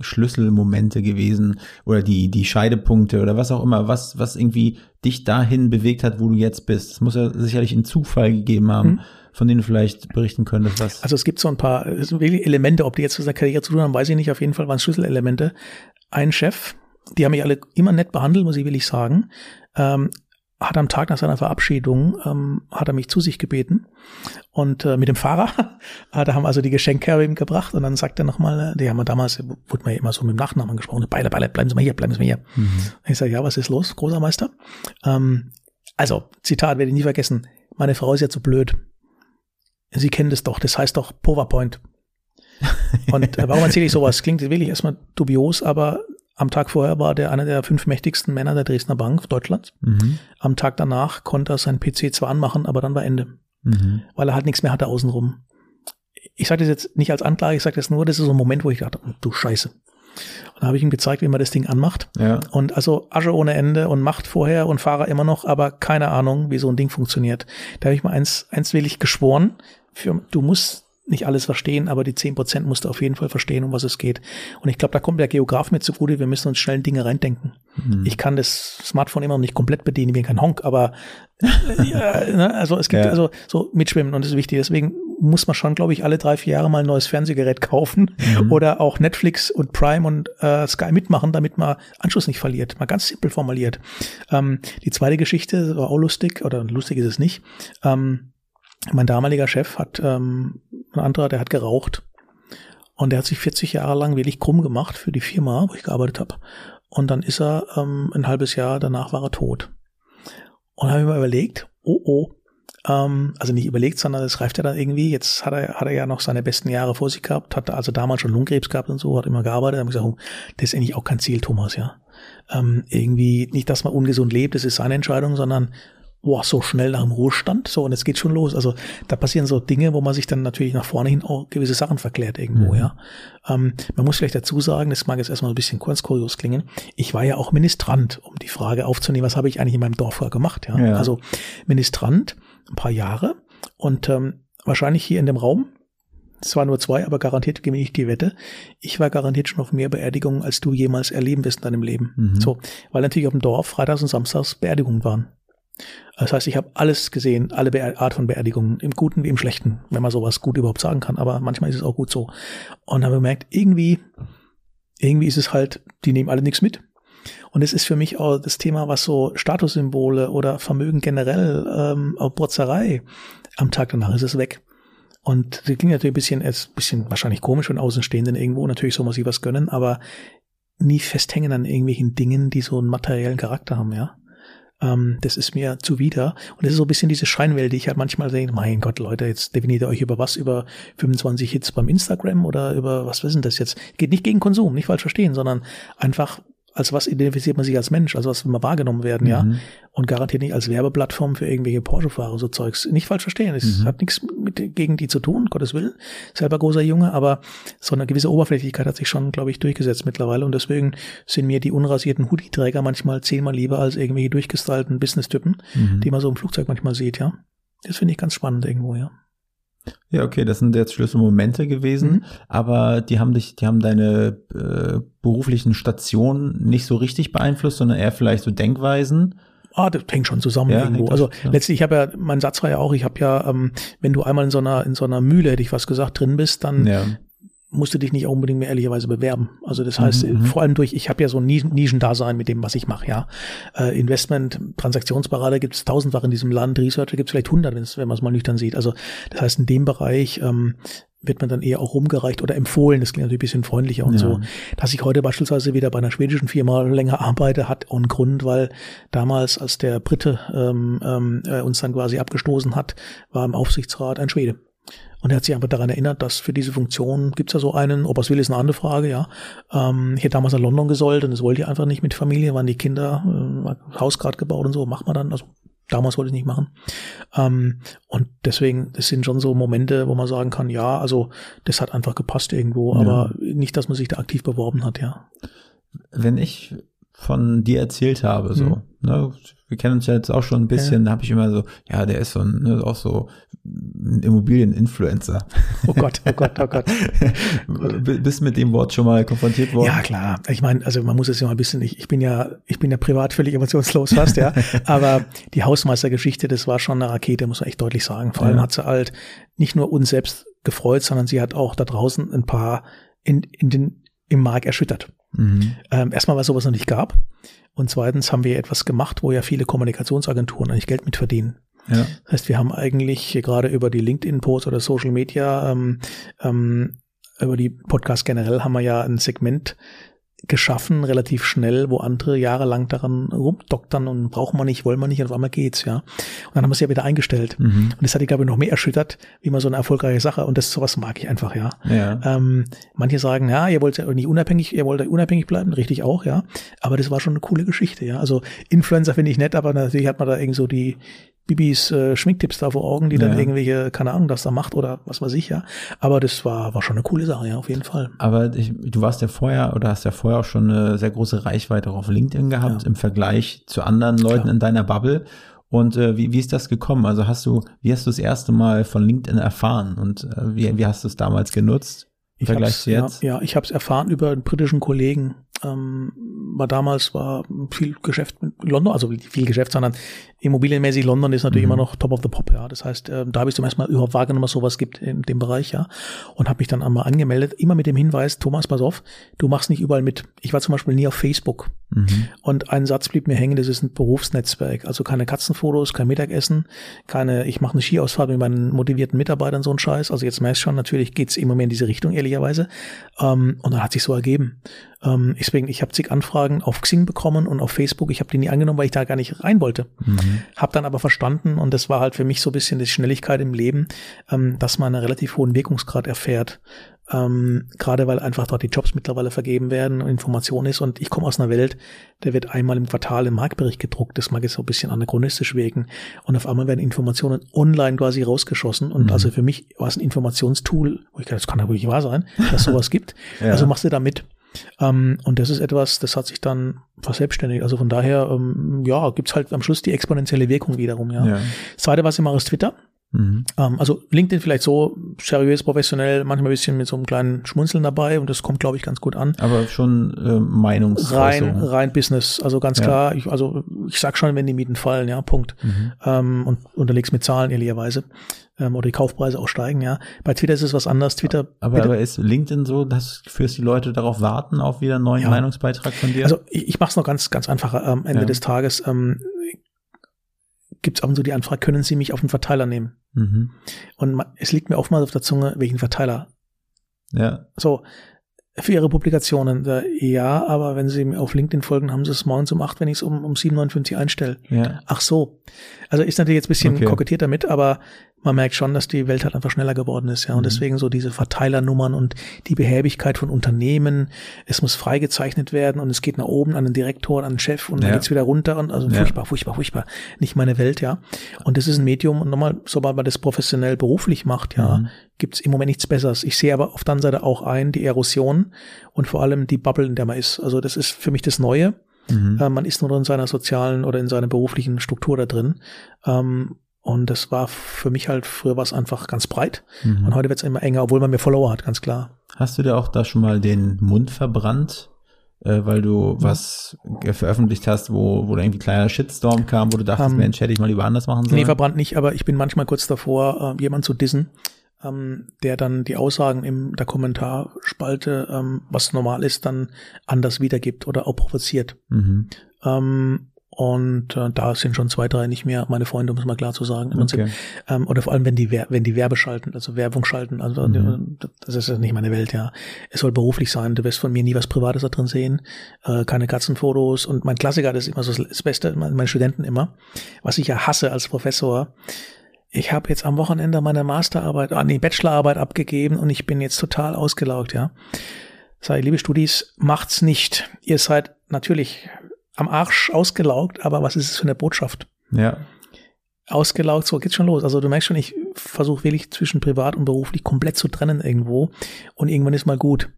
Schlüsselmomente gewesen oder die, die Scheidepunkte oder was auch immer, was, was irgendwie dich dahin bewegt hat, wo du jetzt bist. Es muss ja sicherlich einen Zufall gegeben haben, mhm. von denen du vielleicht berichten könntest. Was also es gibt so ein paar Elemente, ob die jetzt mit der Karriere zu tun haben, weiß ich nicht. Auf jeden Fall waren es Schlüsselelemente. Ein Chef, die haben mich alle immer nett behandelt, muss ich willig sagen. Ähm, hat am Tag nach seiner Verabschiedung, ähm, hat er mich zu sich gebeten und äh, mit dem Fahrer, äh, da haben also die Geschenkkörbe ihm gebracht und dann sagt er nochmal, die haben wir damals, wurde man ja immer so mit dem Nachnamen gesprochen, Beile, Beile, bleiben Sie mal hier, bleiben Sie mal hier. Mhm. Ich sage, ja, was ist los, großer Meister? Ähm, also, Zitat werde ich nie vergessen, meine Frau ist ja zu blöd. Sie kennen das doch, das heißt doch PowerPoint. Und äh, warum erzähle ich sowas? Klingt wirklich erstmal dubios, aber am Tag vorher war der einer der fünf mächtigsten Männer der Dresdner Bank Deutschlands. Mhm. Am Tag danach konnte er sein PC zwar anmachen, aber dann war Ende. Mhm. Weil er halt nichts mehr hatte außenrum. Ich sage das jetzt nicht als Anklage, ich sage das nur, das ist so ein Moment, wo ich dachte, du Scheiße. Und da habe ich ihm gezeigt, wie man das Ding anmacht. Ja. Und also Asche ohne Ende und Macht vorher und Fahrer immer noch, aber keine Ahnung, wie so ein Ding funktioniert. Da habe ich mal eins, eins will ich geschworen, für, du musst nicht alles verstehen, aber die zehn Prozent musst du auf jeden Fall verstehen, um was es geht. Und ich glaube, da kommt der Geograf mit zugute, wir müssen uns schnell in Dinge reindenken. Mhm. Ich kann das Smartphone immer noch nicht komplett bedienen, ich bin kein Honk, aber ja, ne, also es gibt ja. also so mitschwimmen und das ist wichtig. Deswegen muss man schon, glaube ich, alle drei, vier Jahre mal ein neues Fernsehgerät kaufen mhm. oder auch Netflix und Prime und äh, Sky mitmachen, damit man Anschluss nicht verliert. Mal ganz simpel formuliert. Ähm, die zweite Geschichte war auch lustig, oder lustig ist es nicht. Ähm, mein damaliger Chef hat, ähm, ein anderer, der hat geraucht. Und der hat sich 40 Jahre lang wirklich krumm gemacht für die Firma, wo ich gearbeitet habe. Und dann ist er ähm, ein halbes Jahr danach war er tot. Und habe ich mir überlegt, oh oh, Ähm, also nicht überlegt, sondern es reift ja dann irgendwie. Jetzt hat er, hat er ja noch seine besten Jahre vor sich gehabt, hat also damals schon Lungenkrebs gehabt und so, hat immer gearbeitet. Da habe ich gesagt, oh, das ist eigentlich auch kein Ziel, Thomas, ja. Ähm, irgendwie nicht, dass man ungesund lebt, das ist seine Entscheidung, sondern boah, so schnell nach dem Ruhestand, so und jetzt geht schon los. Also da passieren so Dinge, wo man sich dann natürlich nach vorne hin auch gewisse Sachen verklärt irgendwo, mhm. ja. Ähm, man muss vielleicht dazu sagen, das mag jetzt erstmal ein bisschen kurz kurios klingen, ich war ja auch Ministrant, um die Frage aufzunehmen, was habe ich eigentlich in meinem Dorf gemacht, ja. ja. Also Ministrant, ein paar Jahre und ähm, wahrscheinlich hier in dem Raum, zwar nur zwei, aber garantiert gewinne ich die Wette. Ich war garantiert schon auf mehr Beerdigungen, als du jemals erleben wirst in deinem Leben. Mhm. So, weil natürlich auf dem Dorf Freitags und Samstags Beerdigungen waren. Das heißt, ich habe alles gesehen, alle Be Art von Beerdigungen, im Guten wie im Schlechten, wenn man sowas gut überhaupt sagen kann. Aber manchmal ist es auch gut so. Und habe gemerkt, irgendwie, irgendwie ist es halt, die nehmen alle nichts mit. Und es ist für mich auch das Thema, was so Statussymbole oder Vermögen generell, ähm, auch Brotzerei, am Tag danach ist es weg. Und das klingt natürlich ein bisschen, ist ein bisschen wahrscheinlich komisch von Außenstehenden irgendwo. Natürlich soll man sich was gönnen, aber nie festhängen an irgendwelchen Dingen, die so einen materiellen Charakter haben, ja. Ähm, das ist mir zuwider. Und das ist so ein bisschen diese Scheinwelt, die ich halt manchmal denke, mein Gott, Leute, jetzt definiert ihr euch über was? Über 25 Hits beim Instagram oder über was wissen das jetzt? Geht nicht gegen Konsum, nicht falsch verstehen, sondern einfach als was identifiziert man sich als Mensch, also was will man wahrgenommen werden, mhm. ja. Und garantiert nicht als Werbeplattform für irgendwelche Porsche-Fahrer, so Zeugs. Nicht falsch verstehen. Es mhm. hat nichts mit, gegen die zu tun, Gottes Willen. Selber großer Junge, aber so eine gewisse Oberflächlichkeit hat sich schon, glaube ich, durchgesetzt mittlerweile. Und deswegen sind mir die unrasierten Hoodie-Träger manchmal zehnmal lieber als irgendwelche durchgestylten Business-Typen, mhm. die man so im Flugzeug manchmal sieht, ja. Das finde ich ganz spannend irgendwo, ja. Ja, okay, das sind jetzt Schlüsselmomente gewesen, mhm. aber die haben dich, die haben deine äh, beruflichen Stationen nicht so richtig beeinflusst, sondern eher vielleicht so Denkweisen. Ah, das hängt schon zusammen ja, irgendwo. Also ja. letztlich, ich habe ja, mein Satz war ja auch, ich habe ja, ähm, wenn du einmal in so einer in so einer Mühle, hätte ich was gesagt, drin bist, dann ja musst du dich nicht unbedingt mehr ehrlicherweise bewerben. Also das heißt, mhm. vor allem durch, ich habe ja so ein Nischendasein mit dem, was ich mache, ja. Äh, Investment, Transaktionsberater gibt es tausendfach in diesem Land, Researcher gibt es vielleicht hundert, wenn man es mal nüchtern sieht. Also das heißt, in dem Bereich ähm, wird man dann eher auch rumgereicht oder empfohlen. Das klingt natürlich ein bisschen freundlicher und ja. so. Dass ich heute beispielsweise wieder bei einer schwedischen Firma länger arbeite, hat auch einen Grund, weil damals, als der Brite ähm, ähm, äh, uns dann quasi abgestoßen hat, war im Aufsichtsrat ein Schwede. Und er hat sich aber daran erinnert, dass für diese Funktion gibt's ja so einen, ob er es will, ist eine andere Frage, ja. Ähm, ich hätte damals nach London gesollt und das wollte ich einfach nicht mit Familie, waren die Kinder, äh, Haus gerade gebaut und so, macht man dann, also damals wollte ich nicht machen. Ähm, und deswegen, das sind schon so Momente, wo man sagen kann, ja, also das hat einfach gepasst irgendwo, ja. aber nicht, dass man sich da aktiv beworben hat, ja. Wenn ich von dir erzählt habe, so, mhm. ne, wir kennen uns ja jetzt auch schon ein bisschen, ja. da habe ich immer so, ja, der ist so ne, auch so Immobilien-Influencer. Oh Gott, oh Gott, oh Gott. Bist mit dem Wort schon mal konfrontiert worden? Ja, klar. Ich meine, also man muss es ja mal ein bisschen, ich, ich bin ja, ich bin ja privat völlig emotionslos fast, ja. Aber die Hausmeistergeschichte, das war schon eine Rakete, muss man echt deutlich sagen. Vor allem ja. hat sie halt nicht nur uns selbst gefreut, sondern sie hat auch da draußen ein paar in, in den, im Markt erschüttert. Mhm. Ähm, erstmal, weil es sowas noch nicht gab. Und zweitens haben wir etwas gemacht, wo ja viele Kommunikationsagenturen eigentlich Geld mit verdienen. Ja. Das heißt, wir haben eigentlich gerade über die LinkedIn-Posts oder Social Media, ähm, ähm, über die Podcasts generell haben wir ja ein Segment geschaffen, relativ schnell, wo andere jahrelang daran rumdoktern und brauchen wir nicht, wollen wir nicht, und auf einmal geht's, ja. Und dann haben wir es ja wieder eingestellt. Mhm. Und das hat die, glaube ich, noch mehr erschüttert, wie man so eine erfolgreiche Sache, und das sowas mag ich einfach, ja. ja. Ähm, manche sagen, ja, ihr wollt ja nicht unabhängig, ihr wollt unabhängig bleiben, richtig auch, ja. Aber das war schon eine coole Geschichte, ja. Also Influencer finde ich nett, aber natürlich hat man da irgendwie so die, Bibis äh, Schminktipps da vor Augen, die dann ja. irgendwelche, keine Ahnung, das da macht oder was weiß ich, ja. Aber das war, war schon eine coole Sache, ja, auf jeden Fall. Aber ich, du warst ja vorher oder hast ja vorher auch schon eine sehr große Reichweite auch auf LinkedIn gehabt ja. im Vergleich zu anderen Leuten Klar. in deiner Bubble. Und äh, wie, wie ist das gekommen? Also hast du, wie hast du das erste Mal von LinkedIn erfahren und äh, wie, wie hast du es damals genutzt? Im Vergleich zu jetzt? Ja, ja ich habe es erfahren über einen britischen Kollegen. Ähm, war damals war viel Geschäft mit London, also viel Geschäft, sondern immobilienmäßig London ist natürlich mhm. immer noch top of the pop, ja. Das heißt, äh, da habe ich zum ersten Mal überhaupt wahrgenommen, dass sowas gibt in dem Bereich, ja. Und habe mich dann einmal angemeldet, immer mit dem Hinweis, Thomas, pass auf, du machst nicht überall mit. Ich war zum Beispiel nie auf Facebook. Mhm. Und ein Satz blieb mir hängen, das ist ein Berufsnetzwerk. Also keine Katzenfotos, kein Mittagessen, keine, ich mache eine Skiausfahrt mit meinen motivierten Mitarbeitern, so ein Scheiß. Also jetzt merkst du schon, natürlich geht's immer mehr in diese Richtung, ehrlicherweise. Ähm, und dann hat sich so ergeben. Ähm, deswegen, ich habe zig Anfragen auf Xing bekommen und auf Facebook. Ich habe die nie angenommen, weil ich da gar nicht rein wollte. Mhm. Mhm. Hab dann aber verstanden, und das war halt für mich so ein bisschen die Schnelligkeit im Leben, ähm, dass man einen relativ hohen Wirkungsgrad erfährt. Ähm, gerade weil einfach dort die Jobs mittlerweile vergeben werden und Information ist. Und ich komme aus einer Welt, der wird einmal im Quartal im Marktbericht gedruckt. Das mag jetzt so ein bisschen anachronistisch wirken. Und auf einmal werden Informationen online quasi rausgeschossen. Und mhm. also für mich war es ein Informationstool, wo ich dachte, das kann ja wirklich wahr sein, dass sowas gibt. ja. Also machst du da mit. Ähm, und das ist etwas, das hat sich dann verselbstständigt. Also von daher, ähm, ja, gibt's halt am Schluss die exponentielle Wirkung wiederum, ja. ja. Das zweite, was ich mache, ist Twitter. Mhm. Ähm, also LinkedIn vielleicht so seriös, professionell, manchmal ein bisschen mit so einem kleinen Schmunzeln dabei und das kommt, glaube ich, ganz gut an. Aber schon äh, Meinungsäußerung. Rein, rein Business, also ganz ja. klar. Ich, also ich sag schon, wenn die Mieten fallen, ja, Punkt. Mhm. Ähm, und unterleg's mit Zahlen, ehrlicherweise ähm, oder die Kaufpreise auch steigen, ja. Bei Twitter ist es was anderes. Twitter. Aber, aber ist LinkedIn so, dass fürs die Leute darauf warten auf wieder einen neuen ja. Meinungsbeitrag von dir? Also ich, ich mache es noch ganz, ganz einfach am Ende ja. des Tages. Ähm, gibt es ab und zu die Anfrage, können Sie mich auf den Verteiler nehmen? Mhm. Und man, es liegt mir oftmals auf der Zunge, welchen Verteiler. Ja. So, für Ihre Publikationen. Da, ja, aber wenn Sie mir auf LinkedIn folgen, haben Sie es morgens um acht, wenn ich es um, um 7,59 einstelle. Ja. Ach so. Also ist natürlich jetzt ein bisschen okay. kokettiert damit, aber man merkt schon, dass die Welt halt einfach schneller geworden ist, ja. Und mhm. deswegen so diese Verteilernummern und die Behäbigkeit von Unternehmen. Es muss freigezeichnet werden und es geht nach oben an den Direktor, an den Chef und ja. dann geht's wieder runter und also furchtbar, ja. furchtbar, furchtbar. Nicht meine Welt, ja. Und das ist ein Medium und nochmal, sobald man das professionell beruflich macht, ja, mhm. gibt's im Moment nichts Besseres. Ich sehe aber auf der anderen Seite auch ein, die Erosion und vor allem die Bubble, in der man ist. Also das ist für mich das Neue. Mhm. Äh, man ist nur in seiner sozialen oder in seiner beruflichen Struktur da drin. Ähm, und das war für mich halt, früher war es einfach ganz breit. Mhm. Und heute wird es immer enger, obwohl man mehr Follower hat, ganz klar. Hast du dir auch da schon mal den Mund verbrannt, äh, weil du ja. was veröffentlicht hast, wo, wo da irgendwie kleiner Shitstorm kam, wo du dachtest, um, ähm, Mensch, hätte ich mal lieber anders machen sollen? Nee, verbrannt nicht, aber ich bin manchmal kurz davor, äh, jemand zu dissen, ähm, der dann die Aussagen in der Kommentarspalte, ähm, was normal ist, dann anders wiedergibt oder auch provoziert. Mhm. Ähm, und äh, da sind schon zwei, drei nicht mehr meine Freunde, um es mal klar zu sagen. Okay. ähm, oder vor allem, wenn die, wenn die Werbe schalten, also Werbung schalten, also mhm. das ist ja nicht meine Welt, ja. Es soll beruflich sein. Du wirst von mir nie was Privates da drin sehen, äh, keine Katzenfotos. Und mein Klassiker, das ist immer so das Beste, meine Studenten immer, was ich ja hasse als Professor. Ich habe jetzt am Wochenende meine Masterarbeit, ah nee, Bachelorarbeit abgegeben und ich bin jetzt total ausgelaugt, ja. Sei, liebe Studis, macht's nicht. Ihr seid natürlich am Arsch ausgelaugt, aber was ist es für eine Botschaft? Ja. Ausgelaugt, so geht's schon los. Also du merkst schon, ich versuche wirklich zwischen privat und beruflich komplett zu trennen irgendwo und irgendwann ist mal gut.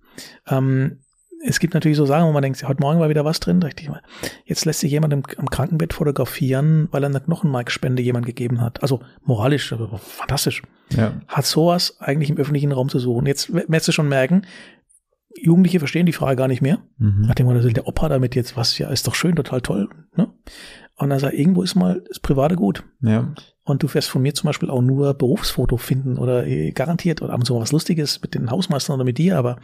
Ähm, es gibt natürlich so Sachen, wo man denkt, heute Morgen war wieder was drin, richtig mal. Jetzt lässt sich jemand im, am Krankenbett fotografieren, weil er eine Knochenmarkspende jemand gegeben hat. Also moralisch, aber fantastisch. Ja. Hat sowas eigentlich im öffentlichen Raum zu suchen. Jetzt wirst du schon merken, Jugendliche verstehen die Frage gar nicht mehr. Mhm. Nachdem man der Opa damit jetzt, was ja, ist doch schön, total toll. Ne? Und dann sagt, irgendwo ist mal das Private gut. Ja. Und du wirst von mir zum Beispiel auch nur Berufsfoto finden oder äh, garantiert oder ab und zu was Lustiges mit den Hausmeistern oder mit dir, aber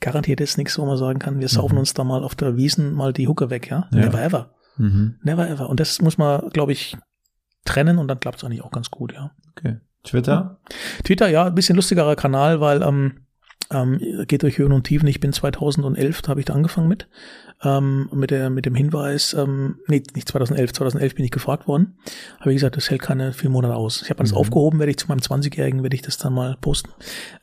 garantiert ist nichts, wo man sagen kann, wir saufen mhm. uns da mal auf der Wiesen mal die Hucke weg, ja? ja. Never ever. Mhm. Never ever. Und das muss man, glaube ich, trennen und dann klappt es eigentlich auch ganz gut, ja. Okay. Twitter? Twitter, ja, ein bisschen lustigerer Kanal, weil ähm, ähm, geht durch Höhen und Tiefen. Ich bin 2011, da habe ich da angefangen mit, ähm, mit, der, mit dem Hinweis, ähm, nee, nicht 2011, 2011 bin ich gefragt worden. Habe ich gesagt, das hält keine vier Monate aus. Ich habe alles mhm. aufgehoben, werde ich zu meinem 20-Jährigen, werde ich das dann mal posten.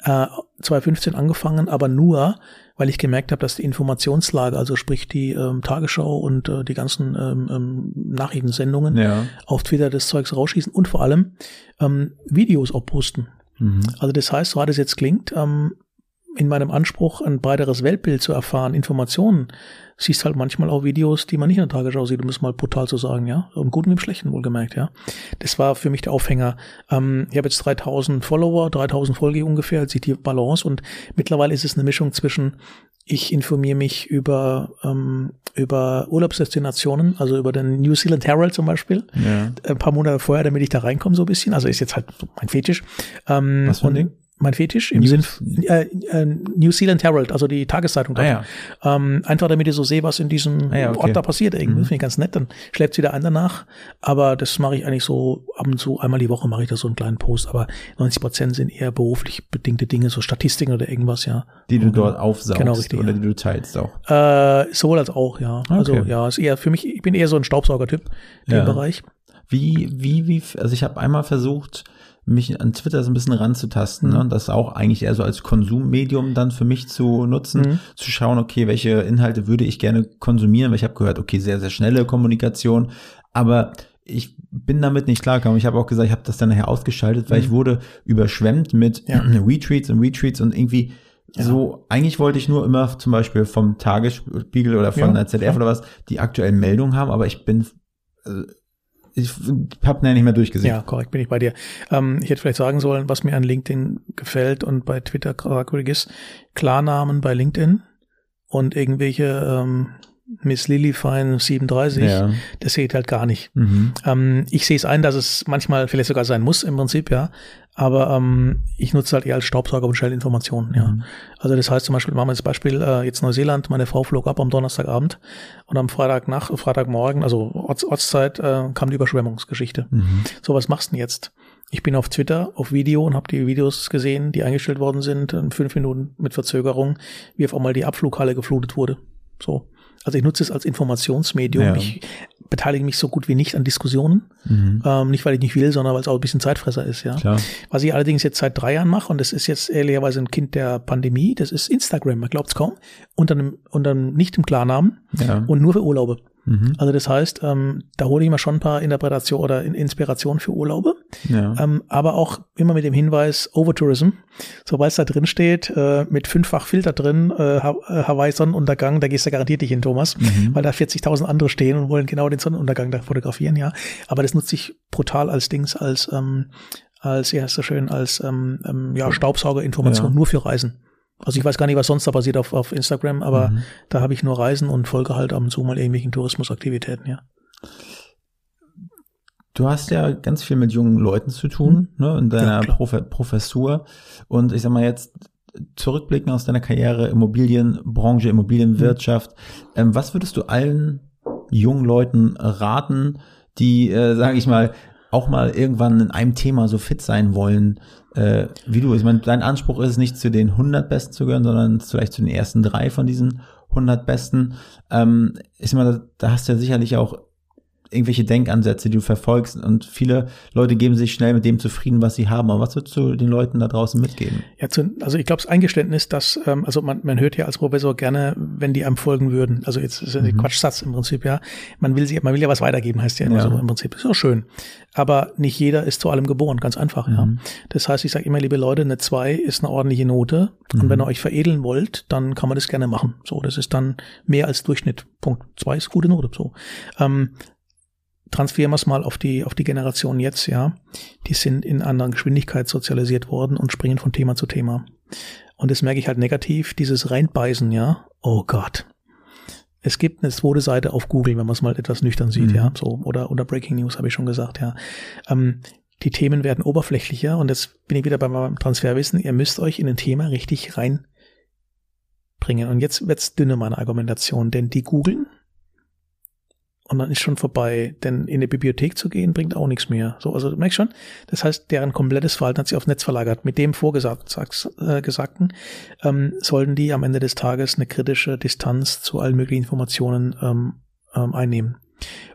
Äh, 2015 angefangen, aber nur, weil ich gemerkt habe, dass die Informationslage, also sprich die ähm, Tagesschau und äh, die ganzen ähm, ähm, Nachrichtensendungen ja. auf Twitter des Zeugs rausschießen und vor allem ähm, Videos auch posten. Mhm. Also das heißt, so hat es jetzt klingt, ähm, in meinem Anspruch, ein breiteres Weltbild zu erfahren, Informationen, siehst halt manchmal auch Videos, die man nicht in der Tagesschau sieht, um es mal brutal zu sagen, ja. Im Guten wie im Schlechten wohlgemerkt, ja. Das war für mich der Aufhänger. Ähm, ich habe jetzt 3000 Follower, 3000 Folge ungefähr, als ich die Balance und mittlerweile ist es eine Mischung zwischen ich informiere mich über, ähm, über Urlaubsdestinationen, also über den New Zealand Herald zum Beispiel. Ja. Ein paar Monate vorher, damit ich da reinkomme so ein bisschen. Also ist jetzt halt mein Fetisch. Ähm, Was für ein Ding? Mein Fetisch im Sinn äh, äh, New Zealand Herald, also die Tageszeitung. Ah, ja. ähm, einfach damit ich so sehe, was in diesem ah, ja, okay. Ort da passiert. Irgendwie. Mhm. Das finde ich ganz nett. Dann schleppt wieder ein danach. Aber das mache ich eigentlich so ab und zu, einmal die Woche mache ich da so einen kleinen Post. Aber 90 Prozent sind eher beruflich bedingte Dinge, so Statistiken oder irgendwas, ja. Die du dort aufsaugst genau, richtig, oder ja. die du teilst auch. Äh, sowohl als auch, ja. Okay. Also ja, ist eher für mich, ich bin eher so ein Staubsaugertyp in dem Bereich. Wie, wie, wie, also ich habe einmal versucht, mich an Twitter so ein bisschen ranzutasten mhm. ne, und das auch eigentlich eher so als Konsummedium dann für mich zu nutzen, mhm. zu schauen, okay, welche Inhalte würde ich gerne konsumieren, weil ich habe gehört, okay, sehr, sehr schnelle Kommunikation, aber ich bin damit nicht klargekommen. Ich habe auch gesagt, ich habe das dann nachher ausgeschaltet, weil mhm. ich wurde überschwemmt mit ja. Retweets und Retweets und irgendwie ja. so, eigentlich wollte ich nur immer zum Beispiel vom Tagesspiegel oder von ja, der ZDF oder was die aktuellen Meldungen haben, aber ich bin, äh, ich habe ja nicht mehr durchgesehen. Ja, korrekt, bin ich bei dir. Ähm, ich hätte vielleicht sagen sollen, was mir an LinkedIn gefällt und bei Twitter fragwürdig ist, Klarnamen bei LinkedIn und irgendwelche ähm, Miss Lilifine 37, ja. das geht halt gar nicht. Mhm. Ähm, ich sehe es ein, dass es manchmal vielleicht sogar sein muss im Prinzip, ja. Aber ähm, ich nutze halt eher als Staubsauger und schnell Informationen, ja. Mhm. Also das heißt zum Beispiel, machen wir das Beispiel, äh, jetzt Neuseeland, meine Frau flog ab am Donnerstagabend und am Freitagnacht, Freitagmorgen, also Orts, Ortszeit, äh, kam die Überschwemmungsgeschichte. Mhm. So, was machst du denn jetzt? Ich bin auf Twitter, auf Video und habe die Videos gesehen, die eingestellt worden sind, in fünf Minuten mit Verzögerung, wie auf einmal die Abflughalle geflutet wurde. So. Also ich nutze es als Informationsmedium. Ja. Ich beteilige mich so gut wie nicht an Diskussionen. Mhm. Ähm, nicht, weil ich nicht will, sondern weil es auch ein bisschen Zeitfresser ist, ja. Klar. Was ich allerdings jetzt seit drei Jahren mache, und das ist jetzt ehrlicherweise ein Kind der Pandemie, das ist Instagram, man glaubt es kaum, unter einem, unter einem nicht im Klarnamen ja. und nur für Urlaube. Mhm. Also das heißt, ähm, da hole ich mir schon ein paar Interpretationen oder Inspirationen für Urlaube, ja. ähm, aber auch immer mit dem Hinweis Overtourism. Sobald es da drin steht, äh, mit fünffach Filter drin, äh, äh, Hawaii Sonnenuntergang, da gehst du garantiert nicht hin, Thomas, mhm. weil da 40.000 andere stehen und wollen genau den Sonnenuntergang da fotografieren, ja. Aber das nutze ich brutal als Dings, als ähm, als, ja, ist so schön, als ähm, ähm, ja, Staubsaugerinformation ja. nur für Reisen. Also ich weiß gar nicht, was sonst da passiert auf, auf Instagram, aber mhm. da habe ich nur Reisen und folge halt ab und zu mal irgendwelchen Tourismusaktivitäten, ja. Du hast ja ganz viel mit jungen Leuten zu tun, mhm. ne, in deiner ja, Prof Professur. Und ich sag mal jetzt zurückblicken aus deiner Karriere, Immobilienbranche, Immobilienwirtschaft. Mhm. Ähm, was würdest du allen jungen Leuten raten, die, äh, sage ich mal, auch mal irgendwann in einem Thema so fit sein wollen, äh, wie du. Ich meine, dein Anspruch ist es nicht zu den 100 Besten zu gehören, sondern vielleicht zu den ersten drei von diesen 100 Besten. Ähm, ich meine, da hast du ja sicherlich auch irgendwelche Denkansätze, die du verfolgst und viele Leute geben sich schnell mit dem zufrieden, was sie haben. Aber was würdest du den Leuten da draußen mitgeben? Ja, zu, also ich glaube, das Eingeständnis, dass, ähm, also man, man hört ja als Professor gerne, wenn die einem folgen würden. Also jetzt ist ein mhm. Quatschsatz im Prinzip, ja. Man will sie, man will ja was weitergeben, heißt ja immer ja. so im Prinzip. Ist auch schön. Aber nicht jeder ist zu allem geboren, ganz einfach, mhm. ja. Das heißt, ich sage immer, liebe Leute, eine 2 ist eine ordentliche Note. Mhm. Und wenn ihr euch veredeln wollt, dann kann man das gerne machen. So, das ist dann mehr als Durchschnitt. Punkt. 2 ist gute Note. So. Ähm, transferieren wir es mal auf die, auf die Generation jetzt, ja. Die sind in anderen Geschwindigkeit sozialisiert worden und springen von Thema zu Thema. Und das merke ich halt negativ, dieses Reinbeißen, ja. Oh Gott. Es gibt eine zweite Seite auf Google, wenn man es mal etwas nüchtern sieht, mhm. ja. So, oder, oder Breaking News, habe ich schon gesagt, ja. Ähm, die Themen werden oberflächlicher und jetzt bin ich wieder beim Transferwissen. Ihr müsst euch in ein Thema richtig reinbringen. Und jetzt wird's dünne, meine Argumentation, denn die googeln, und dann ist schon vorbei. Denn in eine Bibliothek zu gehen, bringt auch nichts mehr. So, also du merkst schon, das heißt, deren komplettes Verhalten hat sich aufs Netz verlagert. Mit dem Vorgesagten äh, ähm, sollten die am Ende des Tages eine kritische Distanz zu allen möglichen Informationen ähm, ähm, einnehmen.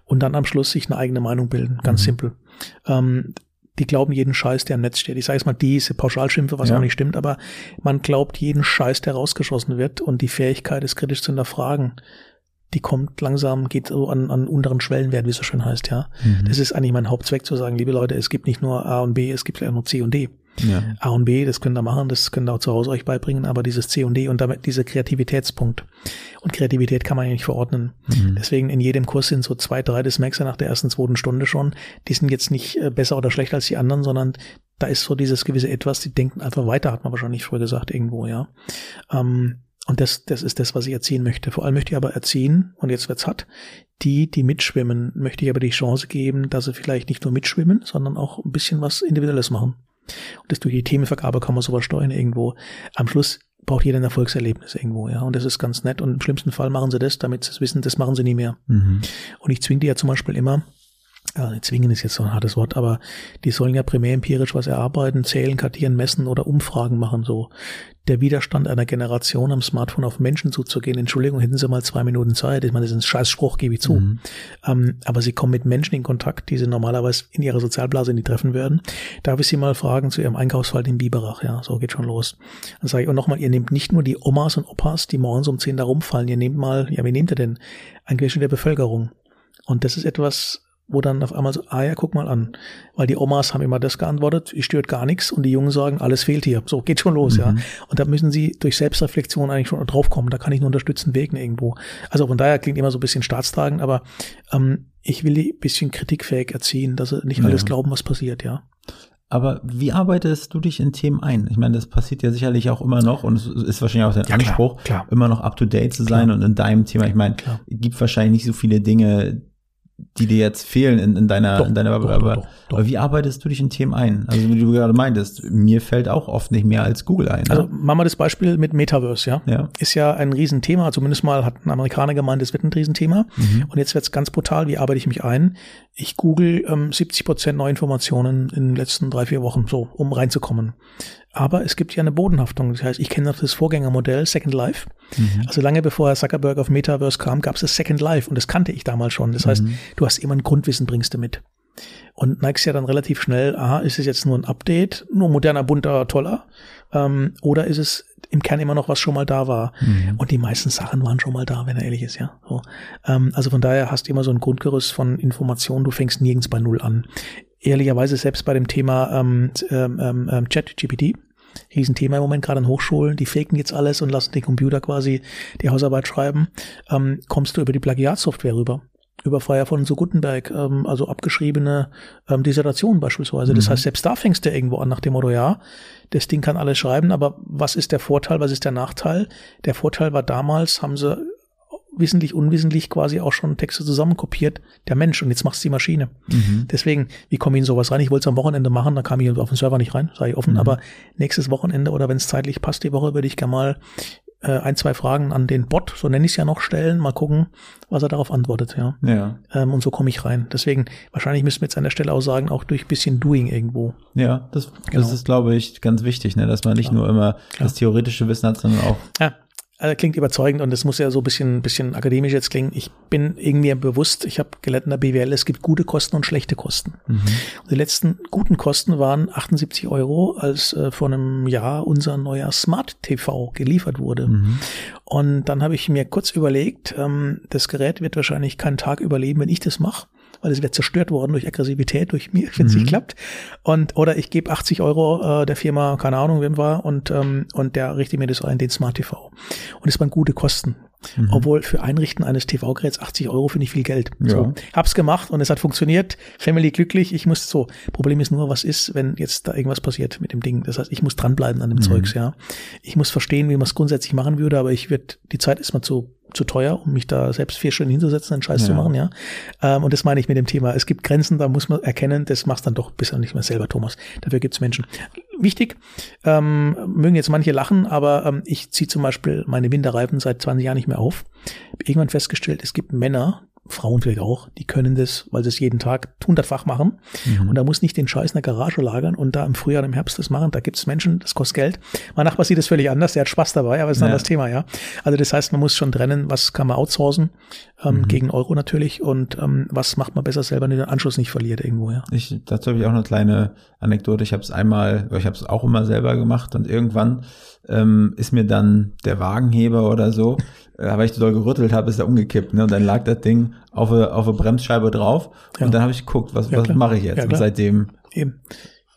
Und dann am Schluss sich eine eigene Meinung bilden. Ganz mhm. simpel. Ähm, die glauben jeden Scheiß, der im Netz steht. Ich sage jetzt mal diese Pauschalschimpfe, was ja. auch nicht stimmt, aber man glaubt jeden Scheiß, der rausgeschossen wird und die Fähigkeit, es kritisch zu hinterfragen, die kommt langsam, geht so an, an unteren Schwellenwert, wie es so schön heißt, ja. Mhm. Das ist eigentlich mein Hauptzweck zu sagen, liebe Leute, es gibt nicht nur A und B, es gibt vielleicht nur C und D. Ja. A und B, das könnt ihr machen, das könnt ihr auch zu Hause euch beibringen, aber dieses C und D und damit dieser Kreativitätspunkt. Und Kreativität kann man ja nicht verordnen. Mhm. Deswegen in jedem Kurs sind so zwei, drei, das merkst du nach der ersten, zweiten Stunde schon. Die sind jetzt nicht äh, besser oder schlechter als die anderen, sondern da ist so dieses gewisse Etwas, die denken einfach weiter, hat man wahrscheinlich früher gesagt, irgendwo, ja. Ähm, und das, das ist das, was ich erziehen möchte. Vor allem möchte ich aber erziehen, und jetzt wird's hat, die, die mitschwimmen, möchte ich aber die Chance geben, dass sie vielleicht nicht nur mitschwimmen, sondern auch ein bisschen was Individuelles machen. Und das durch die Themenvergabe kann man sowas steuern irgendwo. Am Schluss braucht jeder ein Erfolgserlebnis irgendwo, ja. Und das ist ganz nett. Und im schlimmsten Fall machen sie das, damit sie wissen, das machen sie nie mehr. Mhm. Und ich zwinge die ja zum Beispiel immer, ja, zwingen ist jetzt so ein hartes Wort, aber die sollen ja primär empirisch was erarbeiten, zählen, kartieren, messen oder Umfragen machen, so. Der Widerstand einer Generation am Smartphone auf Menschen zuzugehen, Entschuldigung, hätten Sie mal zwei Minuten Zeit. Ich meine, das ist ein Scheißspruch, gebe ich zu. Mhm. Ähm, aber Sie kommen mit Menschen in Kontakt, die Sie normalerweise in Ihrer Sozialblase nie treffen würden. Darf ich Sie mal fragen zu Ihrem Einkaufsverhalten im Biberach? Ja, so geht schon los. Dann sage ich, und nochmal, ihr nehmt nicht nur die Omas und Opas, die morgens um zehn da rumfallen, ihr nehmt mal, ja, wie nehmt ihr denn? Ein Querschnitt der Bevölkerung. Und das ist etwas, wo dann auf einmal so, ah ja, guck mal an. Weil die Omas haben immer das geantwortet, ich stört gar nichts und die Jungen sagen, alles fehlt hier. So, geht schon los, mhm. ja. Und da müssen sie durch Selbstreflexion eigentlich schon draufkommen. Da kann ich nur unterstützen, wegen irgendwo. Also von daher klingt immer so ein bisschen staatstragend, aber ähm, ich will die bisschen kritikfähig erziehen, dass sie nicht ja. alles glauben, was passiert, ja. Aber wie arbeitest du dich in Themen ein? Ich meine, das passiert ja sicherlich auch immer noch und es ist wahrscheinlich auch dein ja, Anspruch, klar, klar. immer noch up to date zu sein klar. und in deinem Thema. Ich meine, es gibt wahrscheinlich nicht so viele Dinge, die dir jetzt fehlen in, in deiner, doch, in deiner doch, aber, doch, aber wie arbeitest du dich in Themen ein? Also wie du gerade meintest, mir fällt auch oft nicht mehr als Google ein. Also ne? machen wir das Beispiel mit Metaverse, ja? ja. Ist ja ein Riesenthema, zumindest mal hat ein Amerikaner gemeint, es wird ein Riesenthema. Mhm. Und jetzt wird's ganz brutal, wie arbeite ich mich ein? Ich google ähm, 70 Prozent Neuinformationen in den letzten drei, vier Wochen, so, um reinzukommen. Aber es gibt ja eine Bodenhaftung. Das heißt, ich kenne noch das Vorgängermodell Second Life. Mhm. Also lange bevor Herr Zuckerberg auf Metaverse kam, gab es das Second Life und das kannte ich damals schon. Das heißt, mhm. du hast immer ein Grundwissen, bringst du mit. Und neigst ja dann relativ schnell, aha, ist es jetzt nur ein Update, nur moderner, bunter, toller? Ähm, oder ist es im Kern immer noch was schon mal da war? Mhm. Und die meisten Sachen waren schon mal da, wenn er ehrlich ist, ja. So. Ähm, also von daher hast du immer so ein Grundgerüst von Informationen, du fängst nirgends bei Null an ehrlicherweise selbst bei dem Thema ähm, ähm, ähm, ähm Chat-GPT, Riesenthema im Moment gerade an Hochschulen, die faken jetzt alles und lassen den Computer quasi die Hausarbeit schreiben, ähm, kommst du über die Plagiatsoftware rüber. Über Freier von so Gutenberg, ähm, also abgeschriebene ähm, Dissertationen beispielsweise. Das mhm. heißt, selbst da fängst du irgendwo an nach dem Motto, ja, das Ding kann alles schreiben, aber was ist der Vorteil, was ist der Nachteil? Der Vorteil war damals, haben sie wissentlich, unwissentlich quasi auch schon Texte zusammenkopiert, der Mensch, und jetzt macht's die Maschine. Mhm. Deswegen, wie komme ich in sowas rein? Ich wollte es am Wochenende machen, da kam ich auf den Server nicht rein, sage ich offen, mhm. aber nächstes Wochenende oder wenn es zeitlich passt, die Woche würde ich gerne mal äh, ein, zwei Fragen an den Bot, so nenne ich es ja noch, stellen, mal gucken, was er darauf antwortet, ja. ja. Ähm, und so komme ich rein. Deswegen, wahrscheinlich müssen wir jetzt an der Stelle auch sagen, auch durch bisschen Doing irgendwo. Ja, das, genau. das ist, glaube ich, ganz wichtig, ne? dass man nicht Klar. nur immer Klar. das theoretische Wissen hat, sondern auch ja also klingt überzeugend und das muss ja so ein bisschen, bisschen akademisch jetzt klingen. Ich bin irgendwie bewusst, ich habe gelernt in der BWL, es gibt gute Kosten und schlechte Kosten. Mhm. die letzten guten Kosten waren 78 Euro, als äh, vor einem Jahr unser neuer Smart TV geliefert wurde. Mhm. Und dann habe ich mir kurz überlegt, ähm, das Gerät wird wahrscheinlich keinen Tag überleben, wenn ich das mache weil es wird zerstört worden durch Aggressivität, durch mir, wenn es mhm. nicht klappt. Und oder ich gebe 80 Euro äh, der Firma, keine Ahnung, wem war, und ähm, und der richtet mir das ein, den Smart TV. Und es waren gute Kosten. Mhm. Obwohl für Einrichten eines TV-Geräts 80 Euro finde ich viel Geld. Ja. So, hab's gemacht und es hat funktioniert. Family glücklich. Ich muss so. Problem ist nur, was ist, wenn jetzt da irgendwas passiert mit dem Ding. Das heißt, ich muss dranbleiben an dem mhm. Zeugs, ja. Ich muss verstehen, wie man es grundsätzlich machen würde, aber ich wird die Zeit ist mal zu zu teuer, um mich da selbst vier Stunden hinzusetzen, einen Scheiß ja. zu machen, ja. Ähm, und das meine ich mit dem Thema. Es gibt Grenzen, da muss man erkennen, das machst dann doch bisher nicht mehr selber, Thomas. Dafür gibt's Menschen. Wichtig, ähm, mögen jetzt manche lachen, aber ähm, ich ziehe zum Beispiel meine Winterreifen seit 20 Jahren nicht mehr auf. Irgendwann festgestellt, es gibt Männer, Frauen vielleicht auch, die können das, weil sie es jeden Tag hundertfach machen. Mhm. Und da muss nicht den Scheiß in der Garage lagern und da im Frühjahr und im Herbst das machen. Da gibt es Menschen, das kostet Geld. Mein Nachbar sieht das völlig anders, der hat Spaß dabei, aber ist ein ja. anderes Thema, ja. Also das heißt, man muss schon trennen, was kann man outsourcen, ähm, mhm. gegen Euro natürlich, und ähm, was macht man besser selber, wenn den Anschluss nicht verliert irgendwo, ja. Ich, dazu habe ich auch eine kleine Anekdote. Ich habe es einmal, ich habe es auch immer selber gemacht und irgendwann ähm, ist mir dann der Wagenheber oder so weil ich doll gerüttelt habe, ist er umgekippt. Ne? Und dann lag das Ding auf eine, auf eine Bremsscheibe drauf. Ja. Und dann habe ich geguckt, was, ja, was mache ich jetzt? Ja, und seitdem. Eben.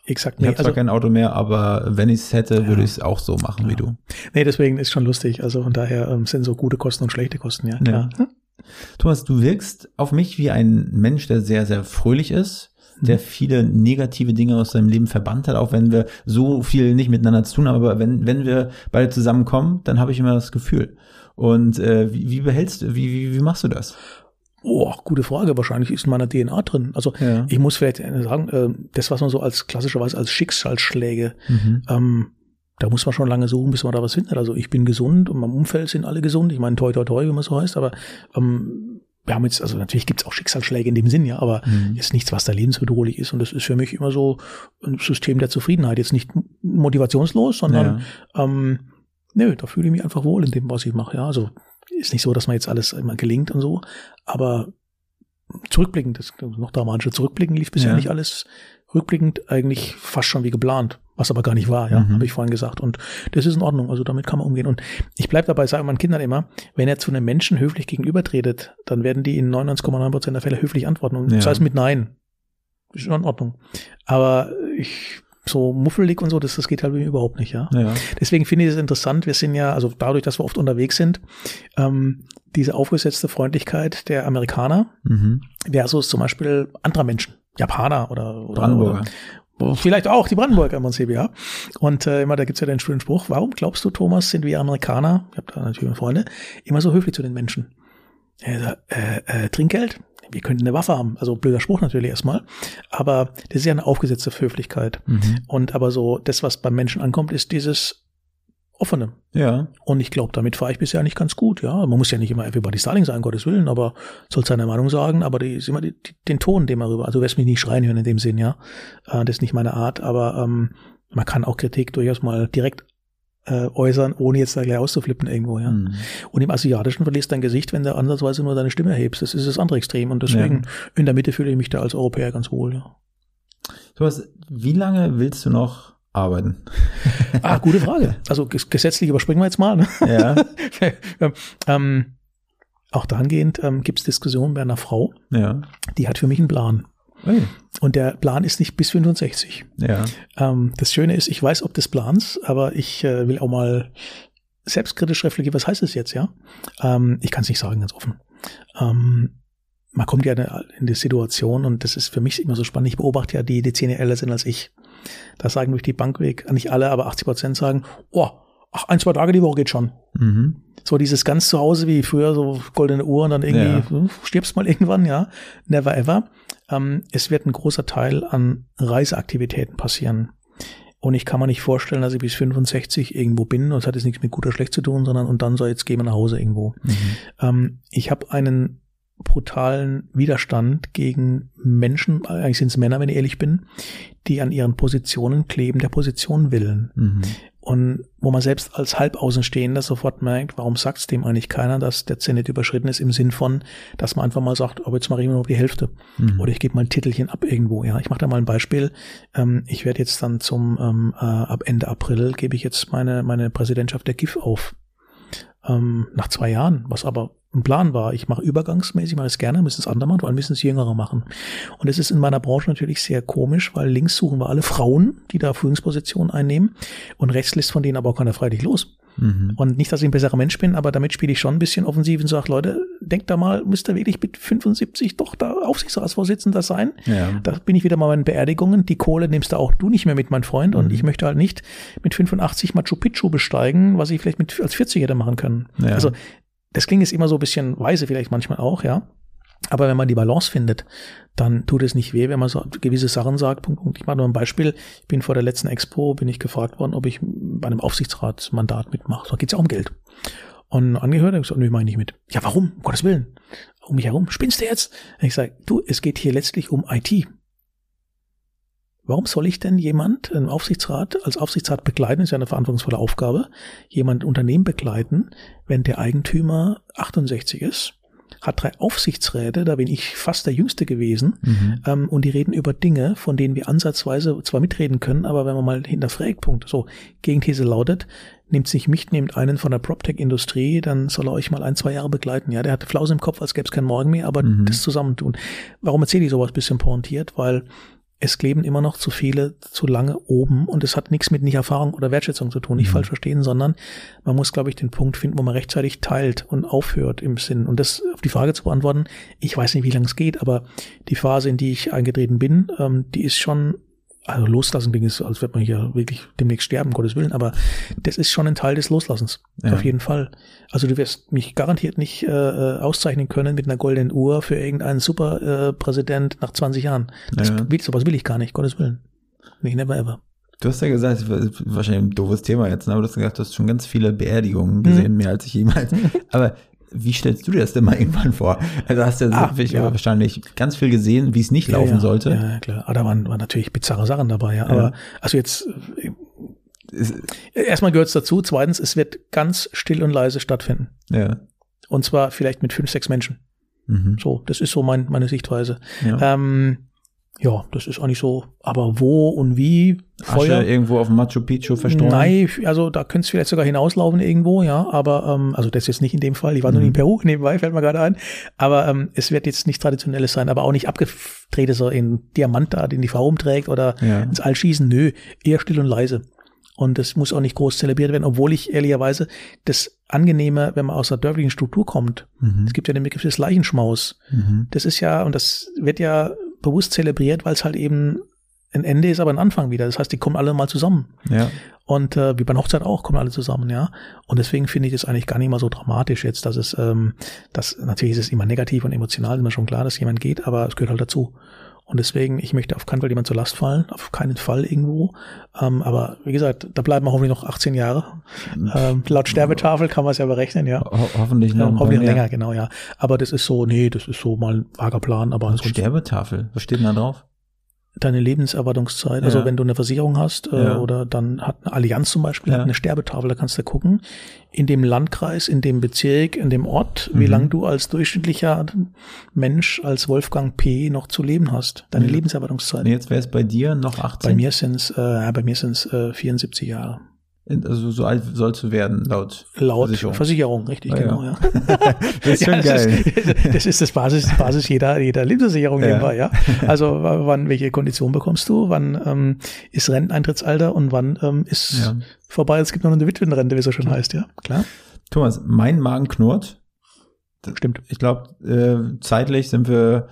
Exakt. Ich nee, habe zwar also, kein Auto mehr, aber wenn ich es hätte, würde ich es auch so machen wie du. Nee, deswegen ist schon lustig. Also von daher ähm, sind so gute Kosten und schlechte Kosten, ja. Klar. ja. Thomas, du wirkst auf mich wie ein Mensch, der sehr, sehr fröhlich ist, der mhm. viele negative Dinge aus seinem Leben verbannt hat, auch wenn wir so viel nicht miteinander zu tun haben. Aber wenn, wenn wir beide zusammenkommen, dann habe ich immer das Gefühl. Und äh, wie, wie behältst du, wie, wie, wie machst du das? Oh, gute Frage. Wahrscheinlich ist in meiner DNA drin. Also ja. ich muss vielleicht sagen, äh, das, was man so als klassischerweise als Schicksalsschläge, mhm. ähm, da muss man schon lange suchen, bis man da was findet. Also ich bin gesund und mein Umfeld sind alle gesund. Ich meine, toi toi toi, wie man so heißt, aber ähm, wir haben jetzt, also natürlich gibt es auch Schicksalsschläge in dem Sinn, ja, aber Mhm. ist nichts, was da lebensbedrohlich ist. Und das ist für mich immer so ein System der Zufriedenheit. Jetzt nicht motivationslos, sondern ähm, nö, da fühle ich mich einfach wohl in dem, was ich mache. Ja, also ist nicht so, dass man jetzt alles immer gelingt und so, aber zurückblickend, das noch dramatischer, zurückblickend lief bisher Ja. nicht alles. Rückblickend eigentlich fast schon wie geplant, was aber gar nicht war, ja, Mhm. habe ich vorhin gesagt. Und das ist in Ordnung, also damit kann man umgehen. Und ich bleib dabei, sage meinen Kindern immer, wenn er zu einem Menschen höflich gegenübertretet, dann werden die in 99,9 Prozent der Fälle höflich antworten. Und Ja. das heißt mit Nein. Ist schon in Ordnung. Aber ich, so muffelig und so, das, das geht halt überhaupt nicht, ja. Ja. Deswegen finde ich es interessant, wir sind ja, also dadurch, dass wir oft unterwegs sind, ähm, diese aufgesetzte Freundlichkeit der Amerikaner Mhm. versus zum Beispiel anderer Menschen, Japaner oder, oder Brandenburger. Oder, vielleicht auch die Brandenburger im Prinzip, ja. Und äh, immer, da gibt's ja den schönen Spruch, warum glaubst du, Thomas, sind wir Amerikaner, ich habe da natürlich Freunde, immer so höflich zu den Menschen? Er sagt, äh, äh, Trinkgeld? Wir könnten eine Waffe haben. Also blöder Spruch natürlich erstmal. Aber das ist ja eine aufgesetzte Höflichkeit. Mhm. Und aber so, das, was beim Menschen ankommt, ist dieses Offene. Ja. Und ich glaube, damit fahre ich bisher nicht ganz gut. Ja, man muss ja nicht immer everybody Starling sein, Gottes Willen, aber soll seine Meinung sagen, aber die ist immer die, die, den Ton, den man rüber. Also du wirst mich nicht schreien hören in dem Sinn, ja. Äh, das ist nicht meine Art, aber ähm, man kann auch Kritik durchaus mal direkt äh, äußern, ohne jetzt da gleich auszuflippen irgendwo, ja. Mhm. Und im Asiatischen verlierst dein Gesicht, wenn du ansatzweise nur deine Stimme erhebst. Das ist das andere Extrem. Und deswegen in der Mitte fühle ich mich da als Europäer ganz wohl, ja. Thomas, wie lange willst du noch arbeiten? Ah, gute Frage. Also ges gesetzlich überspringen wir jetzt mal. Ne? Ja. ähm, auch dahingehend ähm, gibt es Diskussionen bei einer Frau, ja. die hat für mich einen Plan. Und der Plan ist nicht bis 65. Ja. Ähm, das Schöne ist, ich weiß ob des Plans, aber ich äh, will auch mal selbstkritisch reflektieren, was heißt es jetzt, ja? Ähm, ich kann es nicht sagen, ganz offen. Ähm, man kommt ja in die Situation und das ist für mich immer so spannend. Ich beobachte ja die, die zehn älter sind als ich. Da sagen durch die Bank weg, nicht alle, aber 80 Prozent sagen, oh, ach, ein, zwei Tage die Woche geht schon. Mhm. So dieses ganz zu Hause wie früher, so goldene Uhr und dann irgendwie Ja. hm, stirbst mal irgendwann, ja. Never ever. Ähm, es wird ein großer Teil an Reiseaktivitäten passieren. Und ich kann mir nicht vorstellen, dass ich bis 65 irgendwo bin und es hat jetzt nichts mit gut oder schlecht zu tun, sondern und dann soll jetzt gehen wir nach Hause irgendwo. Mhm. Ähm, ich habe einen brutalen Widerstand gegen Menschen, eigentlich sind es Männer, wenn ich ehrlich bin, die an ihren Positionen kleben, der Position willen. Mhm. Und wo man selbst als Halbaußenstehender sofort merkt, warum sagt es dem eigentlich keiner, dass der Zenit überschritten ist im Sinn von, dass man einfach mal sagt, aber jetzt mache ich nur noch die Hälfte. Mhm. Oder ich gebe mal ein Titelchen ab irgendwo. Ja, ich mache da mal ein Beispiel. Ähm, ich werde jetzt dann zum ähm, äh, ab Ende April gebe ich jetzt meine meine Präsidentschaft der GIF auf. Ähm, nach zwei Jahren, was aber ein Plan war. Ich mache übergangsmäßig, mache es gerne, müssen es andere machen, vor allem müssen es Jüngere machen. Und es ist in meiner Branche natürlich sehr komisch, weil links suchen wir alle Frauen, die da Führungspositionen einnehmen und rechts lässt von denen aber auch keiner freilich los. Mhm. Und nicht, dass ich ein besserer Mensch bin, aber damit spiele ich schon ein bisschen offensiv und sage, Leute, denkt da mal, müsst ihr wirklich mit 75 doch da Aufsichtsratsvorsitzender sein? Ja. Da bin ich wieder mal bei den Beerdigungen. Die Kohle nimmst du auch du nicht mehr mit, mein Freund. Und Mhm. ich möchte halt nicht mit 85 Machu Picchu besteigen, was ich vielleicht mit als 40 hätte machen können. Ja. Also das klingt jetzt immer so ein bisschen weise vielleicht manchmal auch, ja. Aber wenn man die Balance findet, dann tut es nicht weh, wenn man so gewisse Sachen sagt. Punkt, Punkt. Ich mache nur ein Beispiel. Ich bin vor der letzten Expo, bin ich gefragt worden, ob ich bei einem Aufsichtsratsmandat mitmache. Da geht es ja um Geld. Und angehört, ich gesagt, nö, mach ich nicht mit. Ja, warum? Um Gottes Willen. Um mich herum. Spinnst du jetzt? Ich sage, du, es geht hier letztlich um IT. Warum soll ich denn jemand, einen Aufsichtsrat, als Aufsichtsrat begleiten, ist ja eine verantwortungsvolle Aufgabe, jemand Unternehmen begleiten, wenn der Eigentümer 68 ist, hat drei Aufsichtsräte, da bin ich fast der Jüngste gewesen, Mhm. ähm, und die reden über Dinge, von denen wir ansatzweise zwar mitreden können, aber wenn man mal hinterfragt, Punkt. So, Gegenthese lautet, nehmt sich mich, nehmt einen von der PropTech-Industrie, dann soll er euch mal ein, zwei Jahre begleiten. Ja, der hat Flause im Kopf, als gäbe es keinen Morgen mehr, aber Mhm. das zusammentun. Warum erzähle ich sowas bisschen pointiert? Weil es kleben immer noch zu viele zu lange oben und es hat nichts mit nicht Erfahrung oder Wertschätzung zu tun, nicht Mhm. falsch verstehen, sondern man muss, glaube ich, den Punkt finden, wo man rechtzeitig teilt und aufhört im Sinn. Und das auf die Frage zu beantworten, ich weiß nicht, wie lange es geht, aber die Phase, in die ich eingetreten bin, ähm, die ist schon, also loslassen klingt es, als wird man hier wirklich demnächst sterben, Gottes Willen, aber das ist schon ein Teil des Loslassens, Ja. auf jeden Fall. Also du wirst mich garantiert nicht äh, äh, auszeichnen können mit einer goldenen Uhr für irgendeinen Superpräsident äh, Präsident nach 20 Jahren. Das Ja. will, sowas will ich gar nicht, Gottes Willen. Nee, never ever. Du hast ja gesagt, das ist wahrscheinlich ein doofes Thema jetzt, ne? aber du hast gesagt, du hast schon ganz viele Beerdigungen gesehen, mehr als ich jemals. Aber Wie stellst du dir das denn mal irgendwann vor? Also hast du Ah, ja. wahrscheinlich ganz viel gesehen, wie es nicht laufen ja, sollte. Ja, ja, klar. Aber da waren, waren natürlich bizarre Sachen dabei, ja. Aber also jetzt äh, erstmal gehört es dazu. Zweitens, es wird ganz still und leise stattfinden. Ja. Und zwar vielleicht mit fünf, sechs Menschen. Mhm. So, das ist so mein, meine Sichtweise. Ja. Ähm, ja, das ist auch nicht so. Aber wo und wie? Asche irgendwo auf dem Machu Picchu verstreuen. Nein, also da könnte es vielleicht sogar hinauslaufen irgendwo, ja. Aber ähm, also das jetzt nicht in dem Fall. Ich war nur Mhm. in Peru nebenbei, fällt mir gerade ein. Aber ähm, es wird jetzt nicht traditionelles sein, aber auch nicht abgedrehte so in Diamant da, den die Frau umträgt oder Ja. ins All schießen. Nö, eher still und leise. Und das muss auch nicht groß zelebriert werden, obwohl ich ehrlicherweise das Angenehme, wenn man aus der dörflichen Struktur kommt. Mhm. Es gibt ja den Begriff des Leichenschmaus. Mhm. Das ist ja, und das wird ja bewusst zelebriert, weil es halt eben ein Ende ist, aber ein Anfang wieder. Das heißt, die kommen alle mal zusammen. Ja. Und äh, wie bei einer Hochzeit auch, kommen alle zusammen, ja. Und deswegen finde ich das eigentlich gar nicht mal so dramatisch jetzt, dass es, ähm, das natürlich ist es immer negativ und emotional, ist mir schon klar, dass jemand geht, aber es gehört halt dazu. Und deswegen, ich möchte auf keinen Fall jemand zur Last fallen, auf keinen Fall irgendwo. Ähm, aber wie gesagt, da bleiben wir hoffentlich noch 18 Jahre. Ähm, laut Sterbetafel kann man es ja berechnen, ja. Ho hoffentlich noch ja paar hoffentlich länger, genau, ja. Aber das ist so, nee, das ist so mal ein vager Plan, aber ansonsten Sterbetafel. Was steht denn da drauf? Deine Lebenserwartungszeit. Also Ja. wenn du eine Versicherung hast äh, Ja. oder dann hat eine Allianz zum Beispiel Ja. hat eine Sterbetafel, da kannst du gucken, in dem Landkreis, in dem Bezirk, in dem Ort, wie Mhm. lang du als durchschnittlicher Mensch, als Wolfgang P. noch zu leben hast. Deine Mhm. Lebenserwartungszeit. Und jetzt wäre es bei dir noch 18? Bei mir sind's, äh, ja, bei mir sind's äh, 74 Jahre. Also so alt sollst du werden, laut Laut Versicherung. Versicherung, richtig, Ah, genau, ja. ja. Das ist schon ja, geil. Das ist, das ist das Basis, Basis jeder, jeder Lebensversicherung Ja. nebenbei, ja. Also wann, welche Kondition bekommst du? Wann ähm, ist Renteneintrittsalter und wann ähm, ist Ja. vorbei? Es gibt noch eine Witwenrente, wie es so schon heißt, ja. Klar. Thomas, mein Magen knurrt. Stimmt. Ich glaube, äh, zeitlich sind wir,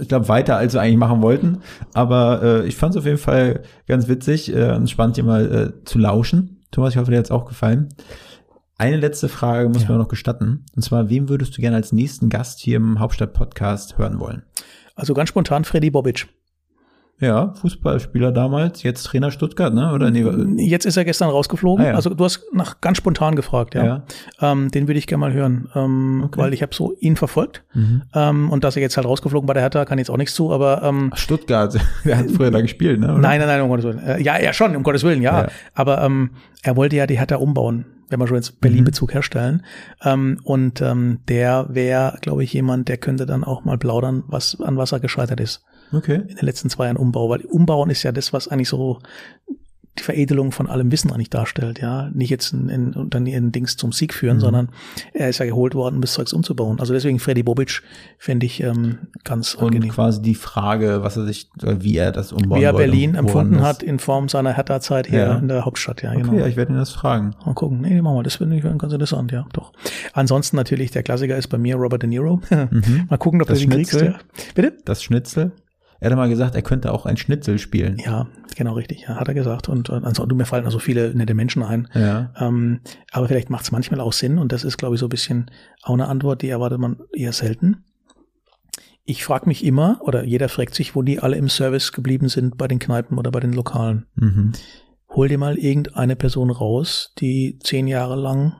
ich glaube, weiter als wir eigentlich machen wollten. Aber äh, ich fand es auf jeden Fall ganz witzig äh, und spannend, dir mal äh, zu lauschen. Thomas, ich hoffe, dir hat es auch gefallen. Eine letzte Frage muss Ja. man noch gestatten. Und zwar, wem würdest du gerne als nächsten Gast hier im Hauptstadt-Podcast hören wollen? Also ganz spontan Freddy Bobic. Ja, Fußballspieler damals, jetzt Trainer Stuttgart, ne? Oder nee, Jetzt ist er gestern rausgeflogen. Ah, ja. Also du hast nach ganz spontan gefragt, ja. Ja. Ähm, den würde ich gerne mal hören, ähm, Okay. weil ich habe so ihn verfolgt. Mhm. Ähm, und dass er jetzt halt rausgeflogen bei der Hertha, kann jetzt auch nichts zu, aber ähm, Stuttgart, der hat früher da gespielt, ne? oder? Nein, nein, nein, um Gottes Willen. Äh, ja, ja, schon, um Gottes Willen, ja. Ja. Aber ähm, er wollte ja die Hertha umbauen, wenn wir schon jetzt Berlin-Bezug herstellen. Ähm, und ähm, der wäre, glaube ich, jemand, der könnte dann auch mal plaudern, was an was er gescheitert ist Okay. in den letzten zwei Jahren Umbau. Weil Umbauen ist ja das, was eigentlich so die Veredelung von allem Wissen eigentlich darstellt, ja. Nicht jetzt ein, ein, ein, ein Dings zum Sieg führen, Mhm. sondern er ist ja geholt worden, um das Zeugs umzubauen. Also deswegen Freddy Bobic fände ich ähm, ganz Und angenehm. quasi die Frage, was er sich, wie er das umbauen Wie er Berlin empfunden hat in Form seiner Hertha-Zeit hier Ja. in der Hauptstadt, ja, Okay, genau. ja, ich werde ihn das fragen. Mal gucken. Nee, machen wir. Das finde ich ganz interessant, ja, doch. Ansonsten natürlich, der Klassiker ist bei mir Robert De Niro. mal gucken, ob Mhm. Das du den kriegst. Ja. Bitte? Das Schnitzel. Er hat mal gesagt, er könnte auch ein Schnitzel spielen. Ja, genau richtig, ja, hat er gesagt. Und, und ansonsten, mir fallen also viele nette Menschen ein. Ja. Ähm, aber vielleicht macht es manchmal auch Sinn und das ist, glaube ich, so ein bisschen auch eine Antwort, die erwartet man eher selten. Ich frage mich immer, oder jeder fragt sich, wo die alle im Service geblieben sind bei den Kneipen oder bei den Lokalen. Mhm. hol dir mal irgendeine Person raus, die zehn Jahre lang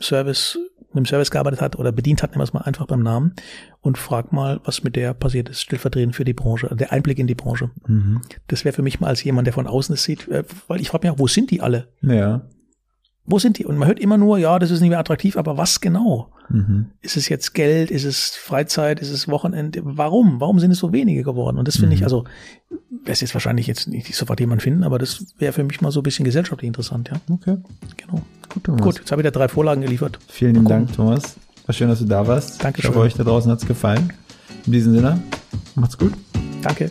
Service, mit dem Service gearbeitet hat oder bedient hat, nehmen wir es mal einfach beim Namen, und frag mal, was mit der passiert ist, stellvertretend für die Branche, der Einblick in die Branche. Mhm. Das wäre für mich mal als jemand, der von außen es sieht, äh, weil ich frage mich auch, wo sind die alle? Ja. Wo sind die? Und man hört immer nur, ja, das ist nicht mehr attraktiv, aber was genau? Mhm. Ist es jetzt Geld? Ist es Freizeit? Ist es Wochenende? Warum? Warum sind es so wenige geworden? Und das finde ich, Mhm. also, das ist jetzt wahrscheinlich jetzt nicht sofort jemand finden, aber das wäre für mich mal so ein bisschen gesellschaftlich interessant, ja. Okay. Genau. Gut, Thomas. Gut, jetzt habe ich da drei Vorlagen geliefert. Vielen lieben. Dank, Thomas. War schön, dass du da warst. Dankeschön. Ich hoffe, euch da draußen hat's gefallen. In diesem Sinne, macht's gut. Danke.